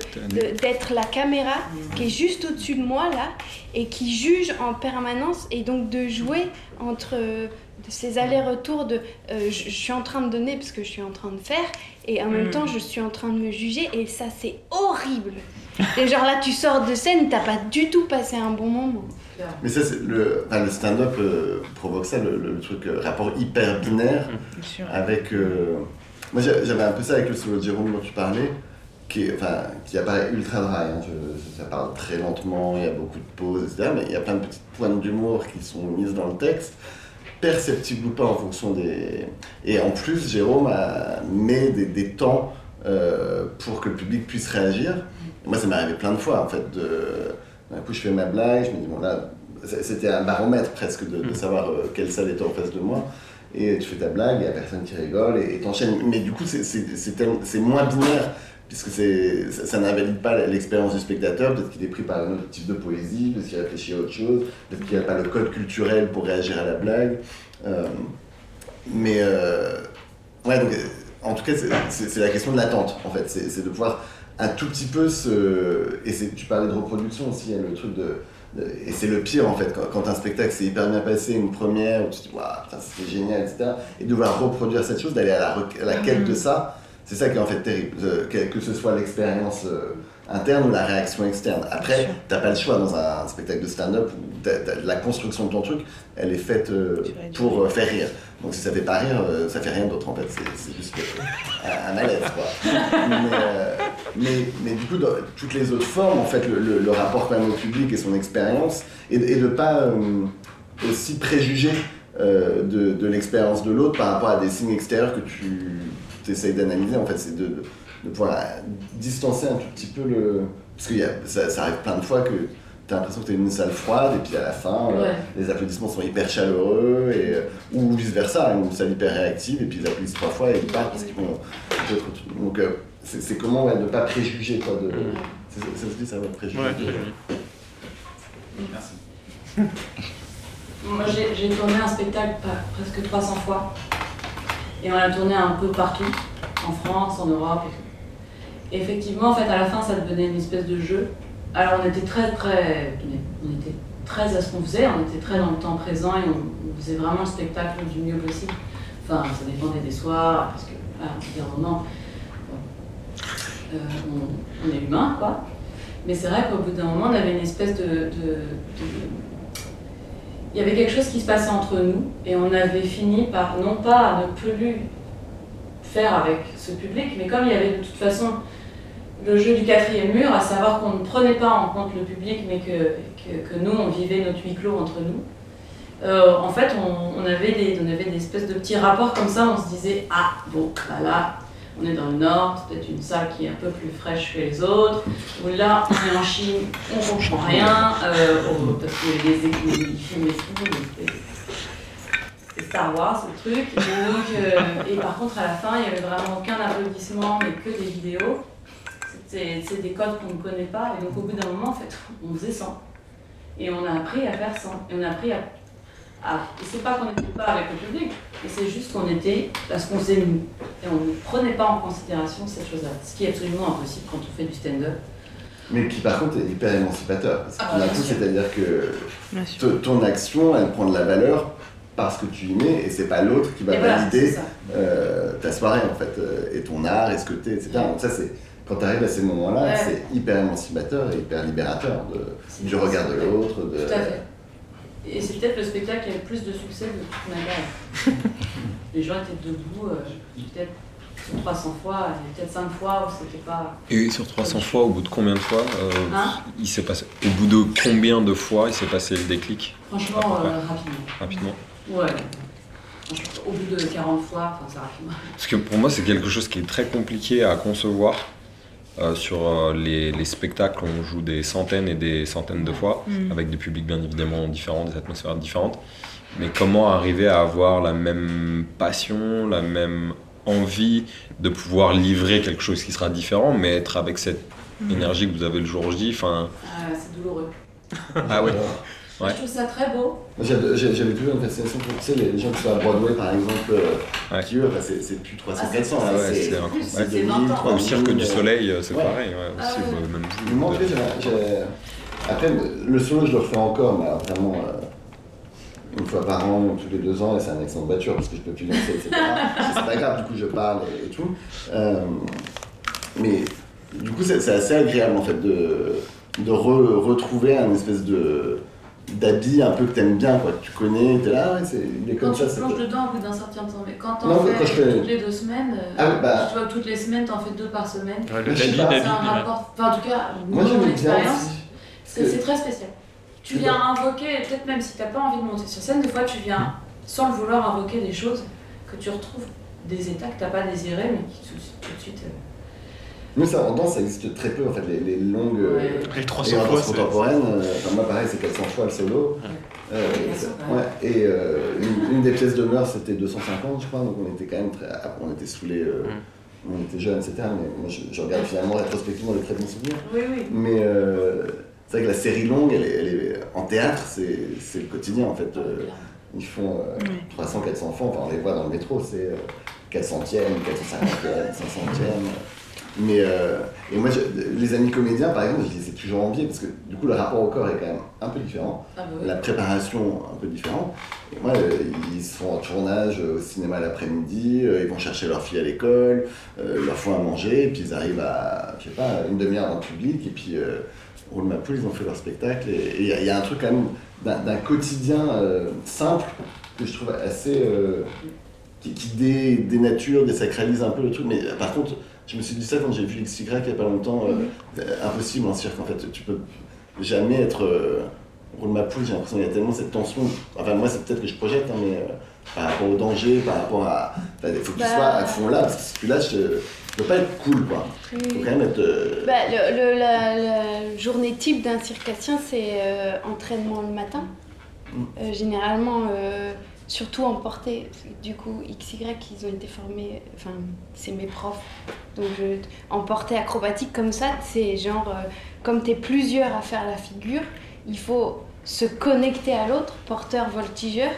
d'être la caméra qui est juste au-dessus de moi là et qui juge en permanence et donc de jouer entre euh, ces allers-retours de euh, je, je suis en train de donner parce que je suis en train de faire et en même Mm. temps je suis en train de me juger et ça c'est horrible. Et genre là tu sors de scène t'as pas du tout passé un bon moment Mais ça, c'est le, enfin, le stand-up euh, provoque ça, le, le truc euh, rapport hyper binaire sûr. avec. euh, moi, j'a- j'avais un peu ça avec le solo de Jérôme dont tu parlais, qui, est- enfin, qui apparaît ultra dry. hein. Je- ça parle très lentement, il y a beaucoup de pauses, etc. Mais il y a plein de petites pointes d'humour qui sont mises dans le texte, perceptibles ou pas en fonction des. Et en plus, Jérôme a, met des, des temps euh, pour que le public puisse réagir. Et moi, ça m'est arrivé plein de fois, en fait, de. D'un coup, je fais ma blague, je me dis, bon là, c'était un baromètre presque de, de savoir euh, quelle salle était en face de moi. Et tu fais ta blague, il n'y a personne qui rigole, et t'enchaînes. Mais du coup, c'est- moins binaire, puisque ça, ça n'invalide pas l'expérience du spectateur. Peut-être qu'il est pris par un autre type de poésie, peut-être qu'il réfléchit à autre chose, peut-être qu'il n'y a pas le code culturel pour réagir à la blague. Euh, mais, euh, ouais, donc, en tout cas, c'est- la question de l'attente, en fait. C'est de pouvoir un tout petit peu se. Et tu parlais de reproduction aussi, a le truc de. Et c'est le pire en fait, quand, quand un spectacle s'est hyper bien passé, une première, où tu te dis, waouh, putain, c'était génial, etc. Et de devoir reproduire cette chose, d'aller à la, à la quête de ça, c'est ça qui est en fait terrible. Euh, Que, que ce soit l'expérience euh, interne ou la réaction externe. Après, t'as pas le choix dans un spectacle de stand-up où la construction de ton truc, elle est faite euh, pour euh, faire rire. Donc si ça fait pas rire, euh, ça fait rien d'autre en fait. C'est- juste euh, un, malaise quoi. mais, mais, mais du coup, dans toutes les autres formes, en fait, le, le- le rapport quand même au public et son expérience, et, et de pas aussi préjuger de, de l'expérience de l'autre par rapport à des signes extérieurs que tu essayes d'analyser. En fait, c'est de, de pouvoir distancer un tout petit peu le. Parce que y a, ça, ça arrive plein de fois que tu as l'impression que tu es une salle froide et puis à la fin, euh, les applaudissements sont hyper chaleureux et, euh, ou vice versa, une salle hyper réactive et puis ils applaudissent trois fois et ils partent parce qu'ils vont. Donc euh, c'est c'est comment ouais, ne pas préjuger quoi. De, c'est- ça se dit ça va préjuger. Ouais, de- Merci. Moi, j'ai j'ai tourné un spectacle pas- presque 300 fois. Et on l'a tourné un peu partout, en France, en Europe et tout. Effectivement, en fait, à la fin, ça devenait une espèce de jeu. Alors, on était très, très. On était très à ce qu'on faisait, on était très dans le temps présent et on, faisait vraiment le spectacle du mieux possible. Enfin, ça dépendait des soirs, parce que, à un moment, euh, on, est humain, quoi. Mais c'est vrai qu'au bout d'un moment, on avait une espèce de il y avait quelque chose qui se passait entre nous et on avait fini par non pas ne plus faire avec ce public, mais comme il y avait de toute façon le jeu du quatrième mur, à savoir qu'on ne prenait pas en compte le public, mais que, que, nous, on vivait notre huis clos entre nous. euh, en fait, on, avait des, on avait des espèces de petits rapports comme ça, on se disait, ah, bon, bah là, on est dans le Nord, c'est peut-être une salle qui est un peu plus fraîche que les autres, ou là, on est en Chine, on comprend rien, euh, oh, parce que les, films et tout, c'est Star Wars, le truc. Euh, et par contre, à la fin, il n'y avait vraiment aucun applaudissement, mais que des vidéos. C'est des codes qu'on ne connaît pas. Et donc, au bout d'un moment, en fait, on faisait sans. Et on a appris à faire sans. Et on a appris à. à et c'est pas qu'on n'était pas avec le public, mais c'est juste qu'on était parce qu'on faisait nous. Et on ne prenait pas en considération cette chose-là. Ce qui est absolument impossible quand on fait du stand-up. Mais qui par contre est hyper émancipateur. Parce Ah, c'est-à-dire que ton action, elle prend de la valeur parce que tu y mets et c'est pas l'autre qui va Et valider euh, ta soirée en fait, euh, et ton art, et ce que t'es, etc. Donc ça c'est, quand tu arrives à ces moments-là, Ouais. c'est hyper émancipateur et hyper libérateur de, du regard de l'autre. De... Tout à fait. Et c'est peut-être le spectacle qui a le plus de succès de toute ma carrière. Les gens étaient debout, euh, peut-être sur 300 fois, peut-être 5 fois où c'était pas. Et sur 300 fois, au bout de combien de fois euh, Hein il s'est passé, Au bout de combien de fois il s'est passé le déclic? Franchement, euh, rapidement. Rapidement. Ouais. Au bout de 40 fois, enfin, ça rapidement. Parce que pour moi, c'est quelque chose qui est très compliqué à concevoir. Euh, sur euh, les, les spectacles, on joue des centaines et des centaines de fois, Mm. avec des publics bien évidemment différents, des atmosphères différentes. Mais comment arriver à avoir la même passion, la même envie de pouvoir livrer quelque chose qui sera différent, mais être avec cette Mhm. énergie que vous avez le jour J. Enfin, Ah, c'est douloureux. ah ouais. Ouais. Je trouve ça très beau. J'avais toujours une fascination pour tu sais, les gens qui sont à Broadway par exemple, euh, qui eux, enfin, c'est plus 300 Ah, c'est- 400 Ah là, ouais, c'est un- plus, ouais, c'est c'est 2000, 2000, Au Cirque 3000, du euh, Soleil, euh, c'est ouais. pareil, ouais, aussi, Ah bah, même vous. Moi, en fait, j'ai- j'ai- Après, le solo, je le refais encore, mais alors, vraiment euh, une fois par an ou tous les deux ans, et c'est un accident de voiture parce que je peux plus lancer, etc. c'est pas grave, du coup, je parle et, et tout. Euh, mais du coup, c'est c'est assez agréable en fait de, de re- retrouver un espèce de d'habit un peu que t'aimes bien, quoi. que Tu connais, t'es là, ouais, c'est, il est Quand comme tu ça. te c'est plonges dedans au bout d'un certain temps, mais quand t'en fais quand je fais- toutes les deux semaines, euh, Ah bah- tu vois, toutes les semaines, t'en fais deux par semaine. Ouais, le C'est un ouais. rapport, enfin en tout cas, Moi, mon j'aime bien expérience, aussi. c'est très spécial. Tu viens invoquer, peut-être même si t'as pas envie de monter sur scène, des fois tu viens, sans le vouloir, invoquer des choses que tu retrouves, des états que t'as pas désirés, mais qui tout, tout de suite... euh, Nous, ça, en danse, ça existe très peu, en fait, les, les longues. euh, Ouais. Les 300 les fois, danses c'est- contemporaines. euh, enfin, moi, pareil, c'est 400 fois le solo. Euh, Ouais, ouais, et euh, une, une des pièces d'honneur, c'était 250, je crois, donc on était quand même très. ah, On était saoulés, euh, on était jeunes, etc. Mais moi, je, je regarde finalement rétrospectivement les très bons souvenirs. Oui, oui. Mais euh, c'est vrai que la série longue, elle est, elle est- en théâtre, c'est le quotidien, en fait. Euh, ils font euh, 300, 400 enfants, enfin, on les voit dans le métro, c'est euh, 400e, 450e, 500e. Mais, euh, et moi, je- les amis comédiens, par exemple, je les ai toujours enviés parce que du coup, le rapport au corps est quand même un peu différent. Ah bah oui. La préparation, un peu différente. Et moi, euh, ils sont en tournage euh, au cinéma l'après-midi, euh, ils vont chercher leur fille à l'école, ils leur font à manger, et puis ils arrivent à, je sais pas, une demi-heure dans le public, et puis roule ma poule, ils ont fait leur spectacle. Et il y, a- il y a un truc quand même d'un quotidien simple que je trouve assez. qui, qui dé- dénature, désacralise un peu le truc. Mais par contre, je me suis dit ça quand j'ai vu XY il n'y a pas longtemps. euh, euh, impossible en cirque, en fait. Tu peux jamais être. Euh, roule ma poule, j'ai l'impression qu'il y a tellement cette tension. Enfin, moi, c'est peut-être que je projette, hein, mais euh, par rapport au danger, par rapport à. enfin, Il faut que tu Bah. sois à fond là, parce que si tu lâches, tu peux pas être cool, quoi. Oui, faut quand même être. euh, Bah, le, le- la, la journée type d'un circassien, c'est euh, entraînement le matin. Mm. Généralement, surtout en portée. Du coup, XY, ils ont été formés, enfin, c'est mes profs. Donc, je, en portée acrobatique comme ça, c'est genre, euh, comme tu es plusieurs à faire la figure, il faut se connecter à l'autre, porteur, voltigeur.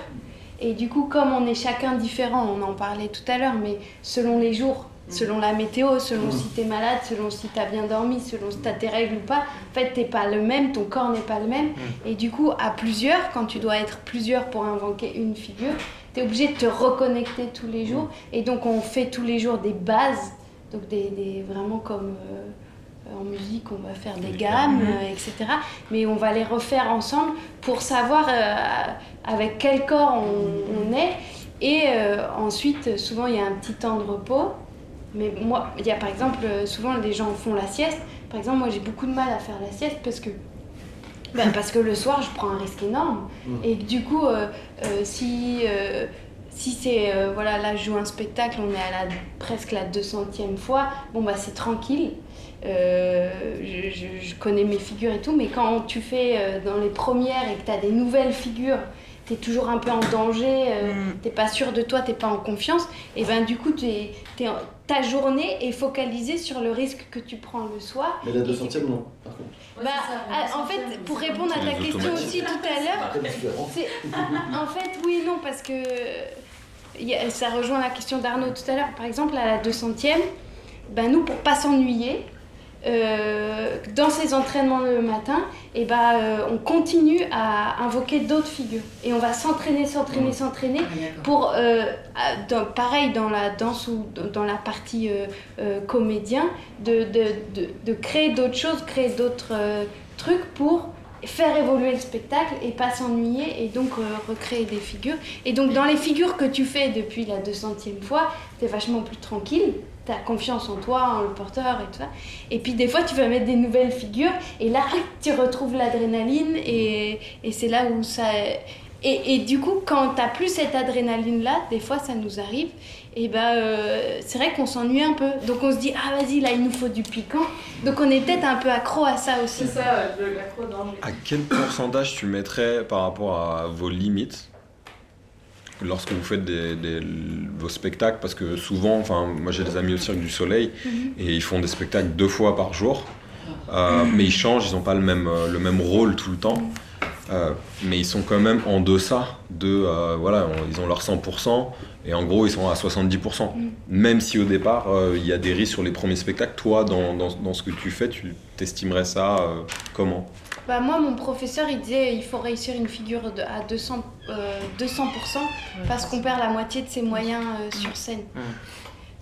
Et du coup, comme on est chacun différent, on en parlait tout à l'heure, mais selon les jours, selon la météo, selon si t'es malade, selon si t'as bien dormi, selon si t'as tes règles ou pas, en fait, t'es pas le même, ton corps n'est pas le même. Et du coup, à plusieurs, quand tu dois être plusieurs pour invoquer une figure, t'es obligé de te reconnecter tous les jours. Et donc, on fait tous les jours des bases, donc des, des- vraiment comme. euh, en musique, on va faire des gammes, euh, etc. Mais on va les refaire ensemble pour savoir euh, avec quel corps on, on est. Et ensuite, souvent, il y a un petit temps de repos. Mais moi, il y a par exemple, euh, souvent les gens font la sieste. Par exemple, moi j'ai beaucoup de mal à faire la sieste parce que, ben, parce que le soir je prends un risque énorme. Et que, du coup, euh, euh, si, euh, si c'est, voilà, là je joue un spectacle, on est à la, presque la 200e fois, bon bah c'est tranquille. Je, je- je connais mes figures et tout, mais quand tu fais dans les premières et que tu as des nouvelles figures, tu es toujours un peu en danger, euh, t'es pas sûr de toi, t'es pas en confiance, et ben du coup t'es en- ta journée est focalisée sur le risque que tu prends le soir. Mais la 200ème, non, par contre. Bah, ah, en fait, pour répondre à ta question aussi tout à l'heure, en fait, oui et non, parce que ça rejoint la question d'Arnaud tout à l'heure. Par exemple, à la 200e, ben nous, pour pas s'ennuyer, dans ces entraînements le matin, et ben, euh, on continue à invoquer d'autres figures. Et on va s'entraîner, s'entraîner, s'entraîner pour, euh, dans- pareil dans la danse ou dans- la partie euh, euh, comédien, de, de, de, de créer d'autres choses, créer d'autres euh, trucs pour faire évoluer le spectacle et pas s'ennuyer et donc euh, recréer des figures. Et donc dans les figures que tu fais depuis la 200e fois, t'es vachement plus tranquille, t'as confiance en toi, en le porteur et tout ça. Et puis des fois tu vas mettre des nouvelles figures et là tu retrouves l'adrénaline et, et c'est là où ça... Et, et du coup quand t'as plus cette adrénaline là, des fois ça nous arrive, et ben euh, c'est vrai qu'on s'ennuie un peu. Donc on se dit ah vas-y là il nous faut du piquant. Donc on est peut-être un peu accro à ça aussi. C'est ça, l'accro danger. À quel pourcentage tu mettrais par rapport à vos limites lorsque vous faites des, des- vos spectacles, parce que souvent, enfin, moi j'ai des amis au Cirque du Soleil Mhm. et ils font des spectacles deux fois par jour, Euh, mais ils changent, ils n'ont pas le même, euh, le même rôle tout le temps. Euh, mais ils sont quand même en deçà de, euh, voilà, ils ont leur 100% et en gros ils sont à 70%. Même si au départ il y a des risques sur les premiers spectacles, toi dans, dans, dans ce que tu fais, tu t'estimerais ça comment? Bah, moi, mon professeur, il disait il faut réussir une figure de, à 200, euh, 200% parce qu'on perd la moitié de ses moyens euh, sur scène.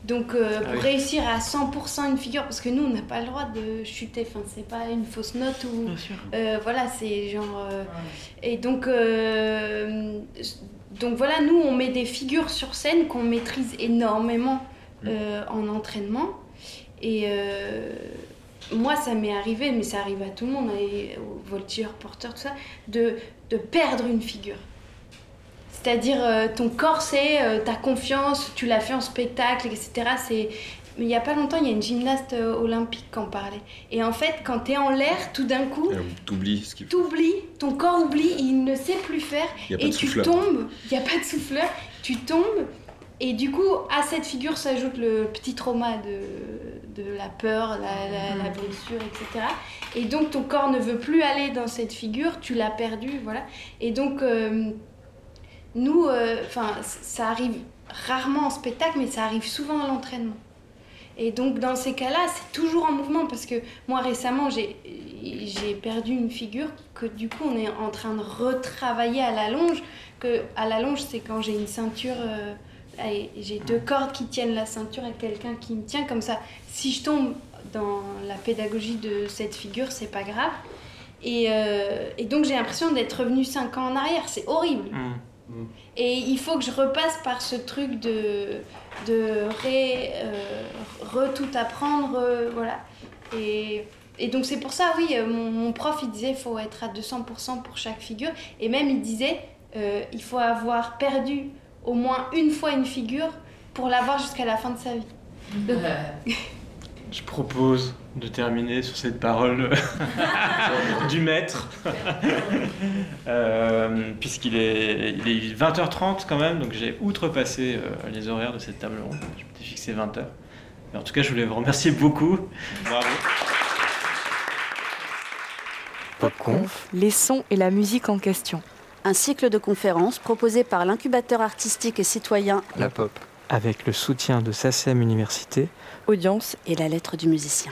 Donc, euh, Ah pour oui. réussir à 100% une figure, parce que nous, on n'a pas le droit de chuter, enfin, c'est pas une fausse note ou. Euh, voilà, c'est genre. euh, Et donc, euh, donc voilà, nous, on met des figures sur scène qu'on maîtrise énormément euh, en entraînement. Et euh, moi, ça m'est arrivé, mais ça arrive à tout le monde, et aux voltigeurs, porteurs, tout ça, de, de perdre une figure. C'est-à-dire, euh, ton corps, c'est euh, ta confiance, tu l'as fait en spectacle, etc. C'est... Mais il n'y a pas longtemps, il y a une gymnaste euh, olympique qui en parlait. Et en fait, quand tu es en l'air, tout d'un coup, T'oublies ce qu'il faut. t'oublies, ton corps oublie, il ne sait plus faire, Il y a pas et de tu souffleur. tombes, il n'y a pas de souffleur, tu tombes, et du coup, à cette figure s'ajoute le petit trauma de, de la peur, la, la- la blessure, etc. Et donc, ton corps ne veut plus aller dans cette figure, tu l'as perdu, voilà. Et donc, euh, nous, euh, enfin, ça arrive rarement en spectacle, mais ça arrive souvent à l'entraînement. Et donc dans ces cas-là, c'est toujours en mouvement parce que moi récemment, j'ai perdu une figure que du coup on est en train de retravailler à la longe. Que à la longe, c'est quand j'ai une ceinture, euh, j'ai deux cordes qui tiennent la ceinture et quelqu'un qui me tient comme ça. Si je tombe dans la pédagogie de cette figure, c'est pas grave. Et, euh, donc j'ai l'impression d'être revenue cinq ans en arrière. C'est horrible. Et il faut que je repasse par ce truc de, de ré, euh, re tout apprendre, euh, voilà. Et, et donc c'est pour ça, oui, euh, mon, mon prof, il disait il faut être à 200% pour chaque figure. Et même, il disait euh, il faut avoir perdu au moins une fois une figure pour l'avoir jusqu'à la fin de sa vie. Donc- Je propose de terminer sur cette parole du maître, Euh, puisqu'il est, il est 20h30 quand même, donc j'ai outrepassé euh, les horaires de cette table ronde. Je m'étais fixé 20h. Mais en tout cas, je voulais vous remercier beaucoup. Bravo. Popconf, les sons et la musique en question. Un cycle de conférences proposé par l'incubateur artistique et citoyen La pop. Avec le soutien de SACEM Université. Audience et la lettre du musicien.